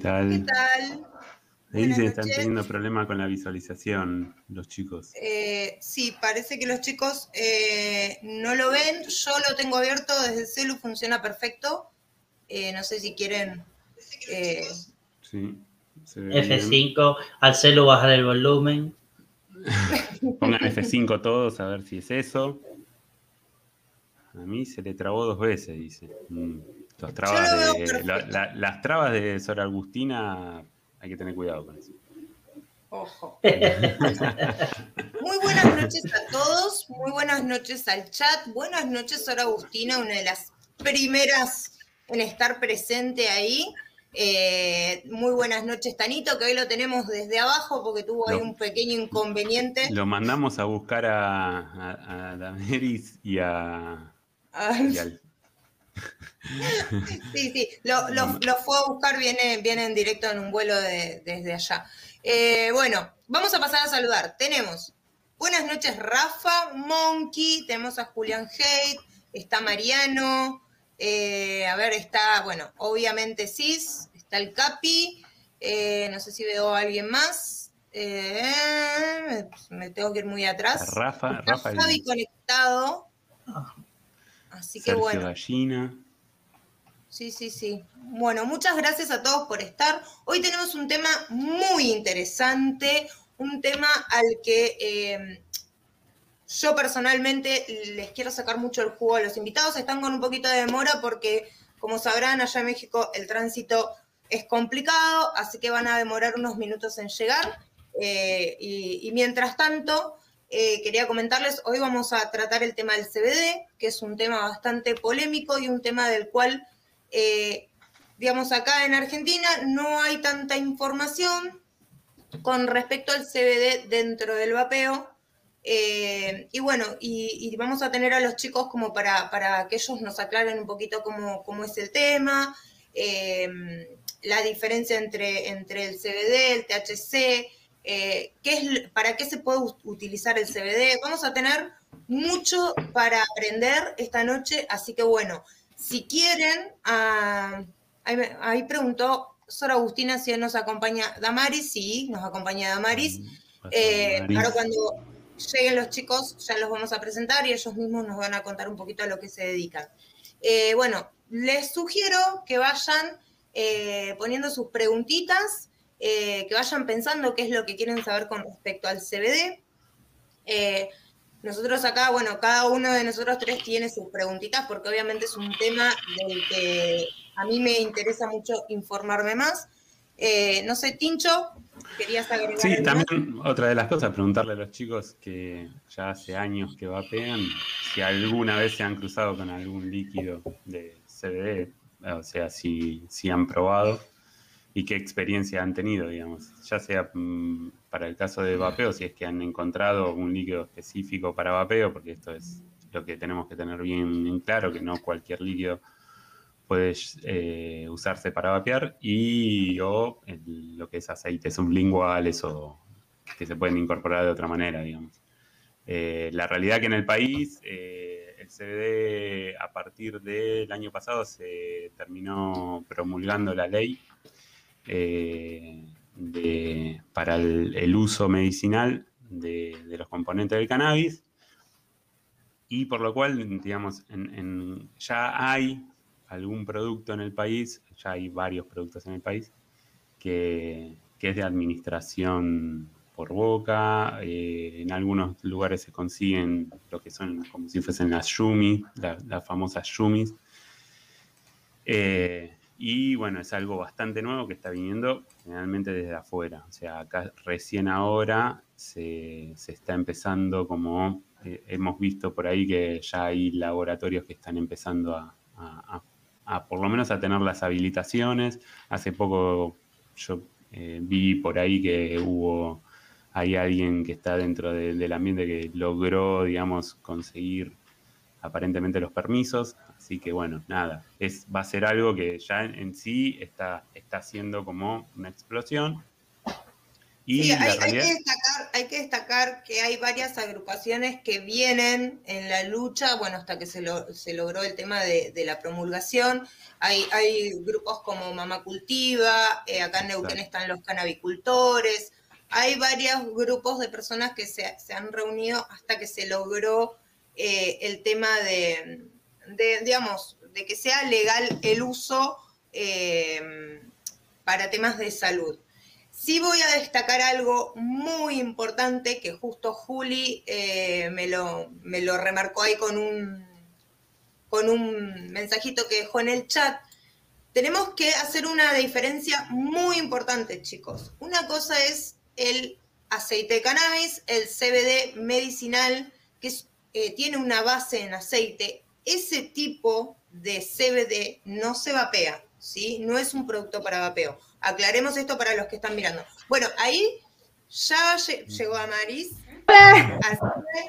¿qué tal? ¿Qué tal? Ahí dicen que están teniendo problemas con la visualización los chicos. Eh, sí, parece que los chicos eh, no lo ven. Yo lo tengo abierto desde el celu, funciona perfecto. Eh, no sé si quieren. sí. F5, al celu bajar el volumen. Pongan F5 todos a ver si es eso. A mí se le trabó dos veces, dice. Mm las trabas de Sor Agustina hay que tener cuidado con eso. Ojo. muy buenas noches a todos, muy buenas noches al chat, buenas noches Sor Agustina, una de las primeras en estar presente ahí. Eh, muy buenas noches, Tanito, que hoy lo tenemos desde abajo porque tuvo ahí un pequeño inconveniente. Lo mandamos a buscar a, a, y a, y al, Sí, sí, lo, fue a buscar, viene, viene en directo en un vuelo desde allá. Eh, bueno, vamos a pasar a saludar. Tenemos, buenas noches Rafa, Monkey, tenemos a Julián Haidt, está Mariano, eh, a ver, está, bueno, obviamente Cis, está el Capi, eh, no sé si veo a alguien más. me tengo que ir muy atrás. Rafa, Rafa. Javi conectado. Ah. Así que bueno. Gallina. Sí, sí, sí. Bueno, muchas gracias a todos por estar. Hoy tenemos un tema muy interesante, un tema al que em, yo personalmente les quiero sacar mucho el jugo a los invitados. Están con un poquito de demora porque, como sabrán, allá en México el tránsito es complicado, así que van a demorar unos minutos en llegar. Eh, y mientras tanto, eh, quería comentarles, hoy vamos a tratar el tema del CBD, que es un tema bastante polémico y un tema del cual, eh, digamos, acá en Argentina no hay tanta información con respecto al CBD dentro del vapeo. Eh, y bueno, y, vamos a tener a los chicos como para, para que ellos nos aclaren un poquito cómo, cómo es el tema, la diferencia entre, entre el CBD, el THC, eh, qué es, para qué se puede utilizar el CBD. Vamos a tener mucho para aprender esta noche, así que bueno, si quieren, ah, ahí, preguntó Sora Agustina si nos acompaña Damaris, sí, nos acompaña Damaris. Eh, ahora cuando lleguen los chicos ya los vamos a presentar y ellos mismos nos van a contar un poquito a lo que se dedican. Eh, bueno, les sugiero que vayan poniendo sus preguntitas eh, que vayan pensando qué es lo que quieren saber con respecto al CBD. Eh, nosotros acá, bueno, cada uno de nosotros tres tiene sus preguntitas porque obviamente es un tema del que a mí me interesa mucho informarme más. Eh, no sé, Tincho, querías agregar. Sí, también otra de las cosas, preguntarle a los chicos que ya hace años que vapean, si alguna vez se han cruzado con algún líquido de CBD, o sea, si, si han probado y qué experiencia han tenido, digamos, ya sea mm, para el caso de vapeo, si es que han encontrado un líquido específico para vapeo, porque esto es lo que tenemos que tener bien en claro, que no cualquier líquido puede eh, usarse para vapear, y o lo que es aceites sublinguales o que se pueden incorporar de otra manera, digamos. Eh, la realidad que en el país eh, el CBD a partir del año pasado se terminó promulgando la ley eh, para el, uso medicinal de, los componentes del cannabis y por lo cual, digamos, ya hay algún producto en el país, ya hay varios productos en el país, que, es de administración por boca, eh, en algunos lugares se consiguen lo que son como si fuesen las yumis, las famosas yumis. Eh, y bueno, es algo bastante nuevo que está viniendo generalmente desde afuera. O sea, acá recién ahora se, está empezando como, eh, hemos visto por ahí que ya hay laboratorios que están empezando a, por lo menos a tener las habilitaciones. Hace poco yo eh, vi por ahí que hubo, hay alguien que está dentro del ambiente que logró, digamos, conseguir aparentemente los permisos. Así que bueno, nada, es, va a ser algo que ya en, sí está, está haciendo como una explosión. Y sí, hay, que destacar, hay que destacar que hay varias agrupaciones que vienen en la lucha, bueno, hasta que se, se logró el tema de, la promulgación. Hay, hay, grupos como Mamá Cultiva, eh, acá en Neuquén están los canabicultores, hay varios grupos de personas que se, han reunido hasta que se logró eh, el tema de, digamos, de que sea legal el uso eh, para temas de salud. Sí voy a destacar algo muy importante que justo Juli eh, me, lo, me lo remarcó ahí con un, con un mensajito que dejó en el chat. Tenemos que hacer una diferencia muy importante, chicos. Una cosa es el aceite de cannabis, el CBD medicinal, que eh, tiene una base en aceite. Ese tipo de CBD no se vapea, ¿sí? No es un producto para vapeo. Aclaremos esto para los que están mirando. Bueno, ahí ya llegó a Maris. Hola.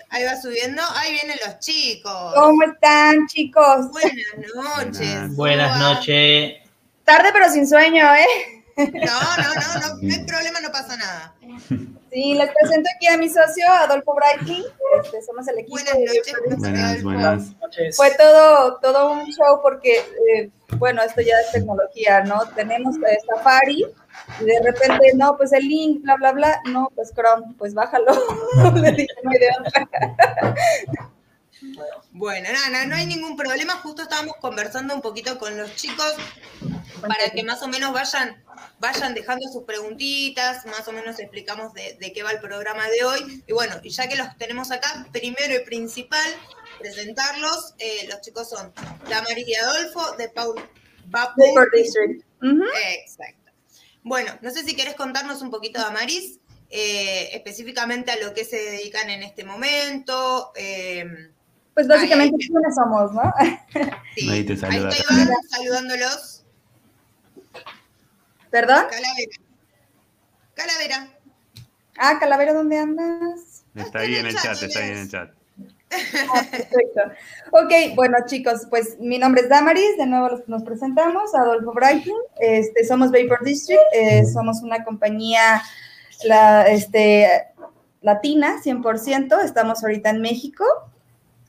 ahí va subiendo. Ahí vienen los chicos. ¿Cómo están, chicos? Buenas noches. Buenas noches. Tarde pero sin sueño, ¿eh? No, no, no, no, no hay problema, no pasa nada. Sí, les presento aquí a mi socio, Adolfo Brighting. Este, somos el equipo. Buenas noches. Buenas, buenas noches. Fue todo, todo un show porque, eh, bueno, esto ya es tecnología, ¿no? Tenemos eh, Safari y de repente, no, pues el link, bla, bla, bla. No, pues Chrome, pues bájalo. Le dije, no hay de otra. Bueno, nada, no hay ningún problema. Justo estábamos conversando un poquito con los chicos para que más o menos vayan, vayan dejando sus preguntitas, más o menos explicamos de, qué va el programa de hoy. Y bueno, y ya que los tenemos acá, primero y principal, presentarlos. Eh, los chicos son Damaris y Adolfo de Paul Vapor District. Exacto. Bueno, no sé si quieres contarnos un poquito, Damaris, eh, específicamente a lo que se dedican en este momento. Eh, pues básicamente, ¿quiénes somos, no? Sí. Ahí te saluda. Ahí estoy saludándolos. ¿Perdón? Calavera. Calavera. Ah, Calavera, ¿dónde andas? Está ahí en el chat, está ahí en el chat. Ah, perfecto. Ok, bueno chicos, pues mi nombre es Damaris, de nuevo nos presentamos, Adolfo Brighton, este, somos Vapor District, eh, somos una compañía la, este, latina, 100%, estamos ahorita en México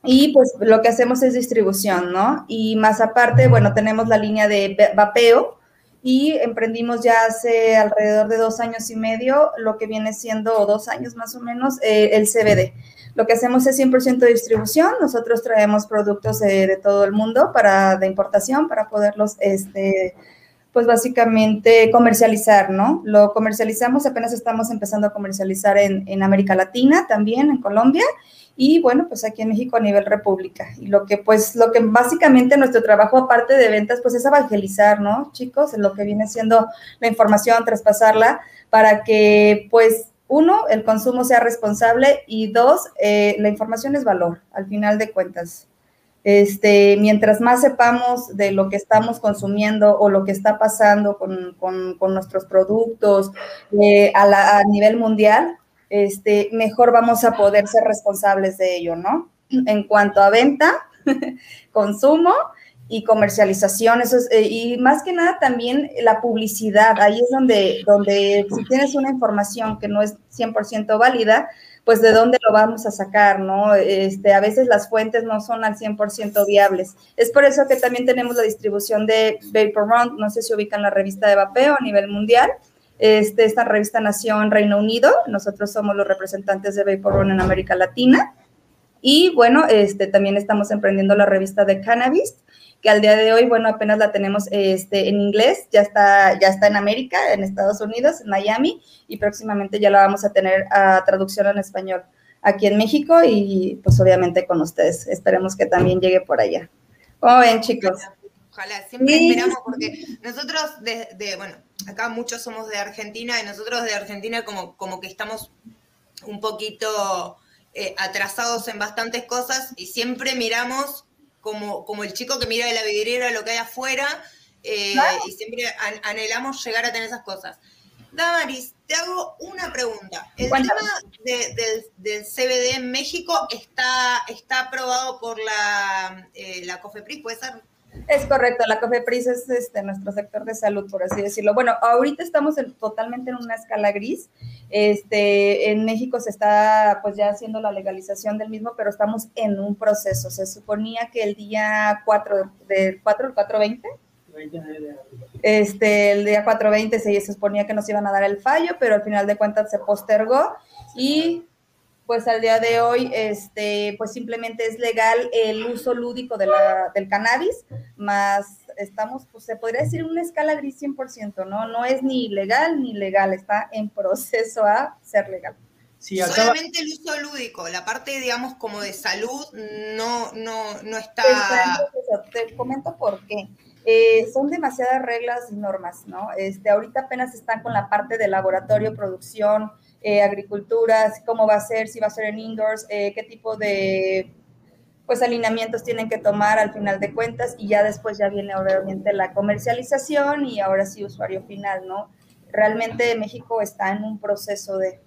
y pues lo que hacemos es distribución, ¿no? Y más aparte, bueno, tenemos la línea de vapeo, y emprendimos ya hace alrededor de dos años y medio lo que viene siendo, dos años más o menos, eh, el CBD. Lo que hacemos es 100% de distribución. Nosotros traemos productos de todo el mundo para de importación para poderlos, este, pues básicamente comercializar, ¿no? Lo comercializamos, apenas estamos empezando a comercializar en, en América Latina, también en Colombia y bueno, pues aquí en México a nivel república. Y lo que pues, lo que básicamente nuestro trabajo aparte de ventas, pues es evangelizar, ¿no, chicos? Lo que viene siendo la información, traspasarla para que pues uno, el consumo sea responsable y dos, eh, la información es valor, al final de cuentas. Este, mientras más sepamos de lo que estamos consumiendo o lo que está pasando con, con, nuestros productos eh, a nivel mundial, este, mejor vamos a poder ser responsables de ello, ¿no? En cuanto a venta, consumo y comercialización, eso es, eh, y más que nada también la publicidad, ahí es donde, donde si tienes una información que no es 100% válida, pues de dónde lo vamos a sacar, ¿no? Este, a veces las fuentes no son al 100% viables. Es por eso que también tenemos la distribución de Vapor Run, no sé si ubican la revista de vapeo a nivel mundial, este, esta revista nació en Reino Unido, nosotros somos los representantes de Vapor Run en América Latina. Y bueno, este, también estamos emprendiendo la revista de Cannabis, que al día de hoy, bueno, apenas la tenemos este, en inglés, ya está, ya está en América, en Estados Unidos, en Miami, y próximamente ya la vamos a tener a traducción en español aquí en México y pues obviamente con ustedes. Esperemos que también llegue por allá. ¿Cómo ven, chicos? Ojalá, siempre esperamos porque nosotros, de, bueno, acá muchos somos de Argentina y nosotros de Argentina como, como que estamos un poquito eh, atrasados en bastantes cosas y siempre miramos como, como el chico que mira de la vidriera lo que hay afuera eh, y siempre anhelamos llegar a tener esas cosas. Damaris, te hago una pregunta. El tema del, CBD en México está, está aprobado por la, eh, la COFEPRIS, ¿puede ser? Es correcto, la COFEPRIS es este, nuestro sector de salud, por así decirlo. Bueno, ahorita estamos totalmente en una escala gris. Este, en México se está pues ya haciendo la legalización del mismo, pero estamos en un proceso. Se suponía que el día 4 del 4, el 420, este, el día 420 se, se suponía que nos iban a dar el fallo, pero al final de cuentas se postergó y pues al día de hoy, este, pues simplemente es legal el uso lúdico de la, del cannabis, más estamos, pues se podría decir una escala gris 100%, ¿no? No es ni legal ni legal, está en proceso a ser legal. Sí, Solamente el uso lúdico, la parte, digamos, como de salud, no, no, no está... Te comento por qué. Eh, son demasiadas reglas y normas, ¿no? Este, ahorita apenas están con la parte de laboratorio, producción, eh, agricultura, cómo va a ser, si va a ser en indoors, eh, qué tipo de pues alineamientos tienen que tomar al final de cuentas y ya después ya viene obviamente la comercialización y ahora sí usuario final, ¿no? Realmente México está en un proceso de...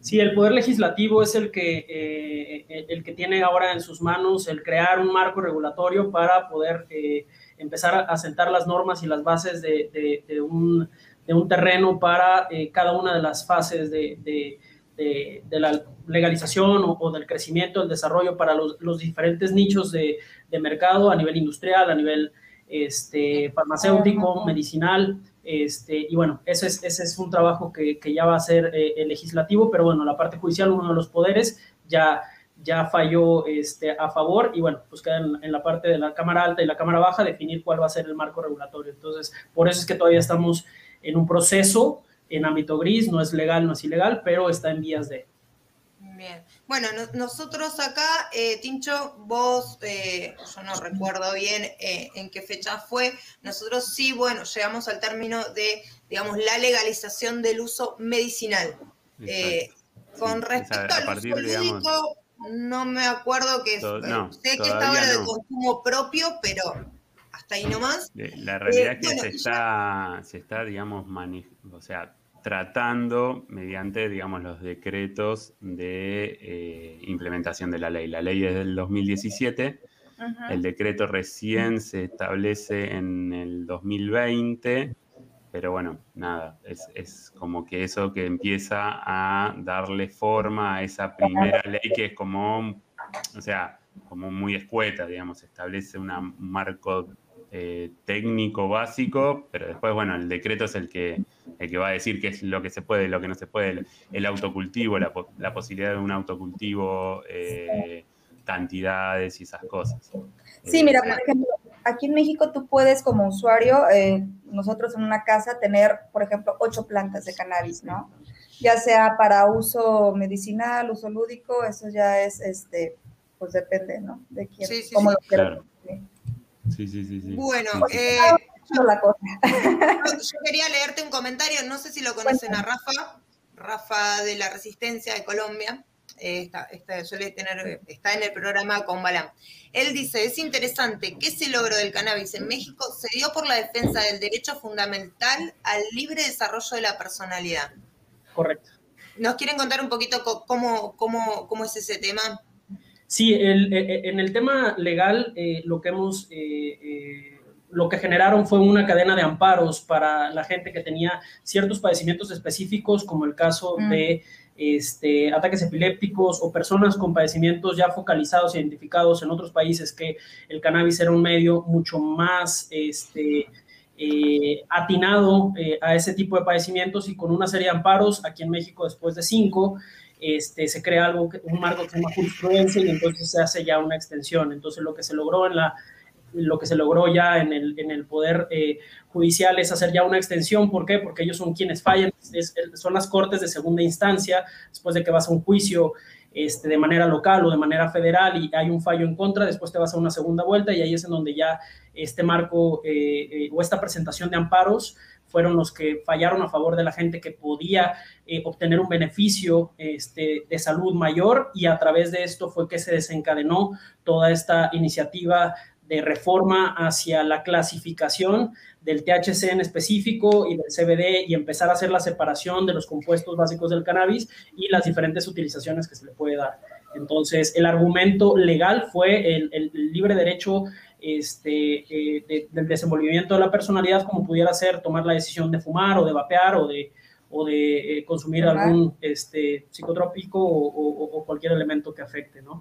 Sí, el poder legislativo es el que, el que tiene ahora en sus manos el crear un marco regulatorio para poder empezar a sentar las normas y las bases de, un, de un, terreno para eh, cada una de las fases de, la legalización o, del crecimiento, el desarrollo para los, los diferentes nichos de, mercado a nivel industrial, a nivel este, farmacéutico, medicinal. Este, y bueno, ese es, ese es un trabajo que, que ya va a ser eh, el legislativo, pero bueno, la parte judicial, uno de los poderes, ya ya falló este, a favor y bueno, pues queda en, la parte de la Cámara Alta y la Cámara Baja definir cuál va a ser el marco regulatorio. Entonces, por eso es que todavía estamos en un proceso en ámbito gris, no es legal, no es ilegal, pero está en vías de... Bien. Bueno, nosotros acá, eh, Tincho, vos, eh, yo no recuerdo bien eh, en qué fecha fue, nosotros sí, bueno, llegamos al término de, digamos, la legalización del uso medicinal. con respecto al uso lúdico, no me acuerdo que sé que estaba de consumo propio, pero hasta ahí nomás. La realidad es que se está, se está, digamos, o sea, tratando mediante, digamos, los decretos de eh, implementación de la ley. La ley es del 2017, el decreto recién se establece en el 2020 pero bueno, nada, es, es, como que eso que empieza a darle forma a esa primera ley que es como, o sea, como muy escueta, digamos, establece un marco eh, técnico básico, pero después, bueno, el decreto es el que, el que va a decir qué es lo que se puede, lo que no se puede, el, autocultivo, la, la, posibilidad de un autocultivo, eh, cantidades y esas cosas. Sí, mira, por ejemplo, aquí en México tú puedes como usuario, eh, nosotros en una casa, tener, por ejemplo, ocho plantas de cannabis, ¿no? Ya sea para uso medicinal, uso lúdico, eso ya es, este, pues depende, ¿no? De quién, cómo lo quiera. Sí, sí, sí, sí. Bueno, eh, yo, yo, quería leerte un comentario, no sé si lo conocen a Rafa, Rafa de la Resistencia de Colombia está, suele tener, está en el programa con Balam. Él dice, es interesante que ese logro del cannabis en México se dio por la defensa del derecho fundamental al libre desarrollo de la personalidad. Correcto. ¿Nos quieren contar un poquito cómo, cómo, cómo es ese tema? Sí, el, eh, eh, en el tema legal, eh, lo que hemos... lo que generaron fue una cadena de amparos para la gente que tenía ciertos padecimientos específicos, como el caso mm. de este, ataques epilépticos o personas con padecimientos ya focalizados, e identificados en otros países, que el cannabis era un medio mucho más este, eh, atinado eh, a ese tipo de padecimientos y con una serie de amparos, aquí en México después de cinco, este, se crea algo, un marco que se llama jurisprudencia y entonces se hace ya una extensión. Entonces lo que se logró en la lo que se logró ya en el, en el Poder eh, Judicial es hacer ya una extensión. ¿Por qué? Porque ellos son quienes fallan, son las cortes de segunda instancia, después de que vas a un juicio este, de manera local o de manera federal y hay un fallo en contra, después te vas a una segunda vuelta y ahí es en donde ya este marco eh, eh, o esta presentación de amparos fueron los que fallaron a favor de la gente que podía obtener un beneficio este, de salud mayor y a través de esto fue que se desencadenó toda esta iniciativa de reforma hacia la clasificación del THC en específico y del CBD y empezar a hacer la separación de los compuestos básicos del cannabis y las diferentes utilizaciones que se le puede dar. Entonces, el argumento legal fue el, libre derecho este, eh, del desenvolvimiento de la personalidad, como pudiera ser tomar la decisión de fumar o de vapear o de, o de eh, consumir algún este, psicotrópico o, o, cualquier elemento que afecte, ¿no?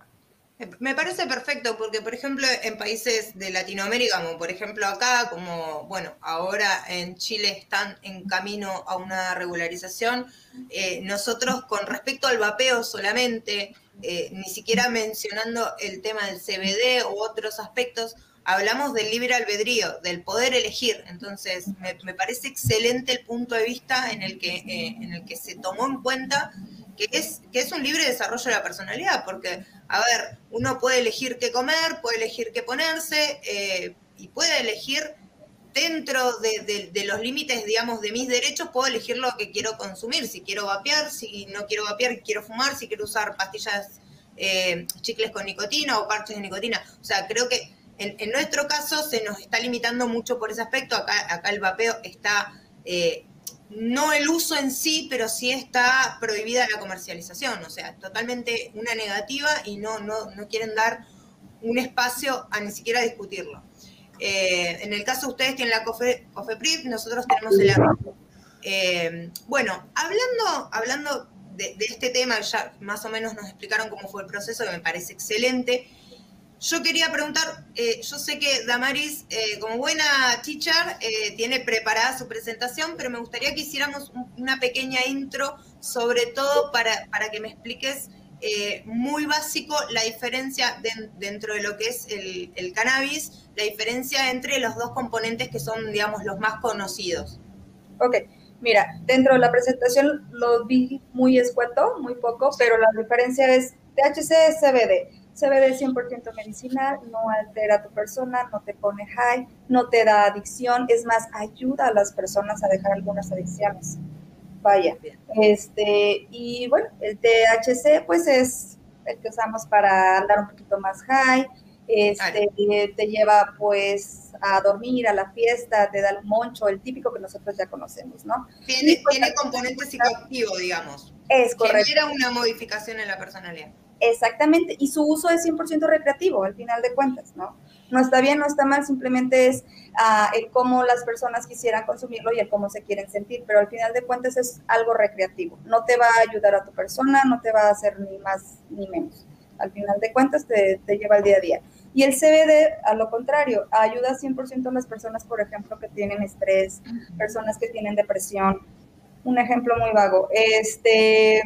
Me parece perfecto porque, por ejemplo, en países de Latinoamérica, como por ejemplo acá, como, bueno, ahora en Chile están en camino a una regularización, eh, nosotros con respecto al vapeo solamente, eh, ni siquiera mencionando el tema del CBD u otros aspectos, hablamos del libre albedrío, del poder elegir. Entonces, me, parece excelente el punto de vista en el que, eh, en el que se tomó en cuenta que es, que es un libre desarrollo de la personalidad, porque, a ver, uno puede elegir qué comer, puede elegir qué ponerse eh, y puede elegir dentro de, los límites, digamos, de mis derechos, puedo elegir lo que quiero consumir, si quiero vapear, si no quiero vapear, quiero fumar, si quiero usar pastillas, eh, chicles con nicotina o parches de nicotina. O sea, creo que en, nuestro caso se nos está limitando mucho por ese aspecto, acá, el vapeo está... Eh, no el uso en sí, pero sí está prohibida la comercialización, o sea, totalmente una negativa y no, no, no quieren dar un espacio a ni siquiera discutirlo. Eh, en el caso de ustedes tienen la COFE, COFEPRIP, nosotros tenemos el eh, bueno, hablando, hablando de, este tema, ya más o menos nos explicaron cómo fue el proceso, que me parece excelente. Yo quería preguntar, eh, yo sé que Damaris, eh, como buena teacher, eh, tiene preparada su presentación, pero me gustaría que hiciéramos una pequeña intro, sobre todo para, para que me expliques muy básico la diferencia dentro de lo que es el, el, cannabis, la diferencia entre los dos componentes que son, digamos, los más conocidos. Ok, mira, dentro de la presentación lo vi muy escueto, muy poco, pero la diferencia es THC-CBD CBD 100% medicinal, no altera a tu persona, no te pone high, no te da adicción, es más, ayuda a las personas a dejar algunas adicciones. Vaya. Este, y bueno, el THC pues es el que usamos para andar un poquito más high, este, te lleva pues a dormir, a la fiesta, te da el moncho, el típico que nosotros ya conocemos, ¿no? Tiene, pues, tiene componente psicoactivo, digamos. Es correcto. Genera una modificación en la personalidad. Exactamente, y su uso es 100% recreativo al final de cuentas, ¿no? No está bien, no está mal, simplemente es uh, el cómo las personas quisieran consumirlo y el cómo se quieren sentir, pero al final de cuentas es algo recreativo. No te va a ayudar a tu persona, no te va a hacer ni más ni menos. Al final de cuentas te, te lleva al día a día. Y el CBD, a lo contrario, ayuda 100% a las personas, por ejemplo, que tienen estrés, personas que tienen depresión. Un ejemplo muy vago, este,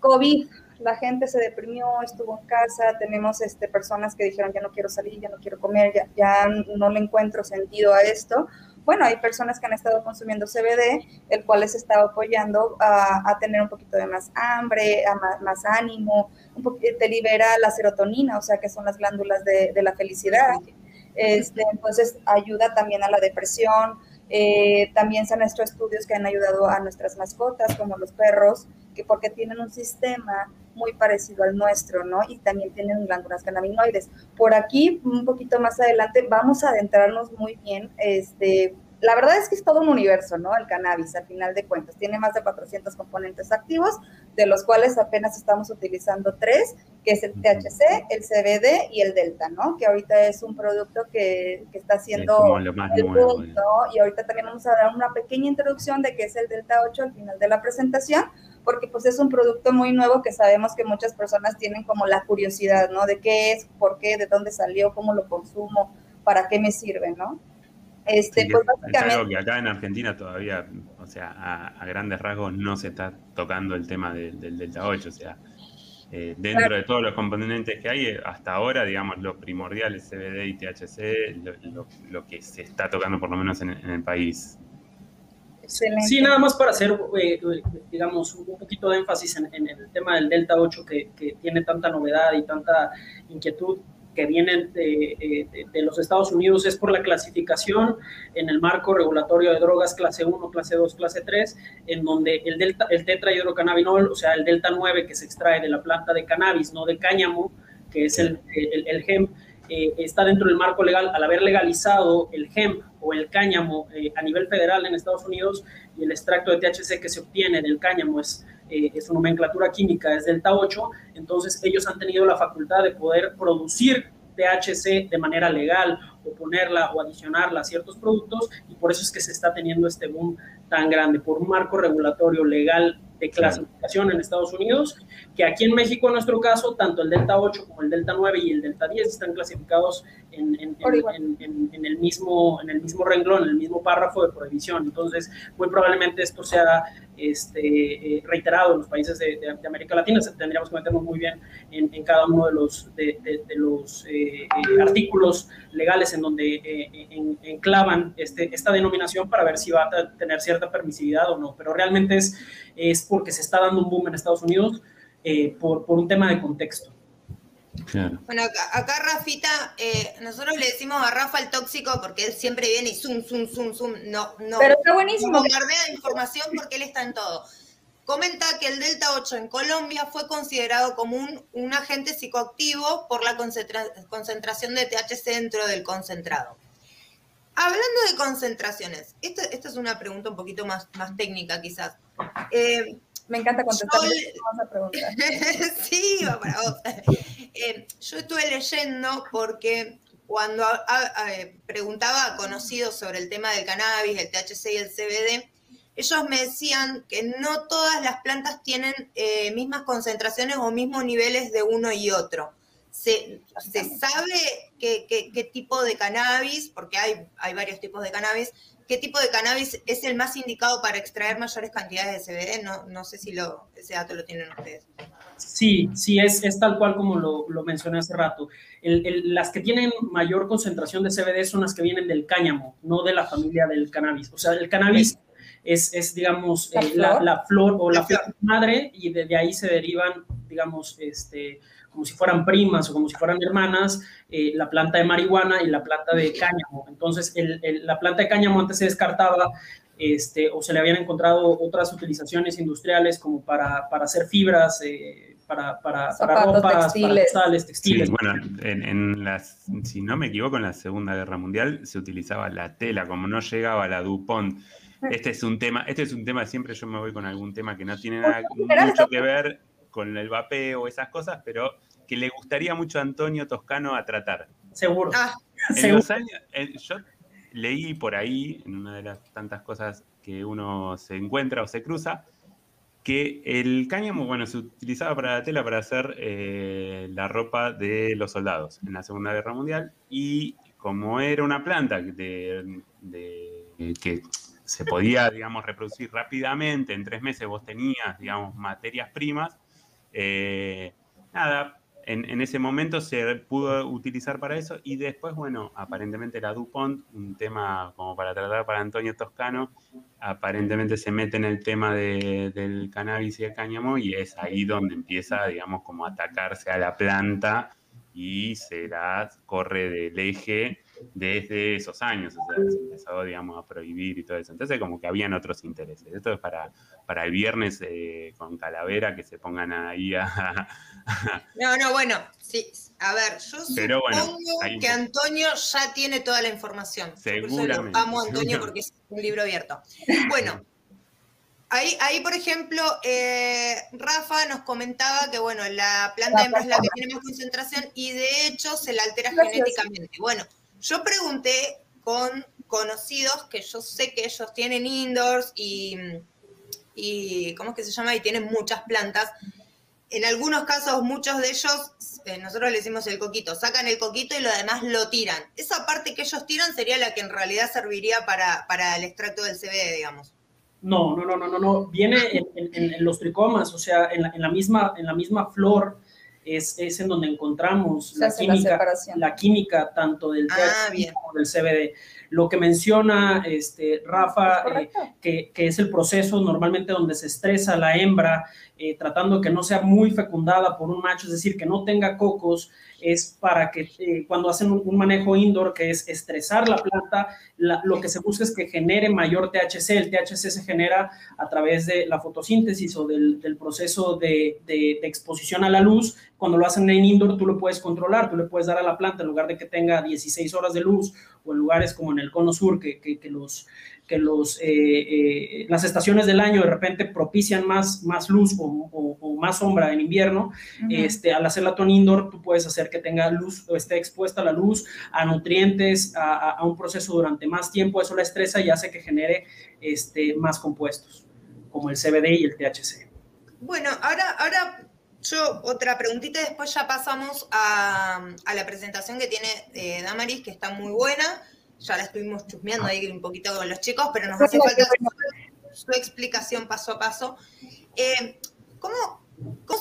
COVID, la gente se deprimió, estuvo en casa, tenemos este, personas que dijeron, ya no quiero salir, ya no quiero comer, ya, ya no le encuentro sentido a esto. Bueno, hay personas que han estado consumiendo CBD, el cual les está apoyando a, a tener un poquito de más hambre, a más, ánimo, un te libera la serotonina, o sea, que son las glándulas de, de la felicidad. Este, entonces, ayuda también a la depresión. Eh, también se han hecho estudios que han ayudado a nuestras mascotas, como los perros, que porque tienen un sistema muy parecido al nuestro, ¿no? Y también tienen glándulas cannabinoides. Por aquí, un poquito más adelante, vamos a adentrarnos muy bien. Este, la verdad es que es todo un universo, ¿no? El cannabis, al final de cuentas. Tiene más de 400 componentes activos, de los cuales apenas estamos utilizando tres, que es el THC, el CBD y el Delta, ¿no? Que ahorita es un producto que, que está haciendo el punto. Y ahorita también vamos a dar una pequeña introducción de qué es el Delta 8 al final de la presentación, porque pues es un producto muy nuevo que sabemos que muchas personas tienen como la curiosidad, ¿no? De qué es, por qué, de dónde salió, cómo lo consumo, para qué me sirve, ¿no? Este, pues básicamente... algo que acá en Argentina todavía, o sea, a, grandes rasgos no se está tocando el tema del Delta 8, o sea, eh, dentro de todos los componentes que hay, hasta ahora, digamos, lo primordial es CBD y THC, lo, que se está tocando por lo menos en el país. Sí, nada más para hacer, eh, digamos, un poquito de énfasis en, el tema del Delta 8 que, tiene tanta novedad y tanta inquietud que vienen de, los Estados Unidos es por la clasificación en el marco regulatorio de drogas clase 1, clase 2, clase 3, en donde el, delta, el tetrahidrocannabinol, o sea, el delta 9 que se extrae de la planta de cannabis, no de cáñamo, que es el, el, el hemp, eh, está dentro del marco legal al haber legalizado el hemp o el cáñamo eh, a nivel federal en Estados Unidos y el extracto de THC que se obtiene del cáñamo es, eh, su nomenclatura química, es delta 8, entonces ellos han tenido la facultad de poder producir THC de manera legal o ponerla o adicionarla a ciertos productos y por eso es que se está teniendo este boom tan grande por un marco regulatorio legal de clasificación en Estados Unidos, que aquí en México, en nuestro caso, tanto el Delta 8 como el Delta 9 y el Delta 10 están clasificados en, en, en, el, mismo, en el mismo renglón, en el mismo párrafo de prohibición. Entonces, muy probablemente esto sea este, eh, reiterado en los países de, América Latina. Tendríamos que meternos muy bien en, cada uno de los, de, los eh, eh, artículos legales en donde enclavan este, esta denominación para ver si va a tener cierta permisividad o no. Pero realmente es, es porque se está dando un boom en Estados Unidos por, por un tema de contexto. Bueno, acá, Rafita, eh, nosotros le decimos a Rafa el tóxico porque él siempre viene y zoom, zoom, zoom, zoom. No, no. Pero está buenísimo. Bombardea de información porque él está en todo. Comenta que el Delta 8 en Colombia fue considerado como un, un agente psicoactivo por la concentración de THC dentro del concentrado. Hablando de concentraciones, esta, esta es una pregunta un poquito más, más técnica quizás. Eh, me encanta contestar esa pregunta. sí, va para vos. Eh, yo estuve leyendo porque cuando preguntaba a conocidos sobre el tema del cannabis, el THC y el CBD, ellos me decían que no todas las plantas tienen eh, mismas concentraciones o mismos niveles de uno y otro. Se, sabe qué, qué, tipo de cannabis, porque hay, hay varios tipos de cannabis, qué tipo de cannabis es el más indicado para extraer mayores cantidades de CBD. No, no sé si lo, ese dato lo tienen ustedes. Sí, sí, es, es tal cual como lo, lo mencioné hace rato. las que tienen mayor concentración de CBD son las que vienen del cáñamo, no de la familia del cannabis. O sea, el cannabis es, es digamos, la, eh, flor? o la, flor madre y de, ahí se derivan, digamos, este, como si fueran primas o como si fueran hermanas, eh, la planta de marihuana y la planta de cáñamo. Entonces, la planta de cáñamo antes se descartaba este, o se le habían encontrado otras utilizaciones industriales como para, para hacer fibras, eh, para, para, para ropas, textiles. para textiles. bueno, en, las, si no me equivoco, en la Segunda Guerra Mundial se utilizaba la tela, como no llegaba la DuPont. Este es un tema, este es un tema, siempre yo me voy con algún tema que no tiene nada, mucho que ver con el vapeo o esas cosas, pero que le gustaría mucho a Antonio Toscano a tratar. Seguro. Ah, en Los años, yo leí por ahí, en una de las tantas cosas que uno se encuentra o se cruza, que el cáñamo, bueno, se utilizaba para la tela para hacer eh, la ropa de los soldados en la Segunda Guerra Mundial y como era una planta de, que se podía, digamos, reproducir rápidamente, en tres meses vos tenías, digamos, materias primas, eh, nada, en, ese momento se pudo utilizar para eso y después, bueno, aparentemente la DuPont, un tema como para tratar para Antonio Toscano, aparentemente se mete en el tema del cannabis y el cáñamo y es ahí donde empieza, digamos, como atacarse a la planta y se la corre del eje desde esos años, o sea, se empezó, digamos, a prohibir y todo eso. Entonces, como que habían otros intereses. Esto es para, para el viernes eh, con Calavera, que se pongan ahí a... no, no, bueno, sí, a ver, yo supongo que Antonio ya tiene toda la información. Seguramente. amo a Antonio porque es un libro abierto. Bueno, Ahí, ahí, por ejemplo, eh, Rafa nos comentaba que, bueno, la planta hembra es la que tiene más concentración y de hecho se la altera genéticamente. Bueno, yo pregunté con conocidos que yo sé que ellos tienen indoors y, ¿cómo es que se llama? Y tienen muchas plantas. En algunos casos, muchos de ellos, eh, nosotros le decimos el coquito, sacan el coquito y lo demás lo tiran. Esa parte que ellos tiran sería la que en realidad serviría para, para el extracto del CBD, digamos. No, no, no, no, no, no. Viene en, los tricomas, o sea, en la, misma, en la misma flor es, es en donde encontramos la química, la, química tanto del ah, como del CBD. Lo que menciona este, Rafa, eh, que, que, es el proceso normalmente donde se estresa la hembra, eh, tratando que no sea muy fecundada por un macho, es decir, que no tenga cocos, es para que eh, cuando hacen un, manejo indoor, que es estresar la planta, lo que se busca es que genere mayor THC. El THC se genera a través de la fotosíntesis o del, proceso de, exposición a la luz. Cuando lo hacen en indoor, tú lo puedes controlar, tú le puedes dar a la planta en lugar de que tenga 16 horas de luz o en lugares como en el cono sur, que, que los que los, eh, eh, las estaciones del año de repente propician más, más luz o, más sombra en invierno, este, al hacer la ton indoor tú puedes hacer que tenga luz o esté expuesta a la luz, a nutrientes, a, un proceso durante más tiempo, eso la estresa y hace que genere este, más compuestos, como el CBD y el THC. Bueno, ahora, ahora yo otra preguntita y después ya pasamos a, la presentación que tiene eh, Damaris, que está muy buena. Ya la estuvimos chusmeando ahí un poquito con los chicos, pero nos hace falta su, explicación paso a paso. Eh, ¿cómo,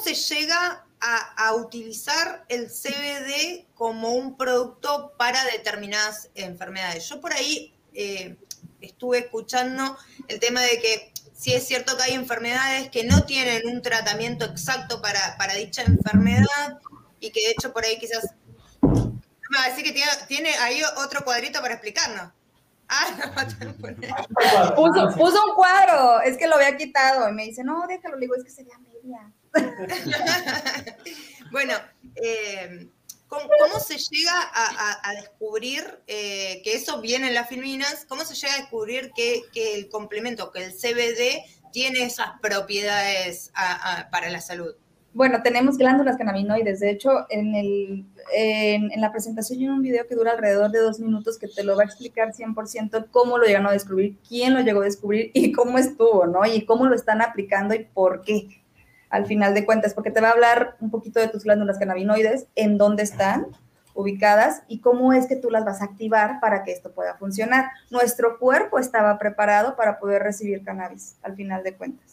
se llega a, utilizar el CBD como un producto para determinadas enfermedades? Yo por ahí eh, estuve escuchando el tema de que sí es cierto que hay enfermedades que no tienen un tratamiento exacto para, dicha enfermedad y que de hecho por ahí quizás... Me va a decir que tiene, tiene ahí otro cuadrito para explicarnos. Ah, no, puso, puso un cuadro, es que lo había quitado y me dice, no, déjalo, le digo, es que se vea media. bueno, eh, ¿Cómo, se llega a, descubrir eh, que eso viene en las filminas? ¿Cómo se llega a descubrir que, el complemento, que el CBD tiene esas propiedades para la salud? Bueno, tenemos glándulas cannabinoides. De hecho, en, el, en, la presentación hay un video que dura alrededor de dos minutos que te lo va a explicar 100% cómo lo llegaron a descubrir, quién lo llegó a descubrir y cómo estuvo, ¿no? Y cómo lo están aplicando y por qué al final de cuentas, porque te va a hablar un poquito de tus glándulas cannabinoides, en dónde están ubicadas y cómo es que tú las vas a activar para que esto pueda funcionar. Nuestro cuerpo estaba preparado para poder recibir cannabis, al final de cuentas.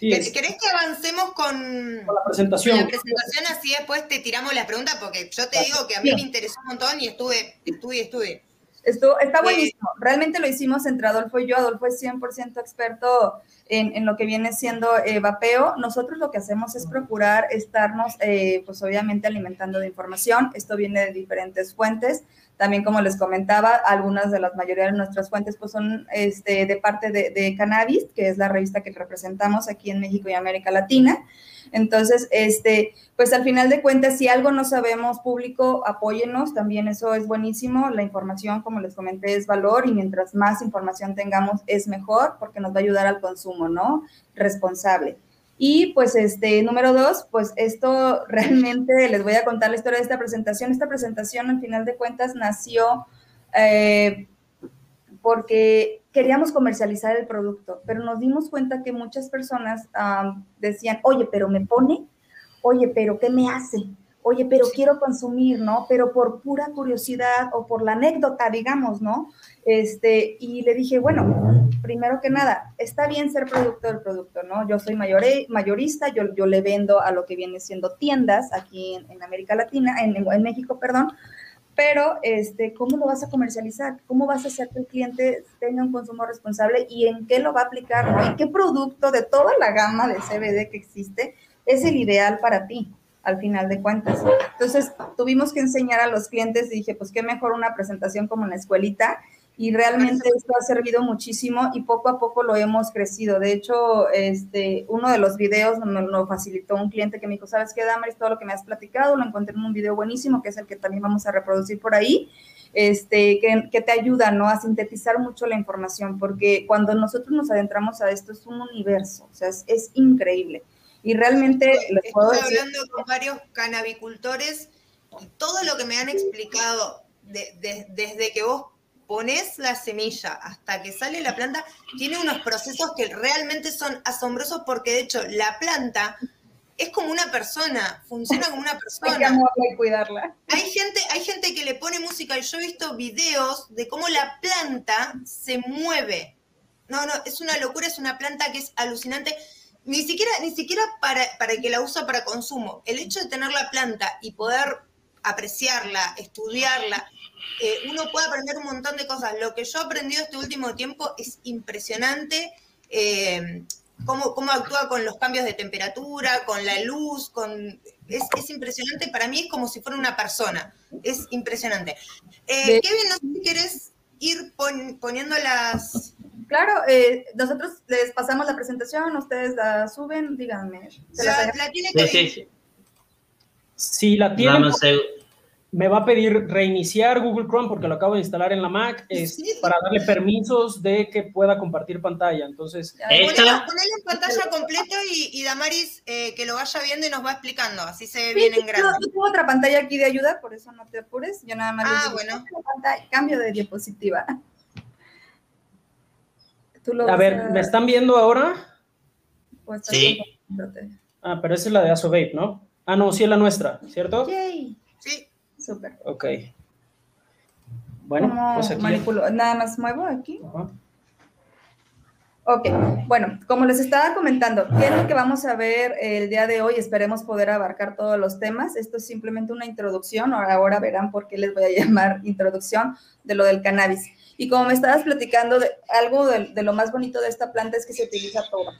¿Querés que avancemos con, la presentación? la presentación? Así después te tiramos las preguntas, porque yo te digo que a mí me interesó un montón y estuve, estuve, estuve. Esto, está buenísimo. Realmente lo hicimos entre Adolfo y yo. Adolfo es 100% experto en, lo que viene siendo eh, vapeo. Nosotros lo que hacemos es procurar estarnos, eh, pues obviamente, alimentando de información. Esto viene de diferentes fuentes. También, como les comentaba, algunas de las mayoría de nuestras fuentes pues son este, de parte de, de Cannabis, que es la revista que representamos aquí en México y América Latina. Entonces, este, pues al final de cuentas, si algo no sabemos público, apóyenos, también eso es buenísimo. La información, como les comenté, es valor y mientras más información tengamos es mejor porque nos va a ayudar al consumo, ¿no? Responsable. Y pues este, número dos, pues esto realmente les voy a contar la historia de esta presentación. Esta presentación al final de cuentas nació eh, porque queríamos comercializar el producto, pero nos dimos cuenta que muchas personas decían, oye, pero me pone, oye, pero ¿qué me hace? Oye, pero quiero consumir, ¿no? Pero por pura curiosidad o por la anécdota, digamos, ¿no? Este, y le dije, bueno, primero que nada, está bien ser producto del producto, ¿no? Yo soy mayorista, yo, yo le vendo a lo que viene siendo tiendas aquí en, América Latina, en, en México, perdón, pero este, ¿cómo lo vas a comercializar? ¿Cómo vas a hacer que el cliente tenga un consumo responsable y en qué lo va a aplicar? ¿no? ¿Y qué producto de toda la gama de CBD que existe es el ideal para ti? Al final de cuentas. Entonces, tuvimos que enseñar a los clientes y dije, pues qué mejor una presentación como en la escuelita y realmente esto ha servido muchísimo y poco a poco lo hemos crecido. De hecho, este, uno de los videos nos lo facilitó un cliente que me dijo, ¿sabes qué, Damaris? Todo lo que me has platicado lo encontré en un video buenísimo, que es el que también vamos a reproducir por ahí, este, que, que te ayuda ¿no? a sintetizar mucho la información, porque cuando nosotros nos adentramos a esto es un universo, o sea, es, increíble. Y realmente les puedo Estoy hablando con varios canabicultores y todo lo que me han explicado desde que vos pones la semilla hasta que sale la planta, tiene unos procesos que realmente son asombrosos porque de hecho la planta es como una persona, funciona como una persona. hay que amarla y cuidarla. Hay gente, hay gente que le pone música y yo he visto videos de cómo la planta se mueve. No, no, es una locura, es una planta que es alucinante. Ni siquiera, ni siquiera para, para el que la usa para consumo. El hecho de tener la planta y poder apreciarla, estudiarla, eh, uno puede aprender un montón de cosas. Lo que yo he aprendido este último tiempo es impresionante. Eh, cómo, cómo, actúa con los cambios de temperatura, con la luz, con... Es, impresionante, para mí es como si fuera una persona, es impresionante. Eh, Kevin, no sé si quieres ir poniendo las... Claro, eh, nosotros les pasamos la presentación, ustedes la suben, díganme. la, tiene que... Sí, sí, sí. la tienen... me va a pedir reiniciar Google Chrome porque lo acabo de instalar en la Mac para darle permisos de que pueda compartir pantalla. Entonces, ponelo, en pantalla completa y, Damaris eh, que lo vaya viendo y nos va explicando, así se ve bien en grande. Yo tengo otra pantalla aquí de ayuda, por eso no te apures. Yo nada más. Ah, bueno. cambio de diapositiva. A ver, ¿me están viendo ahora? Pues sí. Ah, pero esa es la de Asobate, ¿no? Ah, no, sí es la nuestra, ¿cierto? Sí. Súper. Ok. Bueno, pues aquí... Manipulo? Nada más muevo aquí. Ok, bueno, como les estaba comentando, ¿qué es lo que vamos a ver el día de hoy? Esperemos poder abarcar todos los temas. Esto es simplemente una introducción. Ahora verán por qué les voy a llamar introducción de lo del cannabis. Y como me estabas platicando, de, algo de, lo más bonito de esta planta es que se utiliza todo.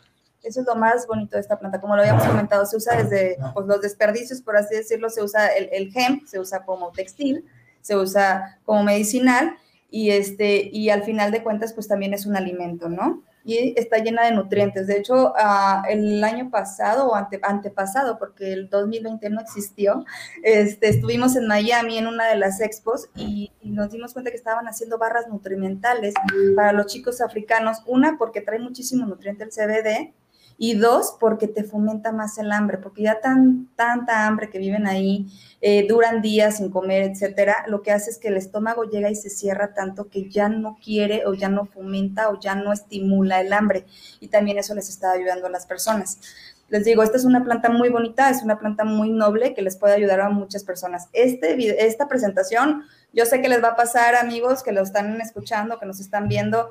Eso es lo más bonito de esta planta. Como lo habíamos comentado, se usa desde pues, los desperdicios, por así decirlo, se usa el, el se usa como textil, se usa como medicinal y, este, y al final de cuentas, pues también es un alimento, ¿no? Y está llena de nutrientes. De hecho, ah, el año pasado o ante, antepasado, porque el 2020 no existió, este, estuvimos en Miami en una de las expos y, y, nos dimos cuenta que estaban haciendo barras nutrimentales para los chicos africanos. Una, porque trae muchísimo nutriente el CBD y dos, porque te fomenta más el hambre, porque ya tan, tanta hambre que viven ahí, eh, duran días sin comer, etcétera, lo que hace es que el estómago llega y se cierra tanto que ya no quiere o ya no fomenta o ya no estimula el hambre. Y también eso les está ayudando a las personas. Les digo, esta es una planta muy bonita, es una planta muy noble que les puede ayudar a muchas personas. Este, esta presentación, yo sé que les va a pasar, amigos, que lo están escuchando, que nos están viendo,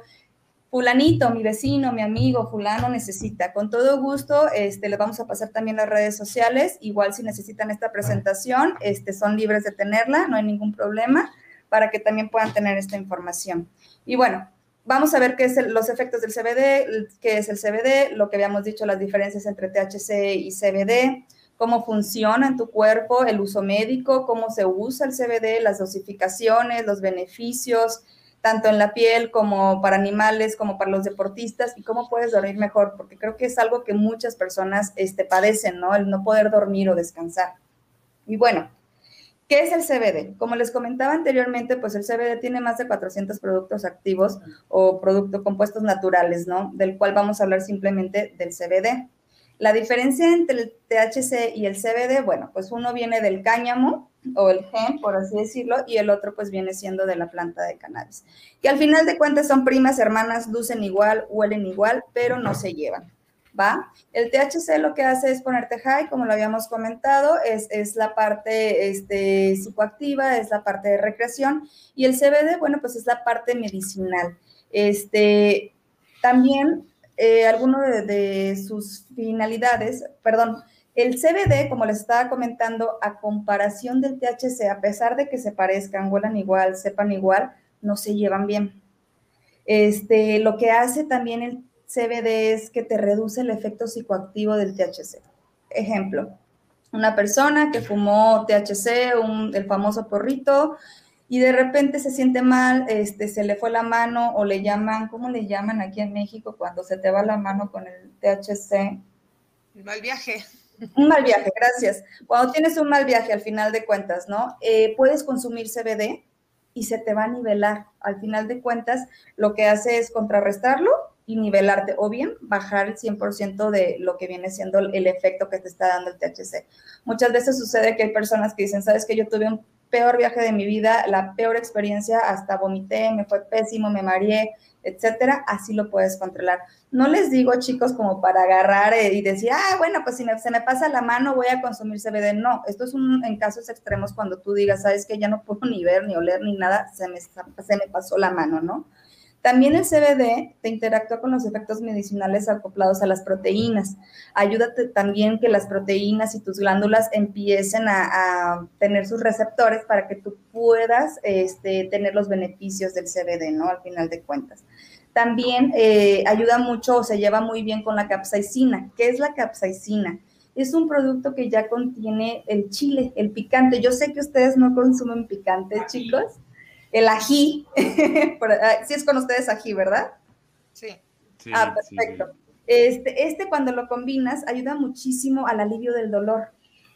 fulanito, mi vecino, mi amigo, fulano necesita. Con todo gusto, este, les vamos a pasar también las redes sociales. Igual si necesitan esta presentación, este, son libres de tenerla, no hay ningún problema, para que también puedan tener esta información. Y bueno, vamos a ver qué es los efectos del CBD, qué es el CBD, lo que habíamos dicho, las diferencias entre THC y CBD, cómo funciona en tu cuerpo, el uso médico, cómo se usa el CBD, las dosificaciones, los beneficios, tanto en la piel como para animales, como para los deportistas, y cómo puedes dormir mejor, porque creo que es algo que muchas personas este, padecen, ¿no? El no poder dormir o descansar. Y bueno, ¿qué es el CBD? Como les comentaba anteriormente, pues el CBD tiene más de 400 productos activos o productos compuestos naturales, ¿no? Del cual vamos a hablar simplemente del CBD. La diferencia entre el THC y el CBD, bueno, pues uno viene del cáñamo, o el gen, por así decirlo, y el otro pues viene siendo de la planta de cannabis. Que al final de cuentas son primas, hermanas, lucen igual, huelen igual, pero no se llevan. ¿Va? El THC lo que hace es ponerte high, como lo habíamos comentado, es, es la parte este, psicoactiva, es la parte de recreación, y el CBD, bueno, pues es la parte medicinal. Este, también eh, alguno de, de sus finalidades, perdón, el CBD, como les estaba comentando, a comparación del THC, a pesar de que se parezcan, huelan igual, sepan igual, no se llevan bien. Este, lo que hace también el CBD es que te reduce el efecto psicoactivo del THC. Ejemplo, una persona que fumó THC, el famoso porrito, y de repente se siente mal, este, se le fue la mano o le llaman, ¿cómo le llaman aquí en México cuando se te va la mano con el THC? Mal viaje. Un mal viaje, gracias. Cuando tienes un mal viaje, al final de cuentas, ¿no? Eh, puedes consumir CBD y se te va a nivelar. Al final de cuentas, lo que hace es contrarrestarlo y nivelarte, o bien bajar el 100% de lo que viene siendo el efecto que te está dando el THC. Muchas veces sucede que hay personas que dicen, sabes que yo tuve un peor viaje de mi vida, la peor experiencia, hasta vomité, me fue pésimo, me mareé, etcétera, así lo puedes controlar. No les digo, chicos, como para agarrar eh, y decir, ah, bueno, pues si se me pasa la mano voy a consumir CBD. No, esto es un, en casos extremos cuando tú digas, sabes que ya no puedo ni ver, ni oler, ni nada, se me, se me pasó la mano, ¿no? También el CBD te interactúa con los efectos medicinales acoplados a las proteínas. Ayúdate también que las proteínas y tus glándulas empiecen a, tener sus receptores para que tú puedas este, tener los beneficios del CBD, ¿no? Al final de cuentas. También eh, ayuda mucho o se lleva muy bien con la capsaicina. ¿Qué es la capsaicina? Es un producto que ya contiene el chile, el picante. Yo sé que ustedes no consumen picante, chicos el ají. Ah, sí es con ustedes ají, ¿verdad? Sí. ah, perfecto. Este, este cuando lo combinas ayuda muchísimo al alivio del dolor.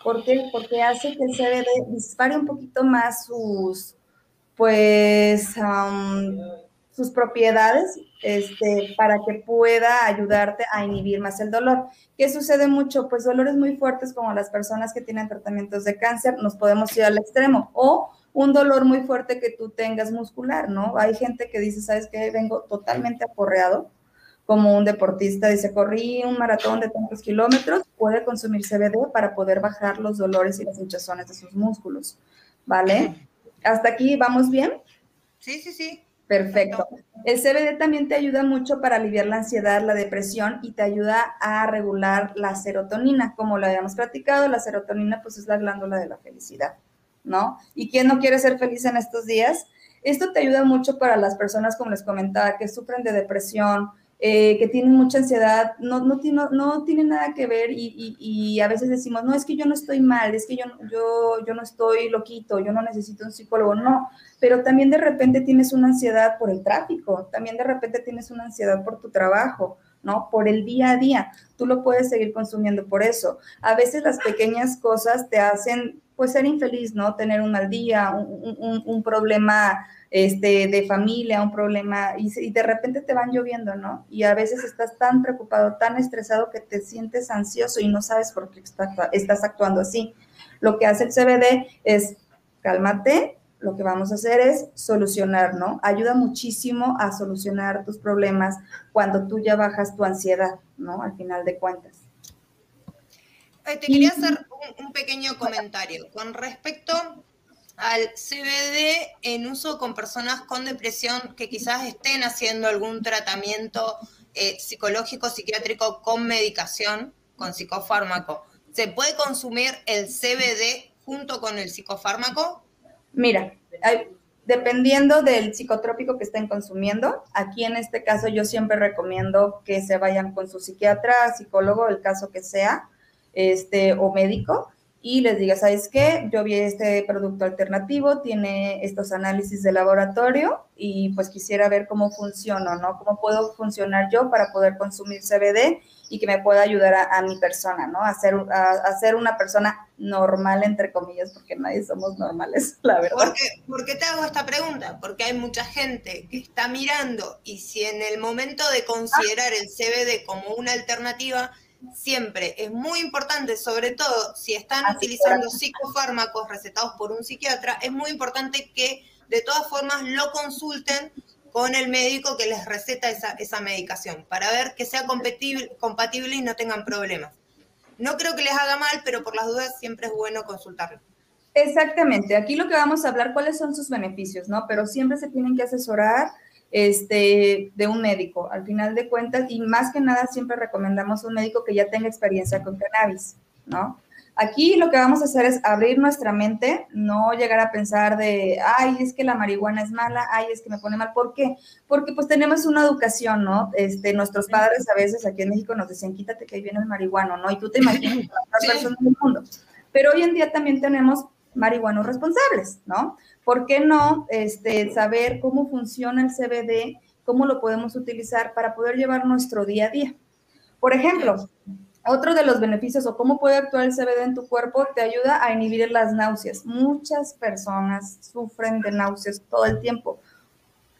¿Por qué? Porque hace que el CBD dispare un poquito más sus, pues, sus propiedades este, para que pueda ayudarte a inhibir más el dolor. ¿Qué sucede mucho? Pues dolores muy fuertes como las personas que tienen tratamientos de cáncer, nos podemos ir al extremo o un dolor muy fuerte que tú tengas muscular, ¿no? Hay gente que dice, ¿sabes qué? Vengo totalmente aporreado, como un deportista dice, corrí un maratón de tantos kilómetros, puede consumir CBD para poder bajar los dolores y las hinchazones de sus músculos, ¿vale? ¿Hasta aquí vamos bien? Sí, sí, sí. Perfecto. El CBD también te ayuda mucho para aliviar la ansiedad, la depresión y te ayuda a regular la serotonina. Como lo habíamos platicado, la serotonina pues es la glándula de la felicidad, ¿no? ¿Y quién no quiere ser feliz en estos días? Esto te ayuda mucho para las personas, como les comentaba, que sufren de depresión, eh, que tienen mucha ansiedad, no, no, no, no tiene nada que ver y, y, a veces decimos, no, es que yo no estoy mal, es que yo, yo, yo no estoy loquito, yo no necesito un psicólogo, no, pero también de repente tienes una ansiedad por el tráfico, también de repente tienes una ansiedad por tu trabajo, ¿no? Por el día a día, tú lo puedes seguir consumiendo por eso. A veces las pequeñas cosas te hacen, pues, ser infeliz, ¿no? Tener un mal día, un, un, un problema este, de familia, un problema, y, de repente te van lloviendo, ¿no? Y a veces estás tan preocupado, tan estresado que te sientes ansioso y no sabes por qué estás actuando así. Lo que hace el CBD es, cálmate, lo que vamos a hacer es solucionar, ¿no? Ayuda muchísimo a solucionar tus problemas cuando tú ya bajas tu ansiedad, ¿no? Al final de cuentas. Eh, te quería hacer un, un pequeño comentario con respecto al CBD en uso con personas con depresión que quizás estén haciendo algún tratamiento eh, psicológico, psiquiátrico con medicación, con psicofármaco. ¿Se puede consumir el CBD junto con el psicofármaco? Mira, dependiendo del psicotrópico que estén consumiendo, aquí en este caso yo siempre recomiendo que se vayan con su psiquiatra, psicólogo, el caso que sea, este, o médico, y les diga, ¿sabes qué? Yo vi este producto alternativo, tiene estos análisis de laboratorio y pues quisiera ver cómo funciona, ¿no? ¿Cómo puedo funcionar yo para poder consumir CBD y que me pueda ayudar a, mi persona, ¿no? A ser, una persona normal, entre comillas, porque nadie somos normales, la verdad. ¿Por qué te hago esta pregunta? Porque hay mucha gente que está mirando y si en el momento de considerar el CBD como una alternativa siempre es muy importante, sobre todo si están utilizando psicofármacos recetados por un psiquiatra, es muy importante que de todas formas lo consulten con el médico que les receta esa, medicación para ver que sea compatible, compatible y no tengan problemas. No creo que les haga mal, pero por las dudas siempre es bueno consultarlo. Exactamente, aquí lo que vamos a hablar, cuáles son sus beneficios, ¿no? Pero siempre se tienen que asesorar este, de un médico. Al final de cuentas, y más que nada, siempre recomendamos un médico que ya tenga experiencia con cannabis, ¿no? Aquí lo que vamos a hacer es abrir nuestra mente, no llegar a pensar de, ay, es que la marihuana es mala, ay, es que me pone mal. ¿Por qué? Porque pues tenemos una educación, ¿no? Este, nuestros padres a veces aquí en México nos decían, quítate que ahí viene el marihuano, ¿no? Y tú te imaginas las personas del mundo. Pero hoy en día también tenemos marihuanos responsables, ¿no? ¿Por qué no este, saber cómo funciona el CBD, cómo lo podemos utilizar para poder llevar nuestro día a día? Por ejemplo, otro de los beneficios o cómo puede actuar el CBD en tu cuerpo te ayuda a inhibir las náuseas. Muchas personas sufren de náuseas todo el tiempo.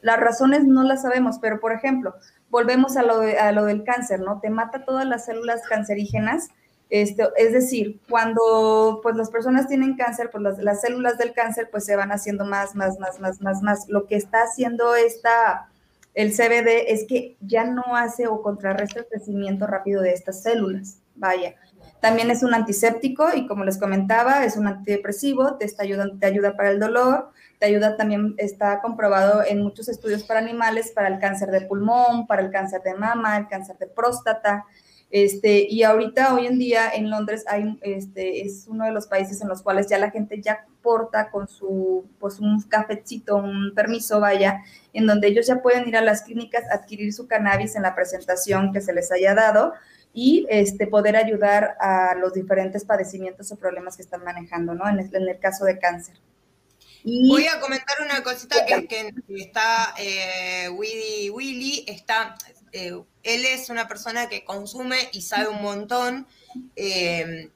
Las razones no las sabemos, pero por ejemplo, volvemos a lo, a lo del cáncer, ¿no? Te mata todas las células cancerígenas este, es decir, cuando pues las personas tienen cáncer, pues las, células del cáncer pues se van haciendo más, más, más, más, más, más. Lo que está haciendo esta, el CBD es que ya no hace o contrarresta el crecimiento rápido de estas células. Vaya. También es un antiséptico y como les comentaba, es un antidepresivo, te, está ayudando, te ayuda para el dolor, te ayuda también, está comprobado en muchos estudios para animales, para el cáncer de pulmón, para el cáncer de mama, el cáncer de próstata, este, y ahorita, hoy en día, en Londres hay, este, es uno de los países en los cuales ya la gente ya porta con su, pues un cafecito, un permiso, vaya, en donde ellos ya pueden ir a las clínicas, adquirir su cannabis en la presentación que se les haya dado y este, poder ayudar a los diferentes padecimientos o problemas que están manejando, ¿no? En el, en el caso de cáncer. Voy a comentar una cosita que, que está eh, Willy, Willy, está él es una persona que consume y sabe un montón. Eh,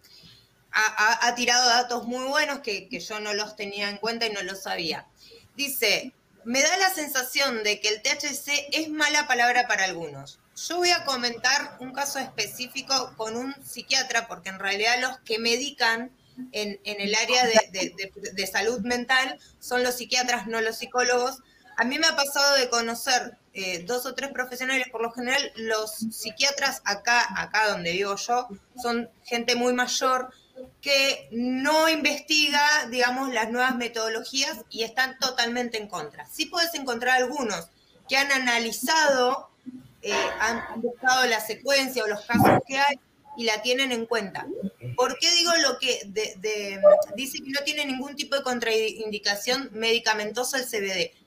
ha, tirado datos muy buenos que, que yo no los tenía en cuenta y no los sabía. Dice, me da la sensación de que el THC es mala palabra para algunos. Yo voy a comentar un caso específico con un psiquiatra, porque en realidad los que medican en, el área de, salud mental son los psiquiatras, no los psicólogos. A mí me ha pasado de conocer eh, dos o tres profesionales, por lo general los psiquiatras acá, acá donde vivo yo, son gente muy mayor que no investiga, digamos, las nuevas metodologías y están totalmente en contra. Sí puedes encontrar algunos que han analizado, eh, han buscado la secuencia o los casos que hay y la tienen en cuenta. ¿Por qué digo lo que dice que no tiene ningún tipo de contraindicación medicamentosa el CBD?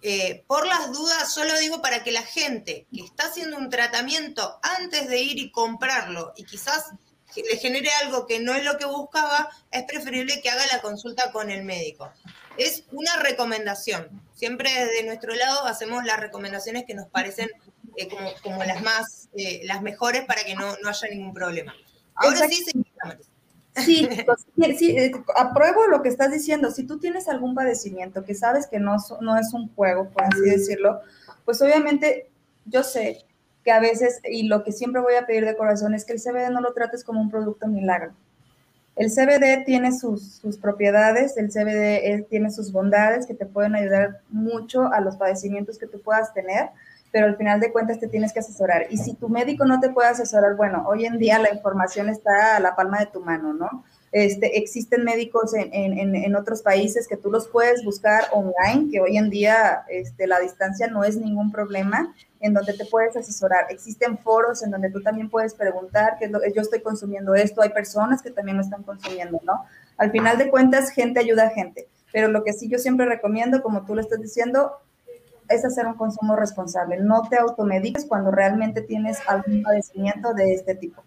Eh, por las dudas, solo digo para que la gente que está haciendo un tratamiento antes de ir y comprarlo y quizás le genere algo que no es lo que buscaba, es preferible que haga la consulta con el médico. Es una recomendación. Siempre desde nuestro lado hacemos las recomendaciones que nos parecen eh, como, las más, eh, las mejores para que no, haya ningún problema. Ahora sí, Sí, sí, eh, apruebo lo que estás diciendo. Si tú tienes algún padecimiento que sabes que no, no es un juego, por así decirlo, pues obviamente yo sé que a veces, y lo que siempre voy a pedir de corazón es que el CBD no lo trates como un producto milagro. El CBD tiene sus, propiedades, el CBD tiene sus bondades que te pueden ayudar mucho a los padecimientos que tú puedas tener, pero al final de cuentas te tienes que asesorar. Y si tu médico no te puede asesorar, bueno, hoy en día la información está a la palma de tu mano, ¿no? Este, existen médicos en, en, en, otros países que tú los puedes buscar online, que hoy en día este, la distancia no es ningún problema, en donde te puedes asesorar. Existen foros en donde tú también puedes preguntar, que yo estoy consumiendo esto, hay personas que también lo están consumiendo, ¿no? Al final de cuentas, gente ayuda a gente, pero lo que sí yo siempre recomiendo, como tú lo estás diciendo, es hacer un consumo responsable. No te automediques cuando realmente tienes algún padecimiento de este tipo.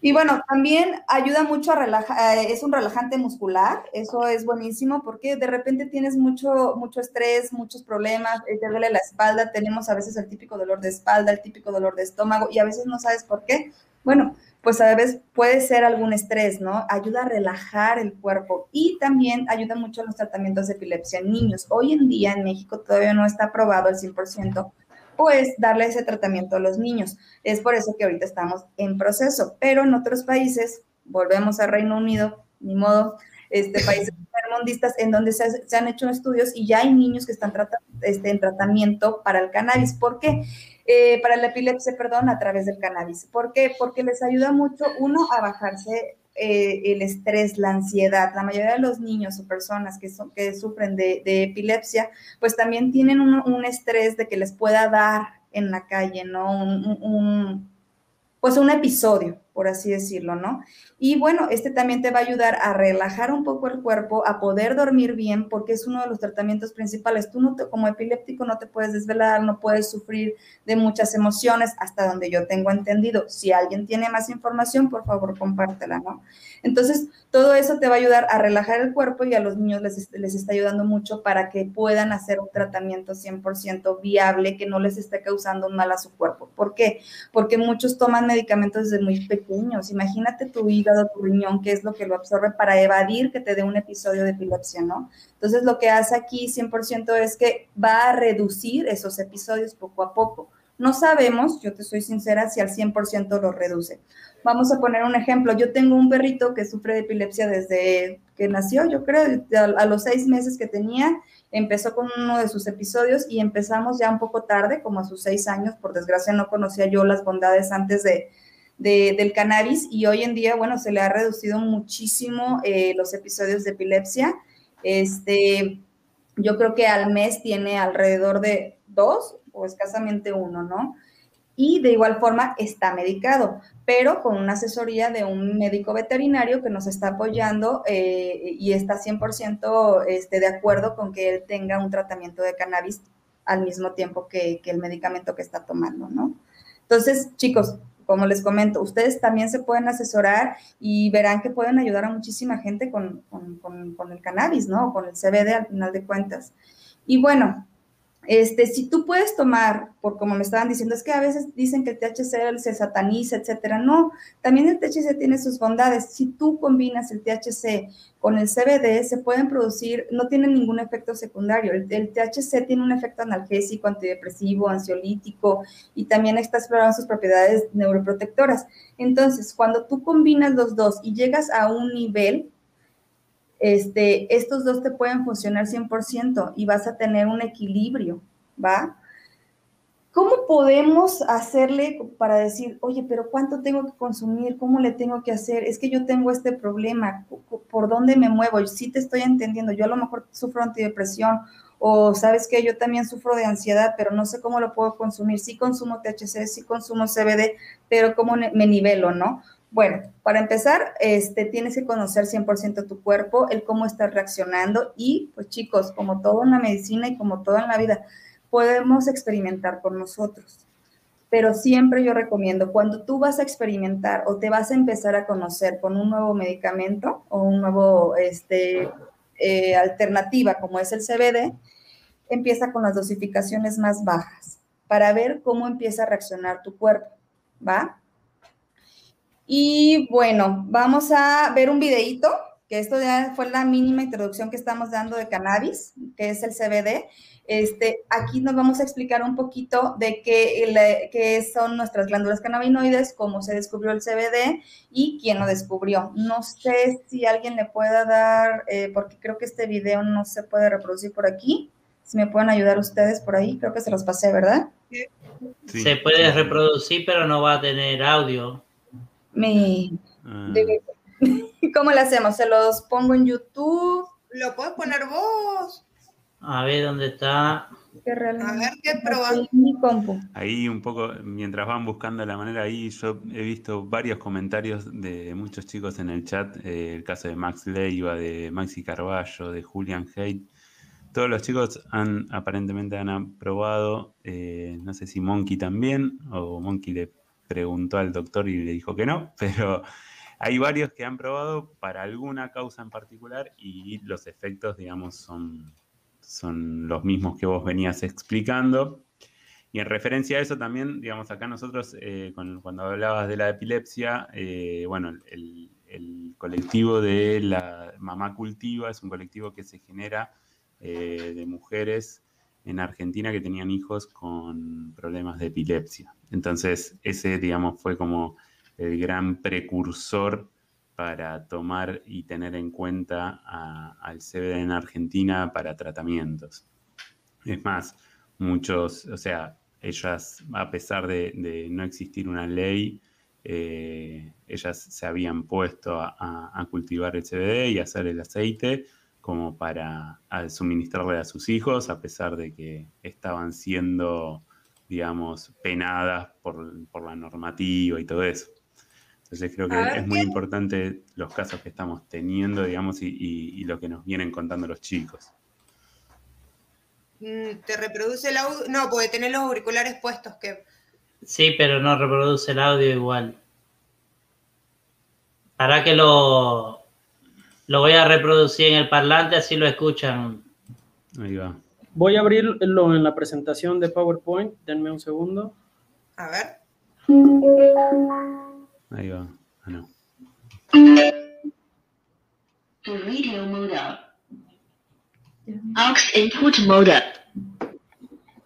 Y bueno, también ayuda mucho a relajar, eh, es un relajante muscular, eso es buenísimo porque de repente tienes mucho, mucho estrés, muchos problemas, eh, te duele la espalda, tenemos a veces el típico dolor de espalda, el típico dolor de estómago y a veces no sabes por qué. Bueno, pues a veces puede ser algún estrés, ¿no? Ayuda a relajar el cuerpo y también ayuda mucho a los tratamientos de epilepsia en niños. Hoy en día en México todavía no está aprobado al 100%, pues darle ese tratamiento a los niños. Es por eso que ahorita estamos en proceso, pero en otros países, volvemos a Reino Unido, ni modo, este, países mundistas en donde se, han hecho estudios y ya hay niños que están este, en tratamiento para el cannabis. ¿Por qué? Eh, para la epilepsia, perdón, a través del cannabis. ¿Por qué? Porque les ayuda mucho, uno, a bajarse eh, el estrés, la ansiedad. La mayoría de los niños o personas que, son, que sufren de, epilepsia, pues también tienen un, estrés de que les pueda dar en la calle, ¿no? un, pues un episodio, por así decirlo, ¿no? Y bueno, este también te va a ayudar a relajar un poco el cuerpo, a poder dormir bien, porque es uno de los tratamientos principales. Tú no como epiléptico no te puedes desvelar, no puedes sufrir de muchas emociones, hasta donde yo tengo entendido. Si alguien tiene más información, por favor, compártela, ¿no? Entonces, todo eso te va a ayudar a relajar el cuerpo y a los niños les, les está ayudando mucho para que puedan hacer un tratamiento 100% viable que no les esté causando mal a su cuerpo. ¿Por qué? Porque muchos toman medicamentos desde muy pequeños. Imagínate tu hígado, tu riñón, que es lo que lo absorbe para evadir que te dé un episodio de epilepsia, ¿no? Entonces, lo que hace aquí 100% es que va a reducir esos episodios poco a poco. No sabemos, yo te soy sincera, si al 100% lo reduce. Vamos a poner un ejemplo. Yo tengo un perrito que sufre de epilepsia desde que nació, yo creo, a, los seis meses que tenía, empezó con uno de sus episodios y empezamos ya un poco tarde, como a sus seis años. Por desgracia no conocía yo las bondades antes de, del cannabis y hoy en día, bueno, se le ha reducido muchísimo eh, los episodios de epilepsia. Este, yo creo que al mes tiene alrededor de dos o escasamente uno, ¿no? Y de igual forma está medicado, pero con una asesoría de un médico veterinario que nos está apoyando eh, y está 100% este, de acuerdo con que él tenga un tratamiento de cannabis al mismo tiempo que, el medicamento que está tomando, ¿no? Entonces, chicos, como les comento, ustedes también se pueden asesorar y verán que pueden ayudar a muchísima gente con, con el cannabis, ¿no? Con el CBD al final de cuentas. Y bueno, Este, si tú puedes tomar, por como me estaban diciendo, es que a veces dicen que el THC se sataniza, etcétera. No, también el THC tiene sus bondades. Si tú combinas el THC con el CBD, se pueden producir, no tienen ningún efecto secundario. El, THC tiene un efecto analgésico, antidepresivo, ansiolítico y también está explorando sus propiedades neuroprotectoras. Entonces, cuando tú combinas los dos y llegas a un nivel este, estos dos te pueden funcionar 100% y vas a tener un equilibrio, ¿va? ¿Cómo podemos hacerle para decir, oye, pero cuánto tengo que consumir? ¿Cómo le tengo que hacer? Es que yo tengo este problema, ¿por dónde me muevo? Sí te estoy entendiendo, yo a lo mejor sufro antidepresión o sabes que yo también sufro de ansiedad, pero no sé cómo lo puedo consumir. Sí consumo THC, sí consumo CBD, pero cómo me nivelo, ¿no? Bueno, para empezar, este, tienes que conocer 100% tu cuerpo, el cómo está reaccionando y, pues chicos, como todo en la medicina y como todo en la vida, podemos experimentar con nosotros. Pero siempre yo recomiendo, cuando tú vas a experimentar o te vas a empezar a conocer con un nuevo medicamento o un nuevo este, eh, alternativa como es el CBD, empieza con las dosificaciones más bajas para ver cómo empieza a reaccionar tu cuerpo, ¿va? Y bueno, vamos a ver un videíto, que esto ya fue la mínima introducción que estamos dando de cannabis, que es el CBD. Este, aquí nos vamos a explicar un poquito de qué, qué, son nuestras glándulas cannabinoides, cómo se descubrió el CBD y quién lo descubrió. No sé si alguien le pueda dar, eh, porque creo que este video no se puede reproducir por aquí. Si me pueden ayudar ustedes por ahí, creo que se los pasé, ¿verdad? Se puede reproducir, pero no va a tener audio. Me... Ah. ¿Cómo lo hacemos? ¿Se los pongo en YouTube? ¿Lo puedes poner vos? A ver dónde está. A ver qué probamos. Ahí un poco, mientras van buscando la manera, ahí yo he visto varios comentarios de muchos chicos en el chat, eh, el caso de Max Leiva, de Maxi Carballo, de Julian Haidt. Todos los chicos han aparentemente han probado, eh, no sé si Monkey también, o Monkey le preguntó al doctor y le dijo que no, pero hay varios que han probado para alguna causa en particular y los efectos, digamos, son, son los mismos que vos venías explicando. Y en referencia a eso también, digamos, acá nosotros, eh, cuando hablabas de la epilepsia, eh, bueno, el, colectivo de la Mamá Cultiva es un colectivo que se genera eh, de mujeres en Argentina que tenían hijos con problemas de epilepsia. Entonces, ese, digamos, fue como el gran precursor para tomar y tener en cuenta al CBD en Argentina para tratamientos. Es más, muchos, o sea, ellas, a pesar de, no existir una ley, eh, ellas se habían puesto a, cultivar el CBD y hacer el aceite como para suministrarle a sus hijos, a pesar de que estaban siendo, digamos, penadas por, la normativa y todo eso. Entonces creo que es muy importante los casos que estamos teniendo, digamos, y, lo que nos vienen contando los chicos. Mm, ¿Te reproduce el audio? No, puede tener los auriculares puestos que... Sí, pero no reproduce el audio igual. Para que lo, lo voy a reproducir en el parlante, así lo escuchan. Ahí va. Voy a abrirlo en la presentación de PowerPoint. Denme un segundo. A ver. Ahí va. Ah, no. Radio mode Aux input mode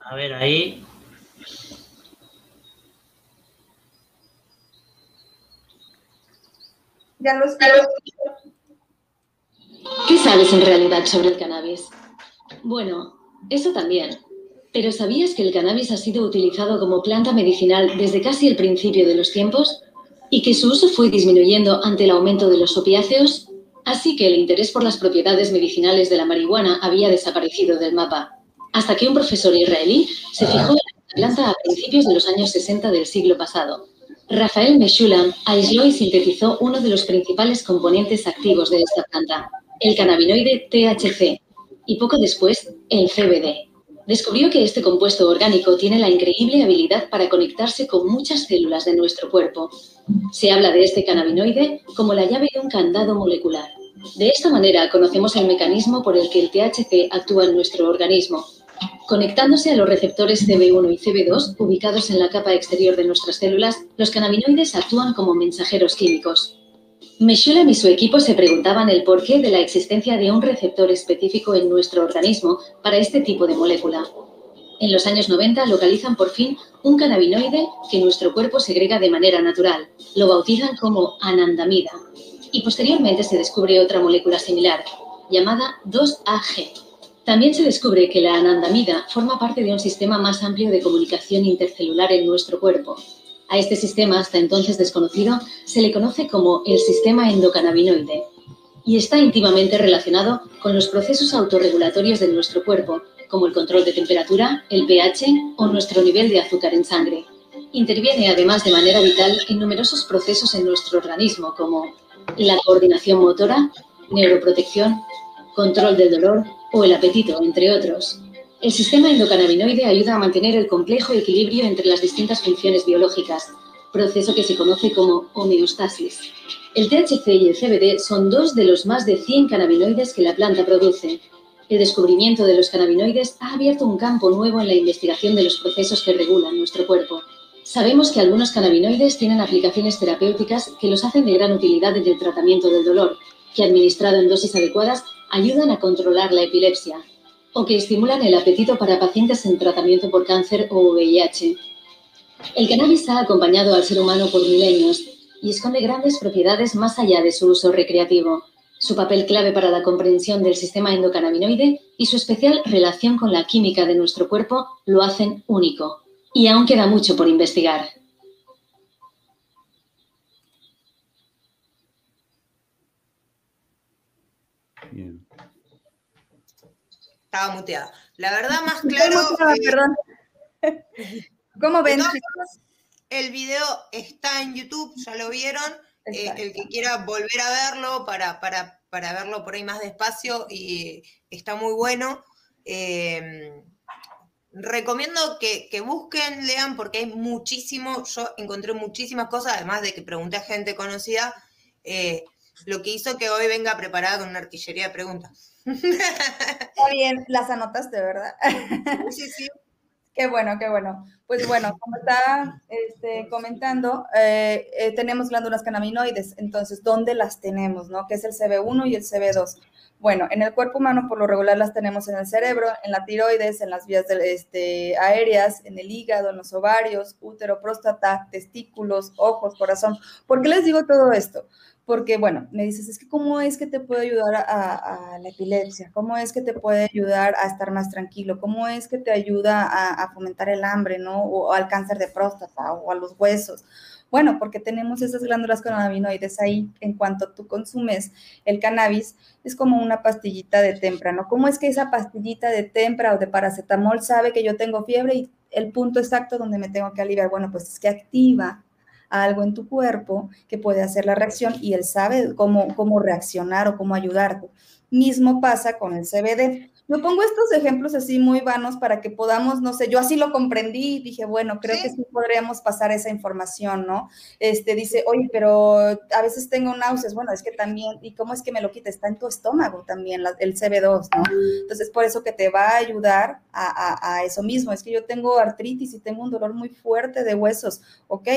A ver, ahí. Ya lo ¿Qué sabes en realidad sobre el cannabis? Bueno, eso también. Pero ¿sabías que el cannabis ha sido utilizado como planta medicinal desde casi el principio de los tiempos? ¿Y que su uso fue disminuyendo ante el aumento de los opiáceos? Así que el interés por las propiedades medicinales de la marihuana había desaparecido del mapa. Hasta que un profesor israelí se fijó en la planta a principios de los años 60 del siglo pasado. Rafael Meshulam aisló y sintetizó uno de los principales componentes activos de esta planta, el cannabinoide THC y poco después el CBD. Descubrió que este compuesto orgánico tiene la increíble habilidad para conectarse con muchas células de nuestro cuerpo. Se habla de este cannabinoide como la llave de un candado molecular. De esta manera conocemos el mecanismo por el que el THC actúa en nuestro organismo. Conectándose a los receptores CB1 y CB2 ubicados en la capa exterior de nuestras células, los cannabinoides actúan como mensajeros químicos. Meshulam y su equipo se preguntaban el porqué de la existencia de un receptor específico en nuestro organismo para este tipo de molécula. En los años 90 localizan por fin un cannabinoide que nuestro cuerpo segrega de manera natural. Lo bautizan como anandamida. Y posteriormente se descubre otra molécula similar, llamada 2AG, también se descubre que la anandamida forma parte de un sistema más amplio de comunicación intercelular en nuestro cuerpo. A este sistema, hasta entonces desconocido, se le conoce como el sistema endocannabinoide y está íntimamente relacionado con los procesos autorregulatorios de nuestro cuerpo, como el control de temperatura, el pH o nuestro nivel de azúcar en sangre. Interviene además de manera vital en numerosos procesos en nuestro organismo, como la coordinación motora, neuroprotección, control del dolor, o el apetito, entre otros. El sistema endocannabinoide ayuda a mantener el complejo equilibrio entre las distintas funciones biológicas, proceso que se conoce como homeostasis. El THC y el CBD son dos de los más de 100 cannabinoides que la planta produce. El descubrimiento de los cannabinoides ha abierto un campo nuevo en la investigación de los procesos que regulan nuestro cuerpo. Sabemos que algunos cannabinoides tienen aplicaciones terapéuticas que los hacen de gran utilidad en el tratamiento del dolor, que administrado en dosis adecuadas ayudan a controlar la epilepsia o que estimulan el apetito para pacientes en tratamiento por cáncer o VIH. El cannabis ha acompañado al ser humano por milenios y esconde grandes propiedades más allá de su uso recreativo. Su papel clave para la comprensión del sistema endocannabinoide y su especial relación con la química de nuestro cuerpo lo hacen único. Y aún queda mucho por investigar. Estaba muteada. La verdad, más claro. Eh, ¿Cómo ven? El video está en YouTube, ya lo vieron. Eh, el que quiera volver a verlo para, para, para, verlo por ahí más despacio y está muy bueno. Eh, recomiendo que, que, busquen, lean, porque hay muchísimo, yo encontré muchísimas cosas, además de que pregunté a gente conocida, lo que hizo que hoy venga preparada con una artillería de preguntas. Está bien, las anotaste, ¿verdad? Sí, sí. Qué bueno, qué bueno. Pues bueno, como está este, comentando, eh, eh, tenemos glándulas cannabinoides. Entonces, ¿dónde las tenemos? ¿no? ¿Qué es el CB1 y el CB2? Bueno, en el cuerpo humano por lo regular las tenemos en el cerebro, en la tiroides, en las vías este, aéreas, en el hígado, en los ovarios, útero, próstata, testículos, ojos, corazón. ¿Por qué les digo todo esto? Porque, bueno, me dices, es que cómo es que te puede ayudar a, la epilepsia, cómo es que te puede ayudar a estar más tranquilo, cómo es que te ayuda a, fomentar el hambre, ¿no? O al cáncer de próstata o a los huesos. Bueno, porque tenemos esas glándulas cannabinoides ahí. En cuanto tú consumes el cannabis, es como una pastillita de tempra, ¿no? ¿Cómo es que esa pastillita de tempra o de paracetamol sabe que yo tengo fiebre y el punto exacto donde me tengo que aliviar? Bueno, pues es que activa algo en tu cuerpo que puede hacer la reacción y él sabe cómo, cómo reaccionar o cómo ayudarte. Mismo pasa con el CBD. Yo pongo estos ejemplos así muy vanos para que podamos, no sé, yo así lo comprendí y dije, bueno, creo que sí podríamos pasar esa información, ¿no? Este dice, oye, pero a veces tengo náuseas, bueno, es que también, ¿y cómo es que me lo quita? Está en tu estómago también el CB2, ¿no? Entonces, por eso que te va a ayudar a, a eso mismo. Es que yo tengo artritis y tengo un dolor muy fuerte de huesos, ok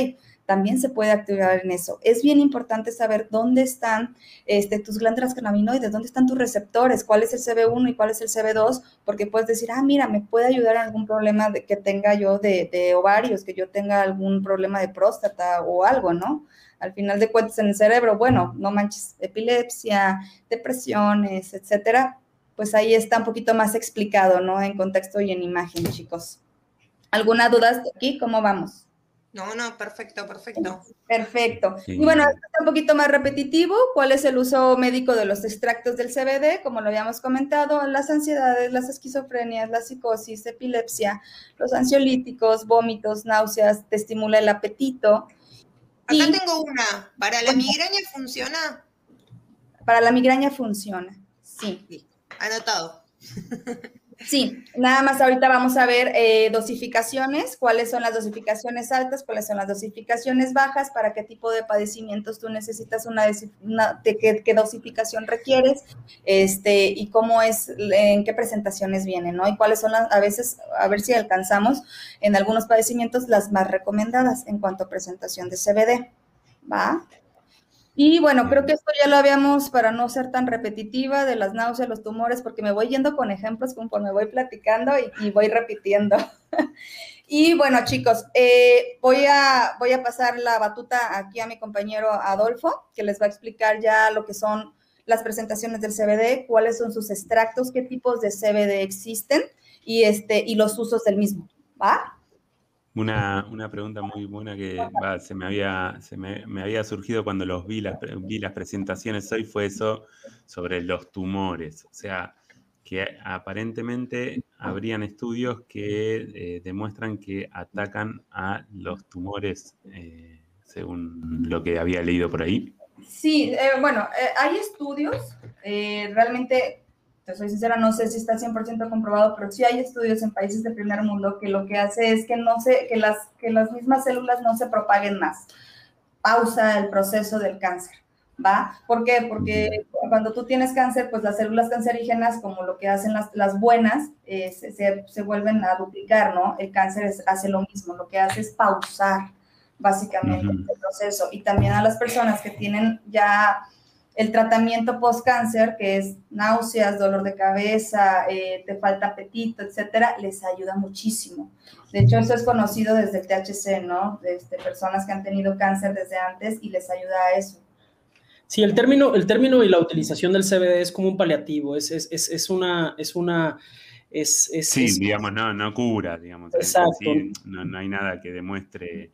también se puede activar en eso. Es bien importante saber dónde están este, tus glándulas cannabinoides, dónde están tus receptores, cuál es el CB1 y cuál es el CB2, porque puedes decir, ah, mira, me puede ayudar en algún problema de, que tenga yo de, de ovarios, que yo tenga algún problema de próstata o algo, ¿no? Al final de cuentas en el cerebro, bueno, no manches, epilepsia, depresiones, etcétera, pues ahí está un poquito más explicado, ¿no? En contexto y en imagen, chicos. ¿Alguna duda hasta aquí? ¿Cómo vamos? No, no, perfecto, perfecto. Perfecto. Y bueno, un poquito más repetitivo. ¿Cuál es el uso médico de los extractos del CBD? Como lo habíamos comentado, las ansiedades, las esquizofrenias, la psicosis, epilepsia, los ansiolíticos, vómitos, náuseas, te estimula el apetito. Acá tengo una. ¿Para la migraña funciona? Para la migraña funciona, sí. Anotado. Sí, nada más ahorita vamos a ver eh, dosificaciones, cuáles son las dosificaciones altas, cuáles son las dosificaciones bajas, para qué tipo de padecimientos tú necesitas una, de qué, dosificación requieres, este, y cómo es, en qué presentaciones vienen, ¿no? Y cuáles son las, a veces, a ver si alcanzamos en algunos padecimientos las más recomendadas en cuanto a presentación de CBD, ¿va? Y bueno, creo que esto ya lo habíamos para no ser tan repetitiva de las náuseas, los tumores, porque me voy yendo con ejemplos conforme voy platicando y, voy repitiendo. y bueno, chicos, eh, voy, a, voy a pasar la batuta aquí a mi compañero Adolfo, que les va a explicar ya lo que son las presentaciones del CBD, cuáles son sus extractos, qué tipos de CBD existen y, este, y los usos del mismo. ¿Va? Una, una, pregunta muy buena que se, me había, se me, había surgido cuando los vi las, vi las presentaciones hoy fue eso sobre los tumores. O sea, que aparentemente habrían estudios que eh, demuestran que atacan a los tumores, eh, según lo que había leído por ahí. Sí, eh, bueno, hay estudios, realmente te soy sincera, no sé si está 100% comprobado, pero sí hay estudios en países del primer mundo que lo que hace es que, no se, que, las, que las mismas células no se propaguen más. Pausa el proceso del cáncer. ¿Va? ¿Por qué? Porque cuando tú tienes cáncer, pues las células cancerígenas, como lo que hacen las, las buenas, eh, se, se, vuelven a duplicar, ¿no? El cáncer hace lo mismo, lo que hace es pausar básicamente el proceso. Y también a las personas que tienen ya el tratamiento post-cáncer, que es náuseas, dolor de cabeza, eh, te falta apetito, etcétera, les ayuda muchísimo. De hecho, eso es conocido desde el THC, ¿no? Desde personas que han tenido cáncer desde antes y les ayuda a eso. Sí, el término, el término y la utilización del CBD es como un paliativo, es, es, es, es una, es una, es, sí, digamos, no, no cura, digamos. Exacto. no, no hay nada que demuestre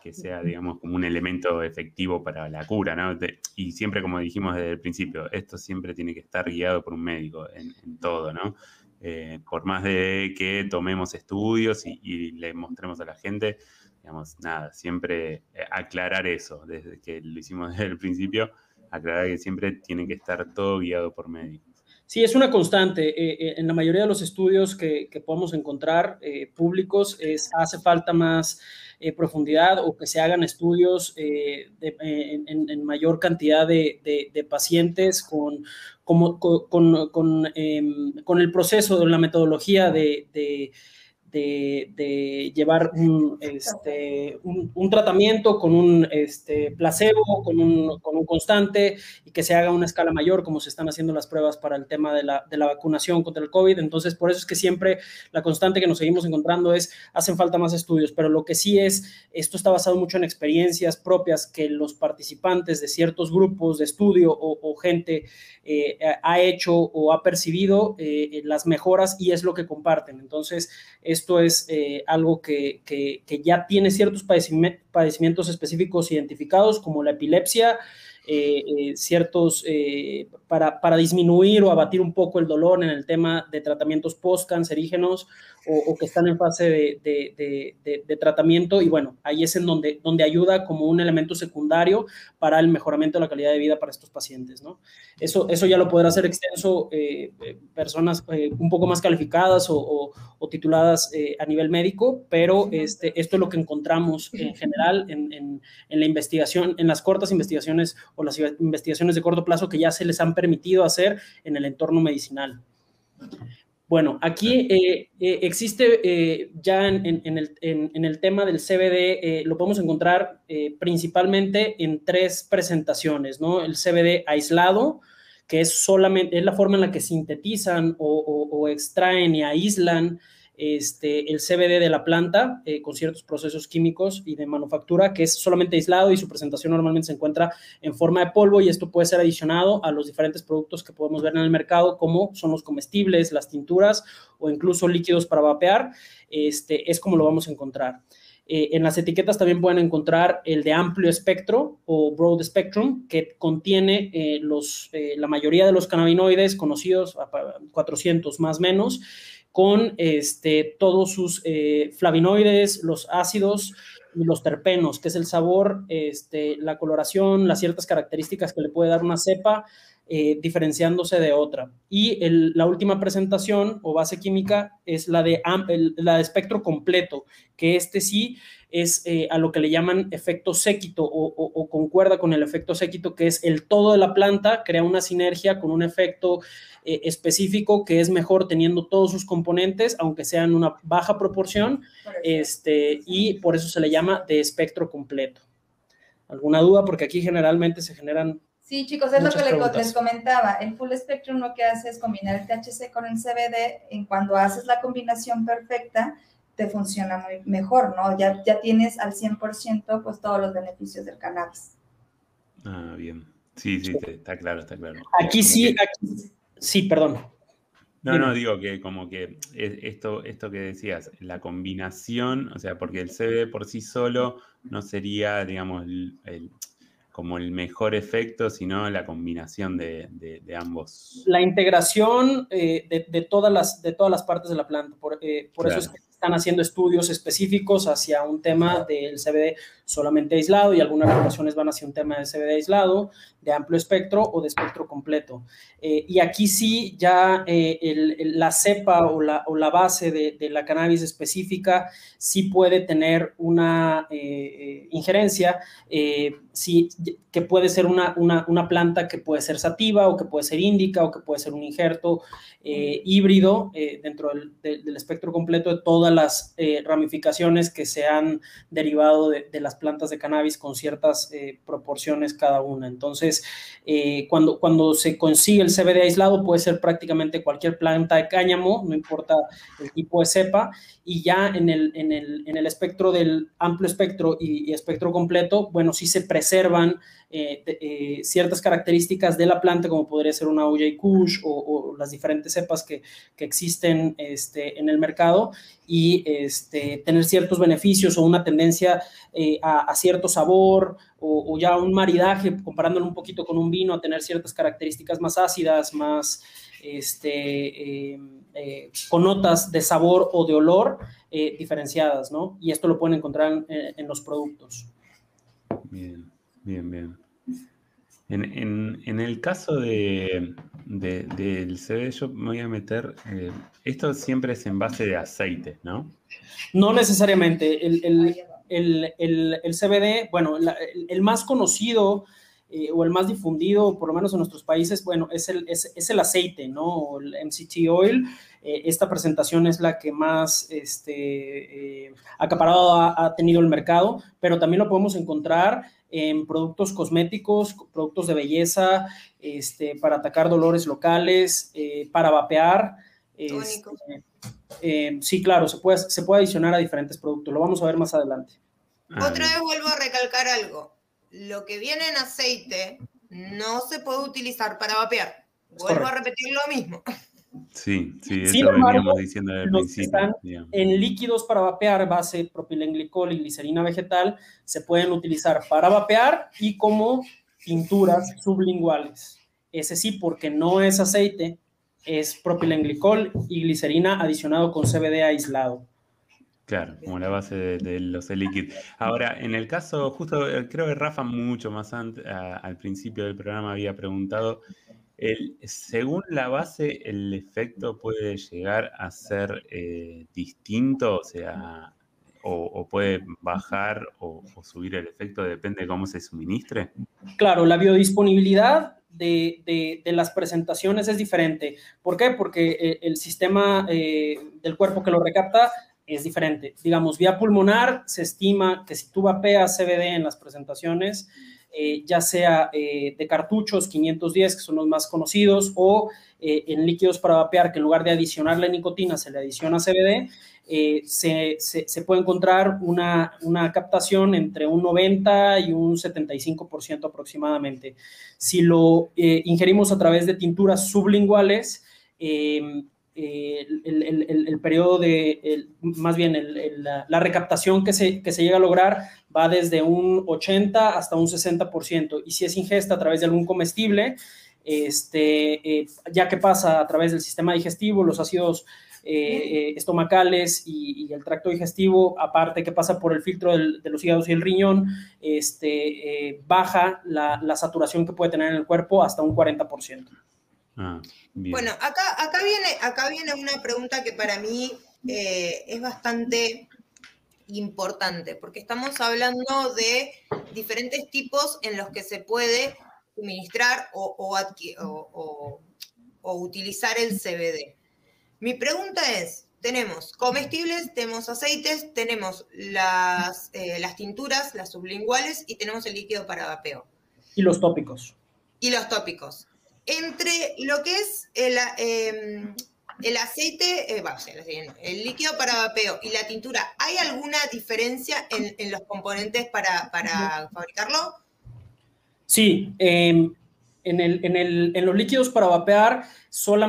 que sea, digamos, como un elemento efectivo para la cura, ¿no? y siempre, como dijimos desde el principio, esto siempre tiene que estar guiado por un médico en, todo, ¿no? Eh, por más de que tomemos estudios y, le mostremos a la gente, digamos, nada, siempre eh, aclarar eso, desde que lo hicimos desde el principio, aclarar que siempre tiene que estar todo guiado por médicos. Sí, es una constante. Eh, en la mayoría de los estudios que, podemos encontrar públicos, es, hace falta más eh, profundidad o que se hagan estudios eh, en, mayor cantidad de, pacientes con, em, con, el proceso de la metodología de de, llevar un, este, un, tratamiento con un este, placebo, con un, con un, constante y que se haga una escala mayor, como se están haciendo las pruebas para el tema de la, de la, vacunación contra el COVID. Entonces, por eso es que siempre la constante que nos seguimos encontrando es, hacen falta más estudios, pero lo que sí es, esto está basado mucho en experiencias propias que los participantes de ciertos grupos de estudio o, gente eh, ha hecho o ha percibido eh, las mejoras y es lo que comparten. Entonces, es esto es eh, algo que, ya tiene ciertos padecimientos específicos identificados, como la epilepsia, eh, eh, ciertos, para, para, disminuir o abatir un poco el dolor en el tema de tratamientos post-cancerígenos o, que están en fase de, tratamiento. Y bueno, ahí es en donde, donde ayuda como un elemento secundario para el mejoramiento de la calidad de vida para estos pacientes, ¿no? Eso, eso ya lo podrá hacer extenso eh, eh, personas eh, un poco más calificadas o, tituladas a nivel médico, pero este, esto es lo que encontramos en general en, en, en la investigación, en las cortas investigaciones o las investigaciones de corto plazo que ya se les han permitido hacer en el entorno medicinal. Bueno, aquí eh, eh, existe eh, ya en, el, tema del CBD, lo podemos encontrar principalmente en tres presentaciones, ¿no? El CBD aislado, que es solamente, es la forma en la que sintetizan o extraen y aíslan este, el CBD de la planta eh, con ciertos procesos químicos y de manufactura que es solamente aislado y su presentación normalmente se encuentra en forma de polvo y esto puede ser adicionado a los diferentes productos que podemos ver en el mercado como son los comestibles, las tinturas o incluso líquidos para vapear. Este, es como lo vamos a encontrar. Eh, en las etiquetas también pueden encontrar el de amplio espectro o broad spectrum, que contiene eh, los, la mayoría de los cannabinoides conocidos, 400 más menos, con este, todos sus eh, flavinoides, los ácidos y los terpenos, que es el sabor, este, la coloración, las ciertas características que le puede dar una cepa eh, diferenciándose de otra. Y la última presentación o base química es la de, la de espectro completo, que este sí es eh, a lo que le llaman efecto séquito o, concuerda con el efecto séquito, que es el todo de la planta, crea una sinergia con un efecto eh, específico que es mejor teniendo todos sus componentes, aunque sean una baja proporción, este, y por eso se le llama de espectro completo. ¿Alguna duda? Porque aquí generalmente se generan Sí, chicos, es lo que les comentaba. El full spectrum lo que hace es combinar el THC con el CBD. En cuando haces la combinación perfecta, te funciona muy mejor, ¿no? Ya, ya tienes al 100% pues todos los beneficios del cannabis. Ah, bien. Sí, sí, está claro, está claro. Aquí sí, aquí, sí, perdón. No, no, digo que como que esto, esto que decías, la combinación, o sea, porque el CBD por sí solo no sería, digamos, el como el mejor efecto, sino la combinación de, ambos. La integración eh, de, todas las, de todas las partes de la planta. Por, eh, por eso es que están haciendo estudios específicos hacia un tema del CBD solamente aislado y algunas regulaciones van hacia un tema de CBD aislado, de amplio espectro o de espectro completo. Eh, y aquí sí ya eh, la cepa o la, o la base de, la cannabis específica sí puede tener una eh, injerencia, sí, que puede ser una, una, una, planta que puede ser sativa o que puede ser índica o que puede ser un injerto híbrido dentro del, del, espectro completo de las ramificaciones que se han derivado de, las plantas de cannabis con ciertas eh, proporciones cada una. Entonces, eh, cuando, cuando se consigue el CBD aislado, puede ser prácticamente cualquier planta de cáñamo, no importa el tipo de cepa, y ya en el, en el, en el espectro del amplio espectro y, espectro completo, bueno, sí se preservan eh, ciertas características de la planta, como podría ser una OJ Kush o, las diferentes cepas que, que existen este, en el mercado, y este, tener ciertos beneficios o una tendencia a, cierto sabor o, ya un maridaje, comparándolo un poquito con un vino, a tener ciertas características más ácidas, más este, eh, con notas de sabor o de olor eh, diferenciadas, ¿no? Y esto lo pueden encontrar en, los productos. Bien, bien, bien. En, el caso de, del CBD, yo me voy a meter, eh, esto siempre es en base de aceite, ¿no? No necesariamente. El, el, el, CBD, bueno, el, más conocido eh, o el más difundido, por lo menos en nuestros países, bueno, es el, es, es el aceite, ¿no? El MCT oil. Eh, esta presentación es la que más este, eh, acaparado ha, tenido el mercado, pero también lo podemos encontrar en productos cosméticos, productos de belleza, este, para atacar dolores locales, para vapear. Este, eh, sí, claro, se puede, se puede adicionar a diferentes productos. Lo vamos a ver más adelante. Otra vez vuelvo a recalcar algo. Lo que viene en aceite no se puede utilizar para vapear. Vuelvo a repetir lo mismo. Sí, sí, eso veníamos diciendo desde el principio. en líquidos para vapear, base propilenglicol y glicerina vegetal, se pueden utilizar para vapear y como pinturas sublinguales. Ese sí, porque no es aceite, es propilenglicol y glicerina adicionado con CBD aislado. Claro, como la base de, los líquidos. Ahora, en el caso, justo eh, creo que Rafa mucho más antes, al principio del programa había preguntado, según la base, ¿el efecto puede llegar a ser eh, distinto? O sea, o, puede bajar o, o, subir el efecto, depende de cómo se suministre. Claro, la biodisponibilidad de, las presentaciones es diferente. ¿Por qué? Porque eh, el sistema eh, del cuerpo que lo recapta es diferente. Digamos, vía pulmonar se estima que si tú vapeas CBD en las presentaciones, eh, ya sea de cartuchos 510, que son los más conocidos, o en líquidos para vapear, que en lugar de adicionar la nicotina se le adiciona CBD, eh, se, se, puede encontrar una, una, captación entre un 90 y un 75% aproximadamente. Si lo eh, ingerimos a través de tinturas sublinguales, eh, el, periodo de, más bien la, la, recaptación que se, que se llega a lograr va desde un 80 hasta un 60%. Y si es ingesta a través de algún comestible, este, ya que pasa a través del sistema digestivo, los ácidos eh, estomacales y, el tracto digestivo, aparte que pasa por el filtro de los hígados y el riñón, este, baja la, saturación que puede tener en el cuerpo hasta un 40%. Ah, bueno, acá, acá, viene, acá viene una pregunta que para mí es bastante importante, porque estamos hablando de diferentes tipos en los que se puede suministrar o, o, utilizar el CBD. Mi pregunta es, tenemos comestibles, tenemos aceites, tenemos las, eh, las tinturas, las sublinguales y tenemos el líquido para vapeo. Y los tópicos. Y los tópicos. Entre lo que es el, em, el aceite, eh, el líquido para vapeo y la tintura, ¿hay alguna diferencia en, los componentes para, fabricarlo? Sí, em, en, los líquidos para vapear,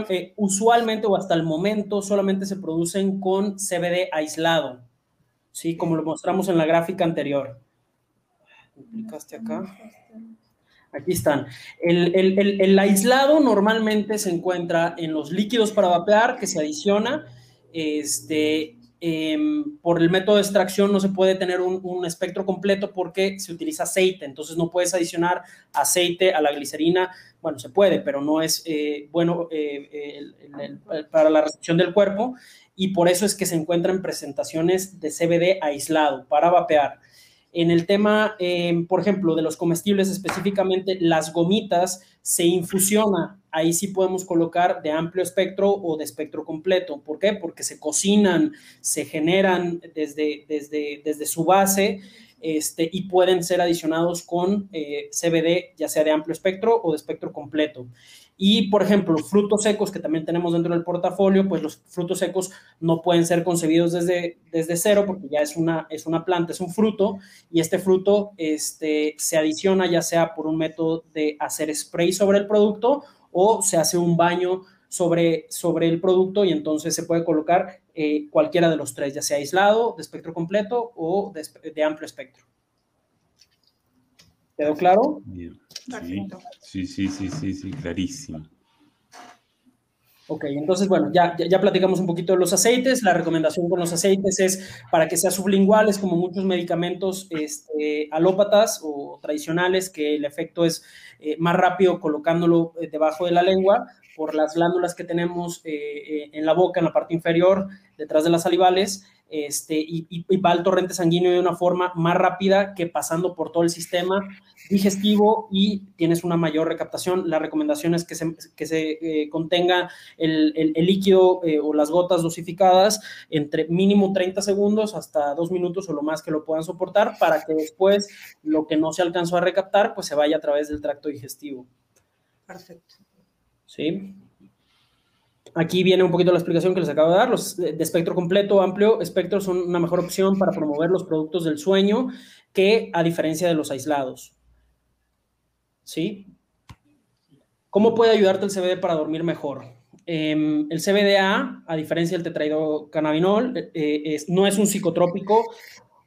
eh, usualmente o hasta el momento solamente se producen con CBD aislado, ¿sí? Como lo mostramos en la gráfica anterior. ¿Duplicaste acá? Aquí están. El, aislado normalmente se encuentra en los líquidos para vapear que se adiciona. Este, em, por el método de extracción no se puede tener un, espectro completo porque se utiliza aceite, entonces no puedes adicionar aceite a la glicerina. Bueno, se puede, pero no es eh, bueno eh, para la recepción del cuerpo y por eso es que se encuentran presentaciones de CBD aislado para vapear. En el tema, em, por ejemplo, de los comestibles específicamente, las gomitas se infusiona. Ahí sí podemos colocar de amplio espectro o de espectro completo. ¿Por qué? Porque se cocinan, se generan desde, desde, desde su base este, y pueden ser adicionados con eh, CBD, ya sea de amplio espectro o de espectro completo. Y, por ejemplo, frutos secos que también tenemos dentro del portafolio, pues los frutos secos no pueden ser concebidos desde, desde cero porque ya es una, es una planta, es un fruto, y este fruto este, se adiciona ya sea por un método de hacer spray sobre el producto o se hace un baño sobre, sobre el producto y entonces se puede colocar eh, cualquiera de los tres, ya sea aislado, de espectro completo o de, amplio espectro. ¿Quedó claro? Sí, sí, sí, sí, sí, clarísimo. Ok, entonces, bueno, ya, ya, platicamos un poquito de los aceites. La recomendación con los aceites es para que sea sublinguales, como muchos medicamentos este, alópatas o tradicionales, que el efecto es eh, más rápido colocándolo eh, debajo de la lengua por las glándulas que tenemos eh, en la boca, en la parte inferior, detrás de las salivales este, y, va al torrente sanguíneo de una forma más rápida que pasando por todo el sistema digestivo y tienes una mayor recaptación. La recomendación es que se, que se eh, contenga el, el, líquido eh, o las gotas dosificadas entre mínimo 30 segundos hasta dos minutos o lo más que lo puedan soportar para que después lo que no se alcanzó a recaptar pues se vaya a través del tracto digestivo. Perfecto. ¿Sí? Aquí viene un poquito la explicación que les acabo de dar. Los de espectro completo, amplio, espectro son una mejor opción para promover los productos del sueño que a diferencia de los aislados. ¿Sí? ¿Cómo puede ayudarte el CBD para dormir mejor? Em, el CBDA, a diferencia del tetrahidrocannabinol, eh, eh, no es un psicotrópico,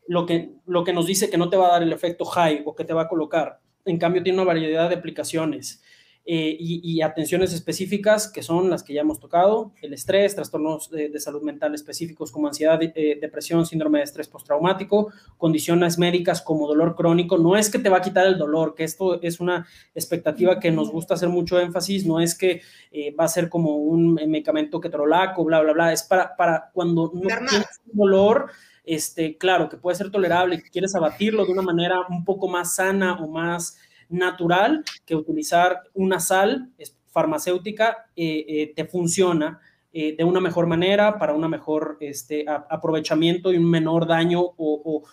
lo que, lo que nos dice que no te va a dar el efecto high o que te va a colocar. En cambio, tiene una variedad de aplicaciones. Eh, y, atenciones específicas que son las que ya hemos tocado, el estrés, trastornos de, salud mental específicos como ansiedad, eh, depresión, síndrome de estrés postraumático, condiciones médicas como dolor crónico. No es que te va a quitar el dolor, que esto es una expectativa que nos gusta hacer mucho énfasis, no es que eh, va a ser como un medicamento que ketorolaco, bla, bla, bla, es para, para cuando no tienes dolor, este, claro, que puede ser tolerable, que quieres abatirlo de una manera un poco más sana o más natural que utilizar una sal farmacéutica eh, eh, te funciona eh, de una mejor manera, para un mejor este, aprovechamiento y un menor daño o,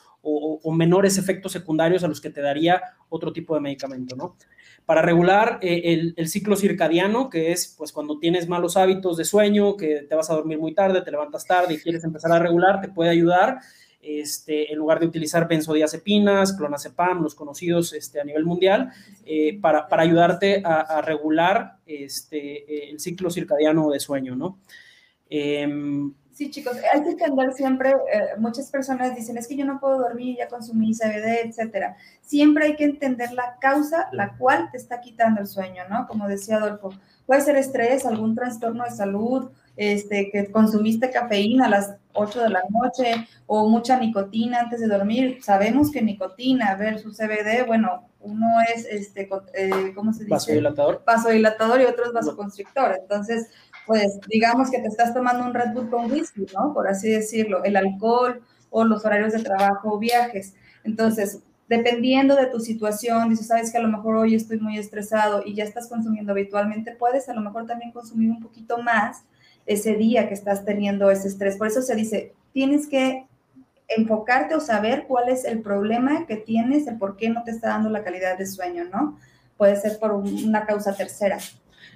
menores efectos secundarios a los que te daría otro tipo de medicamento, ¿no? Para regular el, el, ciclo circadiano, que es pues cuando tienes malos hábitos de sueño, que te vas a dormir muy tarde, te levantas tarde y quieres empezar a regular, te puede ayudar este, en lugar de utilizar benzodiazepinas, clonazepam, los conocidos este, a nivel mundial, eh, para, ayudarte a, regular este, el ciclo circadiano de sueño, ¿no? Em, sí, chicos, hay que entender siempre, eh, muchas personas dicen, es que yo no puedo dormir, ya consumí CBD, etcétera. Siempre hay que entender la causa la cual te está quitando el sueño, ¿no? Como decía Adolfo, puede ser estrés, algún trastorno de salud, este, que consumiste cafeína a las 8 de la noche o mucha nicotina antes de dormir, sabemos que nicotina versus CBD, bueno, uno es, este, eh, ¿cómo se dice? Vasodilatador. Vasodilatador y otro es vasoconstrictor. Entonces, pues digamos que te estás tomando un Red Bull con whisky, ¿no? Por así decirlo, el alcohol o los horarios de trabajo o viajes. Entonces, dependiendo de tu situación, dices, sabes que a lo mejor hoy estoy muy estresado y ya estás consumiendo habitualmente, puedes a lo mejor también consumir un poquito más ese día que estás teniendo ese estrés. Por eso se dice, tienes que enfocarte o saber cuál es el problema que tienes, el por qué no te está dando la calidad de sueño, ¿no? Puede ser por una causa tercera.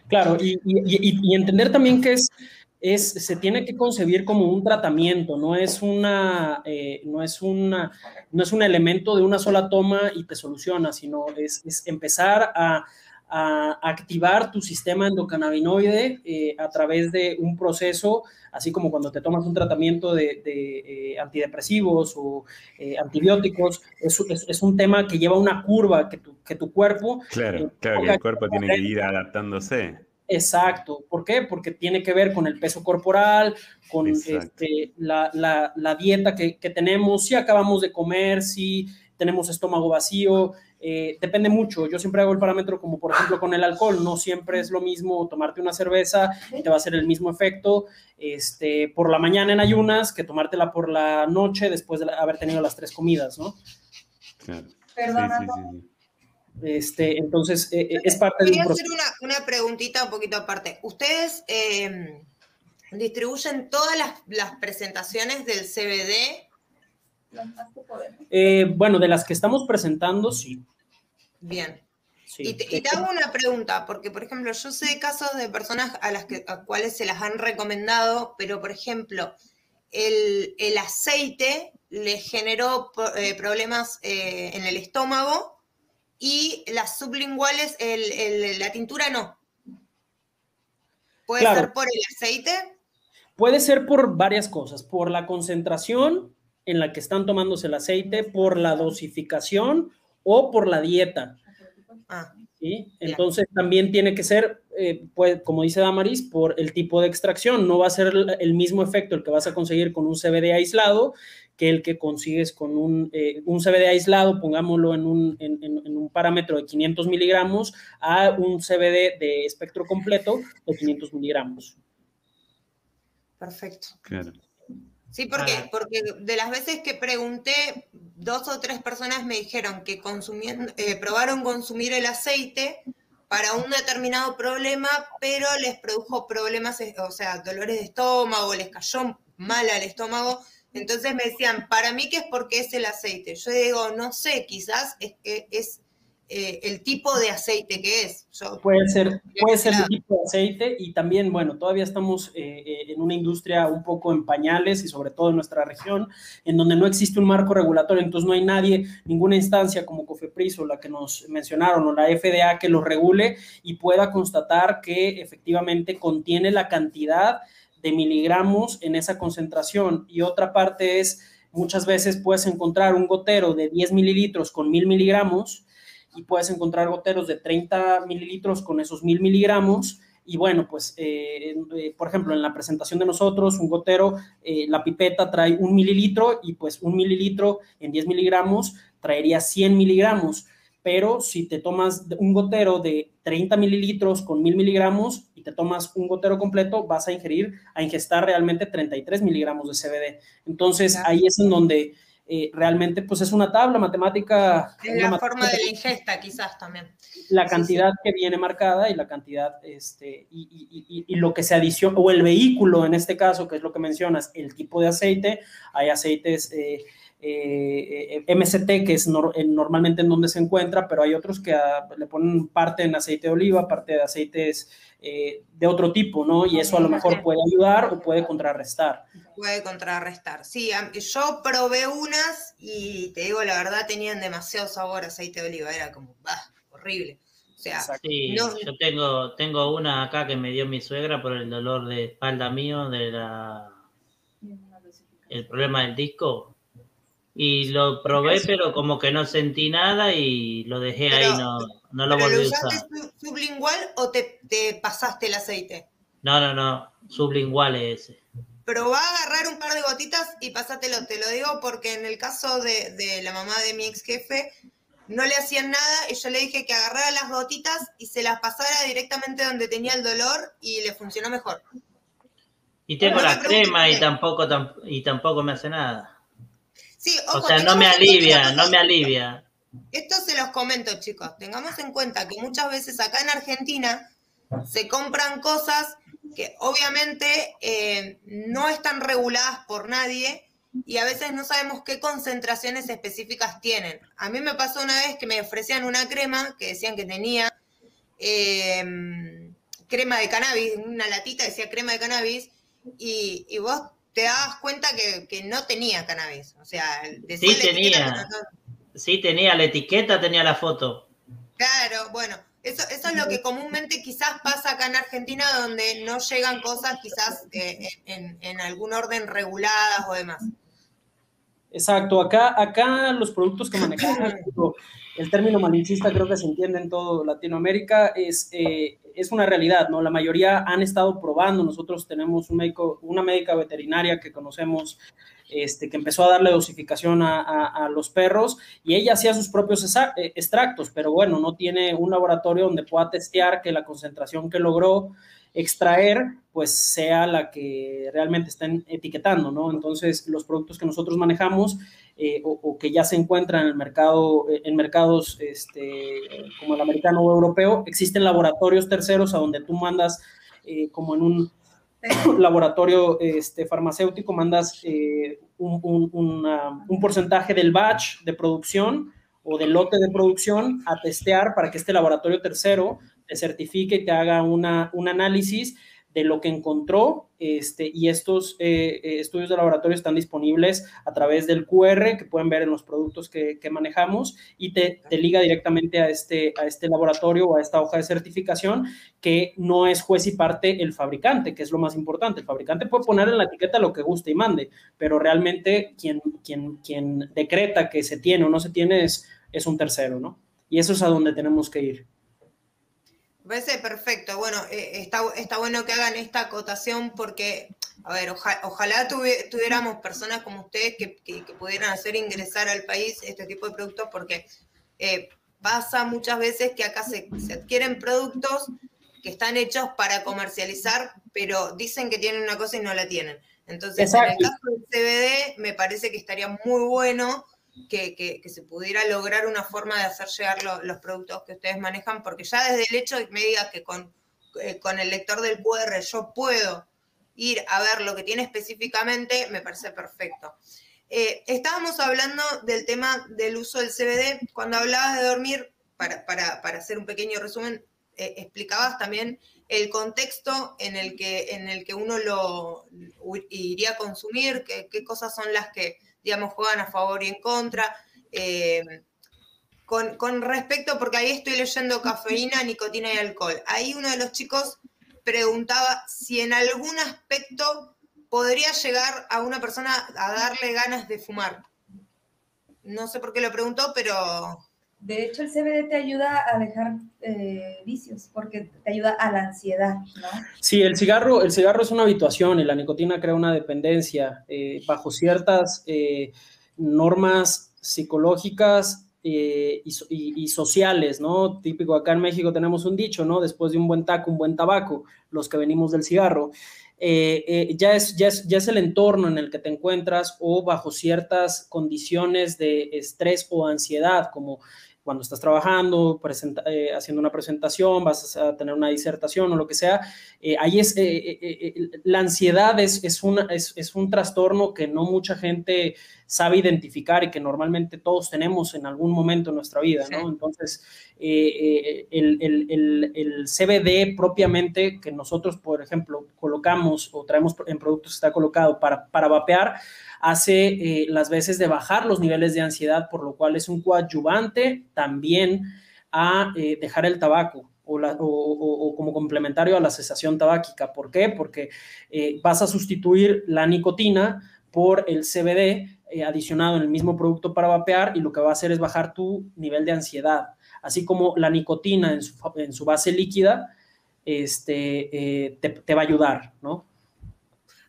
Claro, y, entender también que es, se tiene que concebir como un tratamiento, no es, una, eh, no, es una, no es un elemento de una sola toma y te soluciona, sino es, es empezar a a activar tu sistema endocannabinoide eh, a través de un proceso, así como cuando te tomas un tratamiento de, eh, antidepresivos o eh, antibióticos, es, es, un tema que lleva una curva que tu, que tu cuerpo... Claro, claro que el cuerpo tiene que ir adaptándose. Exacto. ¿Por qué? Porque tiene que ver con el peso corporal, con este, la, la, la, dieta que, que tenemos, si acabamos de comer, si tenemos estómago vacío, eh, depende mucho. Yo siempre hago el parámetro como por ejemplo con el alcohol. No siempre es lo mismo tomarte una cerveza y te va a hacer el mismo efecto este, por la mañana en ayunas que tomártela por la noche después de haber tenido las tres comidas, ¿no? Claro. este, entonces, eh, eh, es parte de un hacer una, una, preguntita un poquito aparte. ¿Ustedes distribuyen todas las, las presentaciones del CBD eh, bueno, de las que estamos presentando, sí. Bien. Y, te, hago una pregunta, porque por ejemplo, yo sé casos de personas a las que, a cuales se las han recomendado, pero por ejemplo, el, aceite le generó eh, problemas eh, en el estómago y las sublinguales, la tintura no. ¿Puede ser por el aceite? Puede ser por varias cosas, por la concentración en la que están tomándose el aceite por la dosificación o por la dieta. Ah, ¿sí? Entonces también tiene que ser, eh, pues, como dice Damaris, por el tipo de extracción. No va a ser el mismo efecto el que vas a conseguir con un CBD aislado que el que consigues con un, eh, un CBD aislado, pongámoslo en un, en, en un, parámetro de 500 miligramos, a un CBD de espectro completo de 500 miligramos. Perfecto. Claro. Sí, porque, porque de las veces que pregunté, dos o tres personas me dijeron que consumiendo, eh, probaron consumir el aceite para un determinado problema, pero les produjo problemas, eh, o sea, dolores de estómago, les cayó mal al estómago. Entonces me decían, para mí que es porque es el aceite. Yo digo, no sé, quizás es, es eh, el tipo de aceite que es. puede ser, puede ser el tipo de aceite y también, bueno, todavía estamos eh, eh, en una industria un poco en pañales y sobre todo en nuestra región, en donde no existe un marco regulatorio, entonces no hay nadie, ninguna instancia como COFEPRIS o la que nos mencionaron o la FDA que lo regule y pueda constatar que efectivamente contiene la cantidad de miligramos en esa concentración. Y otra parte es, muchas veces puedes encontrar un gotero de 10 mililitros con mil miligramos y puedes encontrar goteros de 30 mililitros con esos mil miligramos. Y bueno, pues, eh, eh, por ejemplo, en la presentación de nosotros, un gotero, eh, la pipeta trae un mililitro y pues un mililitro en 10 miligramos traería 100 miligramos. Pero si te tomas un gotero de 30 mililitros con mil miligramos y te tomas un gotero completo, vas a ingerir, a ingestar realmente 33 miligramos de CBD. Entonces, ahí es en donde eh, realmente pues es una tabla matemática. Es la forma de la ingesta quizás también. La cantidad que viene marcada y la cantidad, este, y, y, lo que se adiciona, o el vehículo en este caso, que es lo que mencionas, el tipo de aceite, hay aceites... Eh, eh, MCT, que es normalmente en donde se encuentra, pero hay otros que ah, le ponen parte en aceite de oliva, parte de aceites de otro tipo, ¿no? Y eso a lo mejor puede ayudar o puede contrarrestar puede contrarrestar. Sí, yo probé unas y te digo la verdad, tenían demasiado sabor aceite de oliva, era como, bah, horrible. O sea, yo tengo, tengo una acá que me dio mi suegra por el dolor de espalda mío, de la el problema del disco. Y lo probé, pero como que no sentí nada y lo dejé ahí, no, no lo volví a usar. sublingual o te, te pasaste el aceite? No, no, no, sublingual es ese. Pero va a agarrar un par de gotitas y pásatelo. Te lo digo porque en el caso de, de la mamá de mi ex jefe, no le hacían nada y yo le dije que agarrara las gotitas y se las pasara directamente donde tenía el dolor y le funcionó mejor. Y tengo No la crema y tampoco, tam- y tampoco me hace nada. Sí, O sea, no me alivia, no me alivia. Esto se los comento, chicos. Tengamos en cuenta que muchas veces acá en Argentina se compran cosas que obviamente eh, no están reguladas por nadie y a veces no sabemos qué concentraciones específicas tienen. A mí me pasó una vez que me ofrecían una crema que decían que tenía eh, crema de cannabis, una latita decía crema de cannabis y, y vos te dabas cuenta que, que no tenía cannabis. O sea, decía Sí la tenía. no- Sí, tenía la etiqueta, tenía la foto. Claro, bueno, eso, eso es lo que comúnmente quizás pasa acá en Argentina, donde no llegan cosas quizás eh, en, en algún orden reguladas o demás. Exacto, acá, acá los productos que manejamos, el término malinchista creo que se entiende en todo Latinoamérica, es, eh, es una realidad, ¿no? La mayoría han estado probando, nosotros tenemos un médico, una médica veterinaria que conocemos, este, que empezó a darle dosificación a, los perros y ella hacía sus propios eh, extractos, pero bueno, no tiene un laboratorio donde pueda testear que la concentración que logró extraer, pues sea la que realmente estén etiquetando, ¿no? Entonces, los productos que nosotros manejamos eh, o, o que ya se encuentran en el mercado, eh, en mercados este, como el americano o europeo, existen laboratorios terceros a donde tú mandas eh, como en un laboratorio este, farmacéutico, mandas eh, un, un- una- un porcentaje del batch de producción o del lote de producción a testear para que este laboratorio tercero te certifique y te haga una, un análisis de lo que encontró este, y estos eh, eh, estudios de laboratorio están disponibles a través del QR que pueden ver en los productos que, manejamos y te, te liga directamente a este, a este laboratorio o a esta hoja de certificación que no es juez y parte el fabricante, que es lo más importante. El fabricante puede poner en la etiqueta lo que guste y mande, pero realmente quien, quien, quien decreta que se tiene o no se tiene es, es un tercero, ¿no? Y eso es a donde tenemos que ir. Parece perfecto. Bueno, eh, está, está bueno que hagan esta acotación porque, a ver, oja- ojalá tuvi- tuviéramos personas como ustedes que, que- que pudieran hacer ingresar al país este tipo de productos porque eh, pasa muchas veces que acá se, se adquieren productos que están hechos para comercializar, pero dicen que tienen una cosa y no la tienen. Entonces, en el caso del CBD, me parece que estaría muy bueno que, se pudiera lograr una forma de hacer llegar lo- los productos que ustedes manejan, porque ya desde el hecho de que me digas que con, eh, con el lector del QR yo puedo ir a ver lo que tiene específicamente, me parece perfecto. Eh, estábamos hablando del tema del uso del CBD. Cuando hablabas de dormir, para, para- para hacer un pequeño resumen, eh, explicabas también el contexto en el que, en el que uno lo iría a consumir, qué, qué cosas son las que, digamos, juegan a favor y en contra. Eh, con, con respecto, porque ahí estoy leyendo cafeína, nicotina y alcohol. Ahí uno de los chicos preguntaba si en algún aspecto podría llegar a una persona a darle ganas de fumar. No sé por qué lo preguntó, pero De hecho, el CBD te ayuda a dejar eh, vicios porque te ayuda a la ansiedad, ¿no? Sí, el cigarro, el cigarro es una habituación y la nicotina crea una dependencia eh, bajo ciertas eh, normas psicológicas y- y sociales, ¿no? Típico acá en México tenemos un dicho, ¿no? Después de un buen taco, un buen tabaco, los que venimos del cigarro. Eh, eh, ya, es, ya, es, ya es el entorno en el que te encuentras o bajo ciertas condiciones de estrés o ansiedad, como cuando estás trabajando, presenta- eh, haciendo una presentación, vas a tener una disertación o lo que sea, eh, ahí es, eh, la ansiedad es, es, una, es, es un trastorno que no mucha gente sabe identificar y que normalmente todos tenemos en algún momento en nuestra vida, ¿no? Sí. Entonces, el, el- el- el CBD propiamente que nosotros, por ejemplo, colocamos o traemos en productos que está colocado para, para vapear, hace eh, las veces de bajar los niveles de ansiedad, por lo cual es un coadyuvante también a eh, dejar el tabaco. O, como complementario a la cesación tabáquica. ¿Por qué? Porque eh, vas a sustituir la nicotina por el CBD adicionado en el mismo producto para vapear y lo que va a hacer es bajar tu nivel de ansiedad. Así como la nicotina en su, base líquida este, eh, te, va a ayudar, ¿no?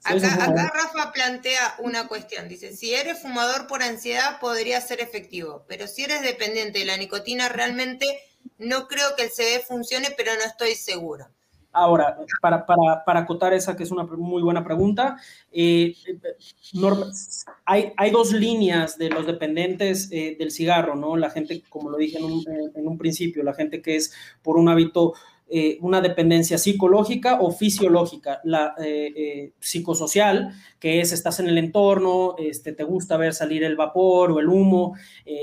Acá, Rafa plantea una cuestión. Dice, si eres fumador por ansiedad podría ser efectivo, pero si eres dependiente de la nicotina realmente no creo que el CD funcione, pero no estoy seguro. Ahora, para, para, acotar esa que es una muy buena pregunta, eh, hay, hay, dos líneas de los dependientes eh, del cigarro, ¿no? La gente, como lo dije en un, en un principio, la gente que es por un hábito eh, una dependencia psicológica o fisiológica, la eh, eh, psicosocial, que es estás en el entorno, este, te gusta ver salir el vapor o el humo,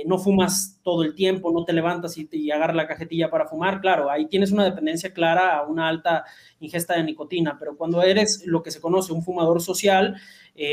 no fumas todo el tiempo, no te levantas y, y agarras la cajetilla para fumar, claro, ahí tienes una dependencia clara a una alta ingesta de nicotina, pero cuando eres lo que se conoce un fumador social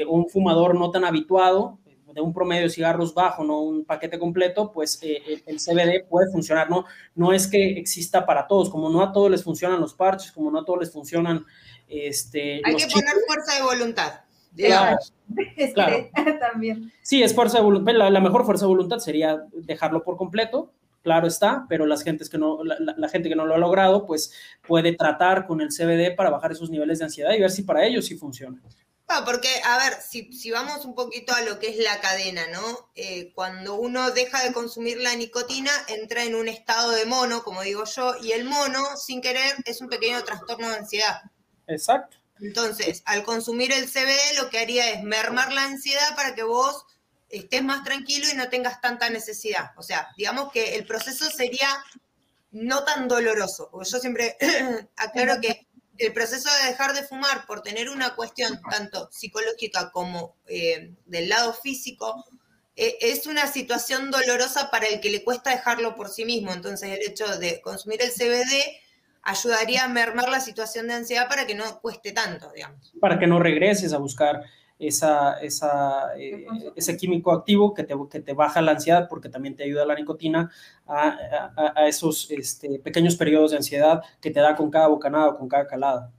o un fumador no tan habituado, de un promedio de cigarros bajo, no un paquete completo, pues eh, el, CBD puede funcionar, ¿no? No es que exista para todos, como no a todos les funcionan los parches, como no a todos les funcionan este... Hay que poner fuerza de voluntad. Claro, claro. También. Sí, es fuerza de voluntad. La, mejor fuerza de voluntad sería dejarlo por completo, claro está, pero las gentes que no, la, la, gente que no lo ha logrado, pues puede tratar con el CBD para bajar esos niveles de ansiedad y ver si para ellos sí funciona porque, a ver, si, vamos un poquito a lo que es la cadena, ¿no? Eh, cuando uno deja de consumir la nicotina, entra en un estado de mono, como digo yo, y el mono, sin querer, es un pequeño trastorno de ansiedad. Exacto. Entonces, al consumir el CBD, lo que haría es mermar la ansiedad para que vos estés más tranquilo y no tengas tanta necesidad. O sea, digamos que el proceso sería no tan doloroso. Porque yo siempre aclaro que el proceso de dejar de fumar por tener una cuestión tanto psicológica como eh, del lado físico, eh, es una situación dolorosa para el que le cuesta dejarlo por sí mismo. Entonces el hecho de consumir el CBD ayudaría a mermar la situación de ansiedad para que no cueste tanto, digamos. Para que no regreses a buscar esa, esa, eh, ese químico activo que te, que te, baja la ansiedad porque también te ayuda la nicotina a, a, esos este, pequeños periodos de ansiedad que te da con cada bocanada o con cada calada.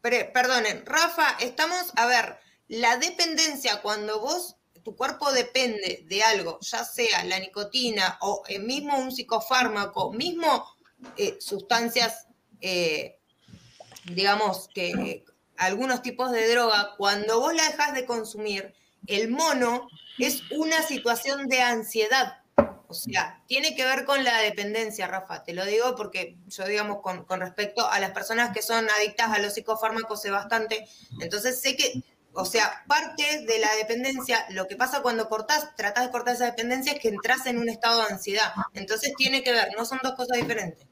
Pero, perdonen, Rafa, estamos, a ver, la dependencia cuando vos, tu cuerpo depende de algo, ya sea la nicotina o el mismo un psicofármaco, mismo eh, sustancias, eh, digamos, que algunos tipos de droga, cuando vos la dejas de consumir, el mono es una situación de ansiedad. O sea, tiene que ver con la dependencia, Rafa. Te lo digo porque yo, digamos, con, respecto a las personas que son adictas a los psicofármacos sé bastante. Entonces sé que, o sea, parte de la dependencia, lo que pasa cuando cortás, tratás de cortar esa dependencia es que entras en un estado de ansiedad. Entonces tiene que ver, no son dos cosas diferentes.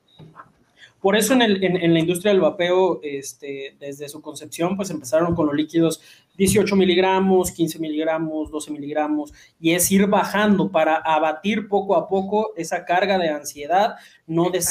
Por eso en, el, en, la industria del vapeo, este, desde su concepción, pues empezaron con los líquidos 18 miligramos, 15 miligramos, 12 miligramos, y es ir bajando para abatir poco a poco esa carga de ansiedad, no de,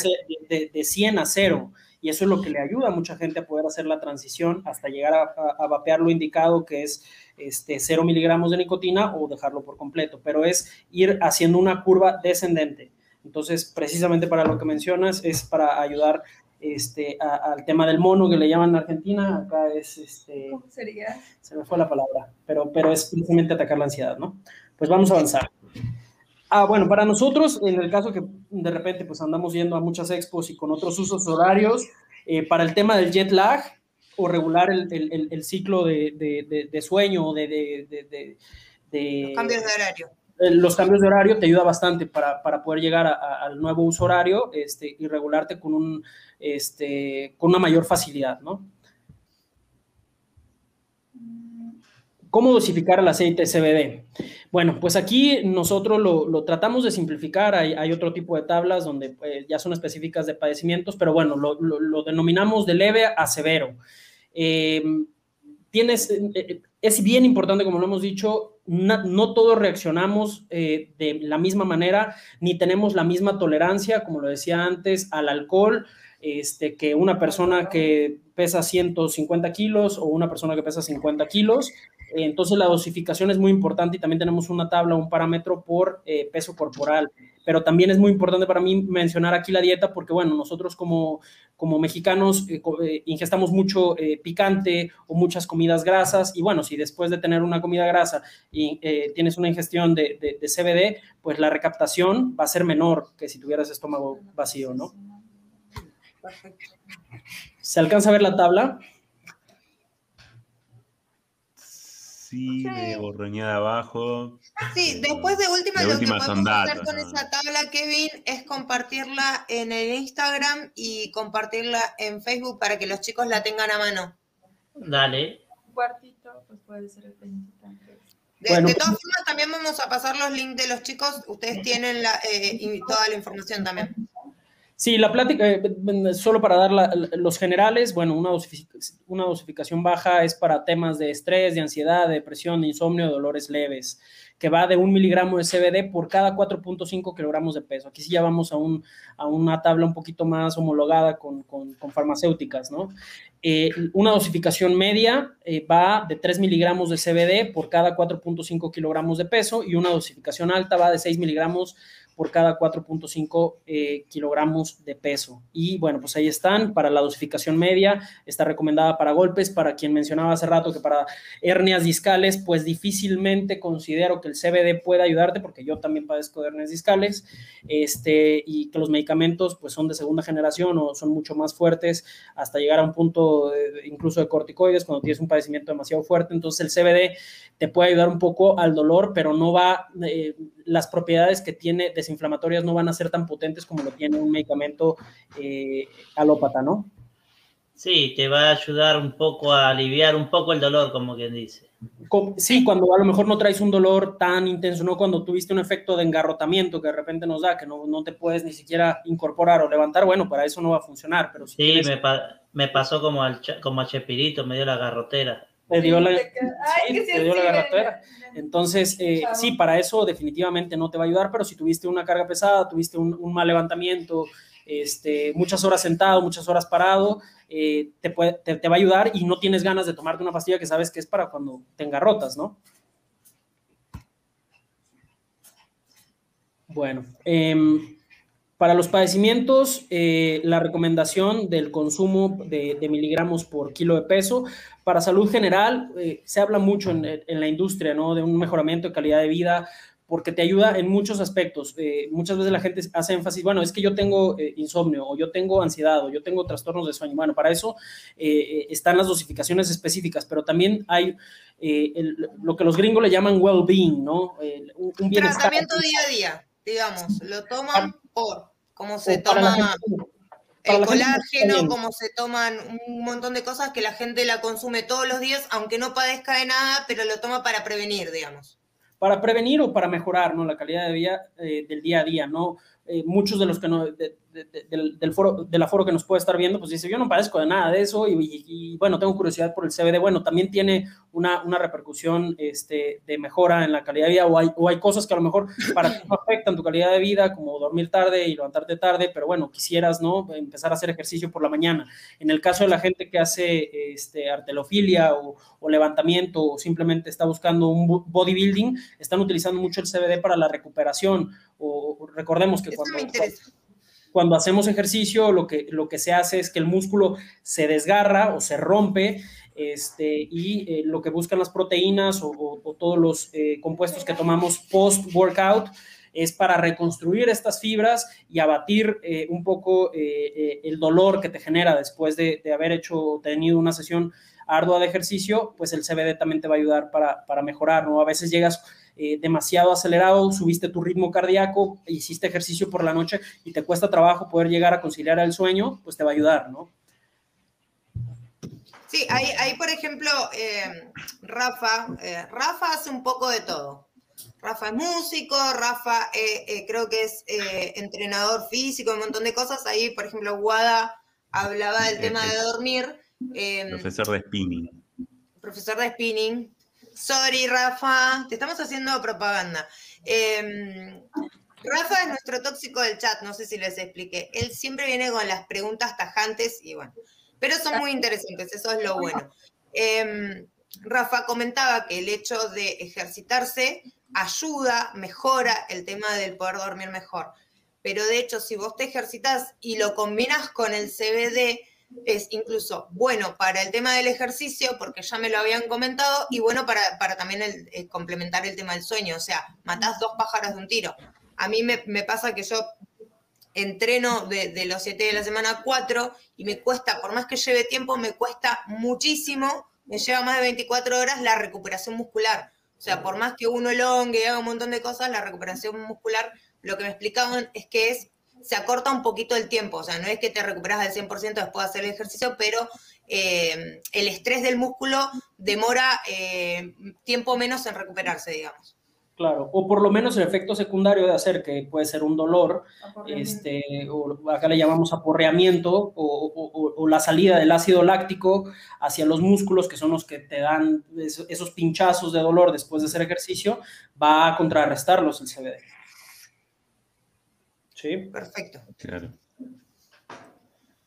de, de 100 a 0. Y eso es lo que le ayuda a mucha gente a poder hacer la transición hasta llegar a, a, vapear lo indicado, que es este, 0 miligramos de nicotina o dejarlo por completo, pero es ir haciendo una curva descendente entonces, precisamente para lo que mencionas, es para ayudar este, al tema del mono que le llaman en Argentina. Acá es, este, ¿cómo sería? Se me fue la palabra, pero, pero es precisamente atacar la ansiedad, ¿no? Pues vamos a avanzar. Ah, bueno, para nosotros, en el caso que de repente pues andamos yendo a muchas expos y con otros usos horarios, eh, para el tema del jet lag o regular el, el, el ciclo de, de, de, sueño, de, de, de, cambios de horario los cambios de horario te ayuda bastante para, para poder llegar al nuevo uso horario este, y regularte con, un, este, con una mayor facilidad, ¿no? ¿Cómo dosificar el aceite CBD? Bueno, pues aquí nosotros lo, lo tratamos de simplificar. Hay, hay, otro tipo de tablas donde pues, ya son específicas de padecimientos, pero bueno, lo, lo, denominamos de leve a severo. Eh, tienes, eh, es bien importante, como lo hemos dicho, no, todos reaccionamos eh, de la misma manera, ni tenemos la misma tolerancia, como lo decía antes, al alcohol, este, que una persona que pesa 150 kilos o una persona que pesa 50 kilos. Entonces la dosificación es muy importante y también tenemos una tabla, un parámetro por eh, peso corporal. Pero también es muy importante para mí mencionar aquí la dieta porque, bueno, nosotros como, como mexicanos eh, eh, ingestamos mucho picante o muchas comidas grasas y, bueno, si después de tener una comida grasa y tienes una ingestión de, de, de CBD, pues la recaptación va a ser menor que si tuvieras estómago vacío, ¿no? ¿Se alcanza a ver la tabla? Sí, de borroñada abajo. Sí, después de última, lo que podemos hacer con esa tabla, Kevin, es compartirla en el Instagram y compartirla en Facebook para que los chicos la tengan a mano. Dale. Cuartito, pues puede ser el de, todas pues, formas, también vamos a pasar los links de los chicos. Ustedes tienen la, eh, toda la información también. Sí, la plática, eh, solo para dar los generales, bueno, una, dosificación baja es para temas de estrés, de ansiedad, de depresión, de insomnio, dolores leves que va de un miligramo de CBD por cada 4.5 kilogramos de peso. Aquí sí ya vamos a, un, a una tabla un poquito más homologada con, con, farmacéuticas, ¿no? Eh, una dosificación media eh, va de 3 miligramos de CBD por cada 4.5 kilogramos de peso y una dosificación alta va de 6 miligramos por cada 4.5 eh, kilogramos de peso. Y bueno, pues ahí están para la dosificación media, está recomendada para golpes, para quien mencionaba hace rato que para hernias discales, pues difícilmente considero que el CBD pueda ayudarte, porque yo también padezco de hernias discales, este, y que los medicamentos pues son de segunda generación o son mucho más fuertes hasta llegar a un punto incluso de corticoides cuando tienes un padecimiento demasiado fuerte. Entonces el CBD te puede ayudar un poco al dolor, pero no va, eh, las propiedades que tiene desinflamatorias no van a ser tan potentes como lo tiene un medicamento eh, alópata, ¿no? Sí, te va a ayudar un poco a aliviar un poco el dolor, como quien dice. Sí, cuando a lo mejor no traes un dolor tan intenso, no cuando tuviste un efecto de engarrotamiento que de repente nos da, que no, no te puedes ni siquiera incorporar o levantar, bueno, para eso no va a funcionar. Pero sí, me, me, pasó como, al, como a Chepirito, me dio la garrotera. Me dio la, dio la garrotera. Entonces, eh, sí, para eso definitivamente no te va a ayudar, pero si tuviste una carga pesada, tuviste un, mal levantamiento, este, muchas horas sentado, muchas horas parado, eh, te, puede, te, va a ayudar y no tienes ganas de tomarte una pastilla que sabes que es para cuando tenga rotas, ¿no? Bueno, em, para los padecimientos, eh, la recomendación del consumo de, miligramos por kilo de peso. Para salud general, eh, se habla mucho en, la industria, ¿no? De un mejoramiento de calidad de vida, porque te ayuda en muchos aspectos. Eh, muchas veces la gente hace énfasis, bueno, es que yo tengo insomnio, o yo tengo ansiedad, o yo tengo trastornos de sueño. Bueno, para eso están las dosificaciones específicas, pero también hay lo que los gringos le llaman well-being, ¿no? un, un Tratamiento día a día digamos, lo toman por cómo se toma el colágeno, cómo se toman un montón de cosas que la gente la consume todos los días, aunque no padezca de nada, pero lo toma para prevenir, digamos. Para prevenir o para mejorar, ¿no? La calidad de vida eh, del día a día, ¿no? Eh, muchos de los que no, del, foro, del aforo que nos puede estar viendo, pues dice, yo no padezco de nada de eso y, bueno, tengo curiosidad por el CBD. Bueno, también tiene una, una, repercusión este, de mejora en la calidad de vida o hay, o hay cosas que a lo mejor para ti no afectan tu calidad de vida, como dormir tarde y levantarte tarde, pero bueno, quisieras, ¿no? Empezar a hacer ejercicio por la mañana. En el caso de la gente que hace este, artelofilia o, o levantamiento o simplemente está buscando un bodybuilding, están utilizando mucho el CBD para la recuperación o recordemos que cuando, cuando hacemos ejercicio lo que, lo que se hace es que el músculo se desgarra o se rompe este, y eh, lo que buscan las proteínas o, todos los eh, compuestos que tomamos post-workout es para reconstruir estas fibras y abatir eh, un poco el dolor que te genera después de, haber hecho, tenido una sesión ardua de ejercicio, pues el CBD también te va a ayudar para, para mejorar, ¿no? A veces llegas eh, demasiado acelerado, subiste tu ritmo cardíaco, hiciste ejercicio por la noche y te cuesta trabajo poder llegar a conciliar el sueño, pues te va a ayudar, ¿no? Sí, ahí, por ejemplo, eh, Rafa, eh, Rafa hace un poco de todo. Rafa es músico, Rafa creo que es entrenador físico, un montón de cosas. Ahí, por ejemplo, Guada hablaba del tema de dormir. profesor de spinning. Profesor de spinning. Sorry, Rafa, te estamos haciendo propaganda. Em, Rafa es nuestro tóxico del chat, no sé si les expliqué. Él siempre viene con las preguntas tajantes y bueno, pero son muy interesantes, eso es lo bueno. Em, Rafa comentaba que el hecho de ejercitarse ayuda, mejora el tema del poder dormir mejor. Pero de hecho, si vos te ejercitas y lo combinas con el CBD, es incluso bueno para el tema del ejercicio, porque ya me lo habían comentado, y bueno para, también el, complementar el tema del sueño, o sea, matás dos pájaros de un tiro. A mí me, pasa que yo entreno de, los siete de la semana cuatro y me cuesta, por más que lleve tiempo, me cuesta muchísimo, me lleva más de 24 horas la recuperación muscular. O sea, por más que uno elongue y haga un montón de cosas, la recuperación muscular, lo que me explicaban es que es, se acorta un poquito el tiempo. O sea, no es que te recuperas al 100% después de hacer el ejercicio, pero eh, el estrés del músculo demora eh, tiempo menos en recuperarse, digamos. Claro, o por lo menos el efecto secundario de hacer, que puede ser un dolor, este, o acá le llamamos aporreamiento, o, la salida del ácido láctico hacia los músculos, que son los que te dan esos pinchazos de dolor después de hacer ejercicio, va a contrarrestarlos el CBD. Sí. Perfecto. Claro.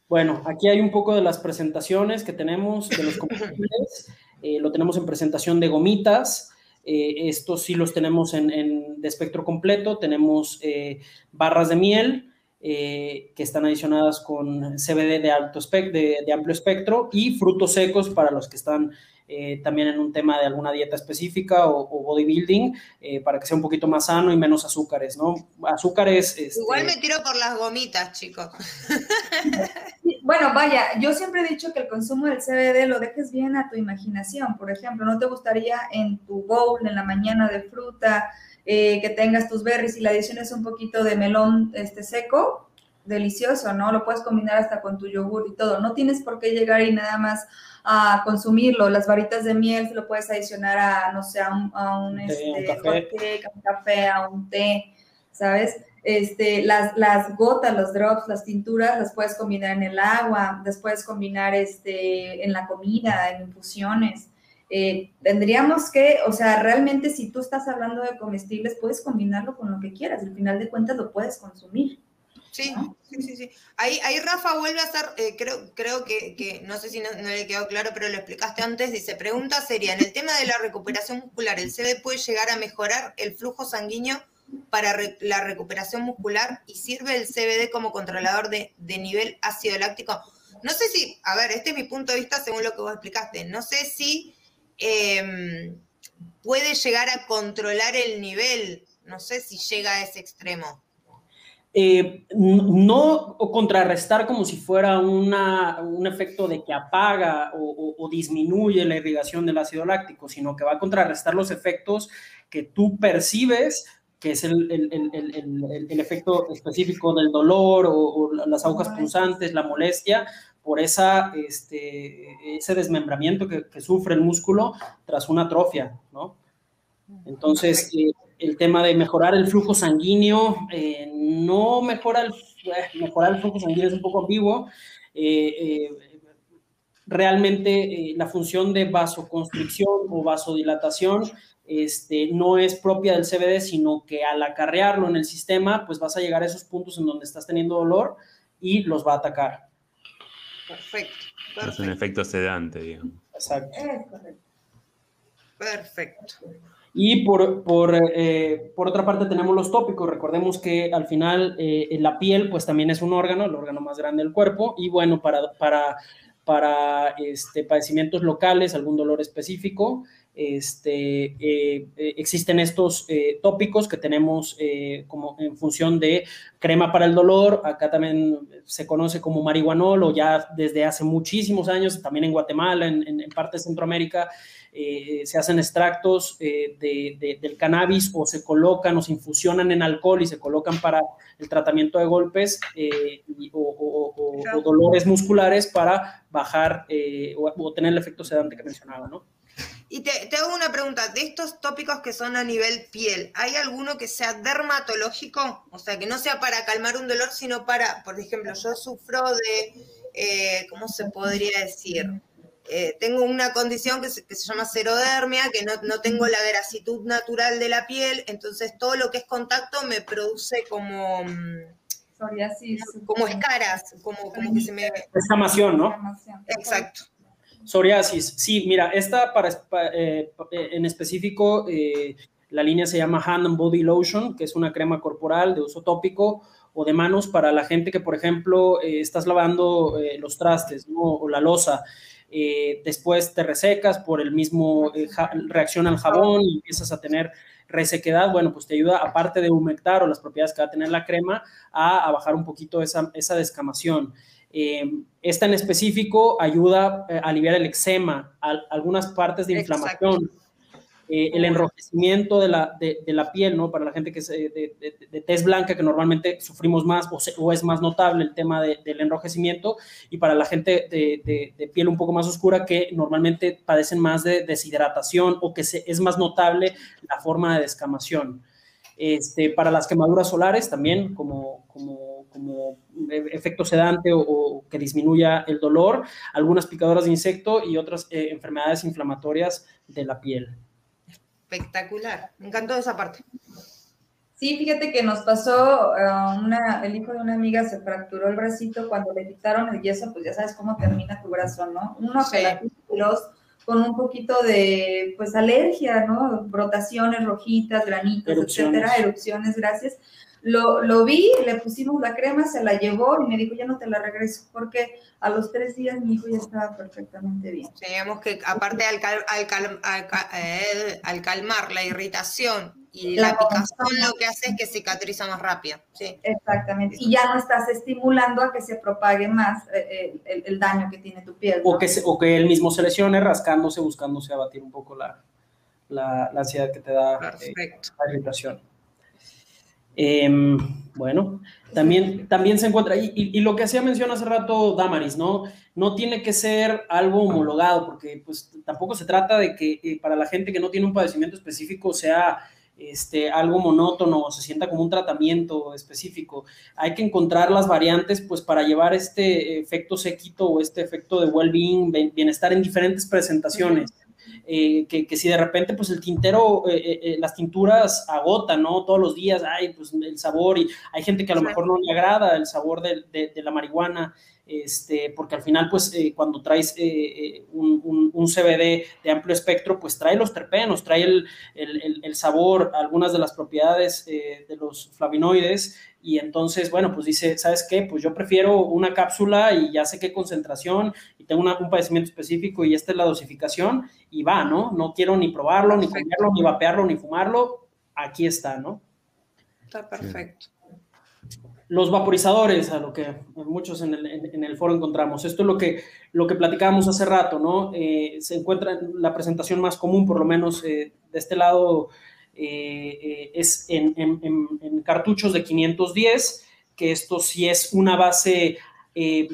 Bueno, aquí hay un poco de las presentaciones que tenemos de los combustibles. Eh, lo tenemos en presentación de gomitas. Eh, estos sí los tenemos en, de espectro completo. Tenemos eh, barras de miel eh, que están adicionadas con CBD de, alto de, amplio espectro y frutos secos para los que están también en un tema de alguna dieta específica o, bodybuilding para que sea un poquito más sano y menos azúcares, ¿no? Azúcares... Este Igual me tiro por las gomitas, chicos. Bueno, vaya, yo siempre he dicho que el consumo del CBD lo dejes bien a tu imaginación. Por ejemplo, ¿no te gustaría en tu bowl en la mañana de fruta eh, que tengas tus berries y la adición es un poquito de melón este, seco? Delicioso, ¿no? Lo puedes combinar hasta con tu yogur y todo. No tienes por qué llegar y nada más a consumirlo. Las varitas de miel lo puedes adicionar a, no sé, a un, este, café. a un café, a un té, ¿sabes? Este, las, las gotas, los drops, las tinturas, las puedes combinar en el agua, las puedes combinar este, en la comida, en infusiones. Eh, tendríamos que, o sea, realmente si tú estás hablando de comestibles, puedes combinarlo con lo que quieras. Al final de cuentas lo puedes consumir. Sí, sí, sí, sí. Ahí, ahí Rafa vuelve a hacer, eh, creo, creo que, no sé si no, le quedó claro, pero lo explicaste antes, dice, pregunta sería, en el tema de la recuperación muscular, ¿el CD puede llegar a mejorar el flujo sanguíneo para la recuperación muscular y sirve el CBD como controlador de, nivel ácido láctico. No sé si, a ver, este es mi punto de vista según lo que vos explicaste, no sé si em, puede llegar a controlar el nivel, no sé si llega a ese extremo. Eh, no contrarrestar como si fuera un efecto de que apaga o, disminuye la irrigación del ácido láctico, sino que va a contrarrestar los efectos que tú percibes que es el, efecto específico del dolor o, las agujas punzantes, la molestia, por esa, este, ese desmembramiento que, sufre el músculo tras una atrofia, ¿no? Entonces, eh, el tema de mejorar el flujo sanguíneo, eh, no mejora el, eh, mejorar el flujo sanguíneo es un poco ambiguo. realmente la función de vasoconstricción o vasodilatación este, no es propia del CBD, sino que al acarrearlo en el sistema, pues vas a llegar a esos puntos en donde estás teniendo dolor y los va a atacar. Perfecto. Es un efecto sedante, digamos. Exacto. Perfecto. Y por, eh, por, otra parte tenemos los tópicos. Recordemos que al final eh, la piel pues también es un órgano, el órgano más grande del cuerpo. Y bueno, para, para, para este, padecimientos locales, algún dolor específico, este, eh, existen estos tópicos que tenemos como en función de crema para el dolor, acá también se conoce como marihuanol o ya desde hace muchísimos años, también en Guatemala, en, parte de Centroamérica, se hacen extractos del cannabis o se colocan o se infusionan en alcohol y se colocan para el tratamiento de golpes o, dolores musculares para bajar o, tener el efecto sedante que mencionaba, ¿no? Y te, hago una pregunta, de estos tópicos que son a nivel piel, ¿hay alguno que sea dermatológico? O sea, que no sea para calmar un dolor, sino para, por ejemplo, yo sufro de, eh, ¿cómo se podría decir? Eh, tengo una condición que se, llama serodermia, que no, tengo la grasitud natural de la piel, entonces todo lo que es contacto me produce como... Mm, Psoriasis. Como escaras, como, como que se me... Escamación, ¿no? Exacto. Psoriasis, sí, mira, esta para, eh, en específico, eh, la línea se llama Hand and Body Lotion, que es una crema corporal de uso tópico o de manos para la gente que, por ejemplo, eh, estás lavando los trastes o la losa eh, después te resecas por el mismo eh, reacción al jabón y empiezas a tener resequedad, bueno, pues te ayuda, aparte de humectar o las propiedades que va a tener la crema, a, bajar un poquito esa, esa descamación. esta en específico ayuda a aliviar el eczema, algunas partes de inflamación. Eh, el enrojecimiento de la, de, la, piel, ¿no? Para la gente que es de, tez blanca, que normalmente sufrimos más o, es más notable el tema del enrojecimiento, y para la gente de, piel un poco más oscura, que normalmente padecen más de deshidratación o que se, es más notable la forma de descamación. Este, para las quemaduras solares también, como, como, como efecto sedante o, que disminuya el dolor, algunas picadoras de insecto y otras eh, enfermedades inflamatorias de la piel espectacular. Me encantó esa parte. Sí, fíjate que nos pasó, uh, una, el hijo de una amiga se fracturó el bracito cuando le quitaron el yeso, pues ya sabes cómo termina tu brazo, ¿no? Uno sí. los con un poquito de, pues, alergia, ¿no? Brotaciones rojitas, granitos, etcétera, erupciones, gracias. Lo, lo, vi, le pusimos la crema, se la llevó y me dijo, ya no te la regreso, porque a los tres días mi hijo ya estaba perfectamente bien. Teníamos que, aparte al, eh, al, calmar la irritación y la, picazón, lo que hace es que cicatriza más rápido. Sí. Exactamente. Y ya no estás estimulando a que se propague más eh, eh, el, daño que tiene tu piel. O, que o que él mismo se lesione rascándose, buscándose abatir un poco la, la, ansiedad que te da la irritación. Em, bueno, también, también se encuentra, y, lo que hacía mención hace rato Damaris, ¿no? No tiene que ser algo homologado, porque pues tampoco se trata de que eh, para la gente que no tiene un padecimiento específico sea este, algo monótono o se sienta como un tratamiento específico. Hay que encontrar las variantes pues para llevar este efecto sequito o este efecto de well-being, bienestar en diferentes presentaciones. Eh, que, si de repente pues el tintero, eh, eh, las tinturas agotan, ¿no? Todos los días, hay pues el sabor y hay gente que a lo mejor no le agrada el sabor de, la marihuana, este, porque al final pues cuando traes un, un, CBD de amplio espectro, pues trae los terpenos, trae el, el, el sabor, algunas de las propiedades de los flavonoides y entonces, bueno, pues dice, ¿sabes qué? Pues yo prefiero una cápsula y ya sé qué concentración y tengo un padecimiento específico y esta es la dosificación y va, ¿no? No quiero ni probarlo, ni comerlo, ni vapearlo, ni fumarlo. Aquí está, ¿no? Está perfecto. Los vaporizadores, a lo que muchos en el, foro encontramos. Esto es lo que, lo que platicábamos hace rato, ¿no? Eh, se encuentra en la presentación más común, por lo menos eh, de este lado, eh, eh, es en, cartuchos de 510, que esto sí es una base eh,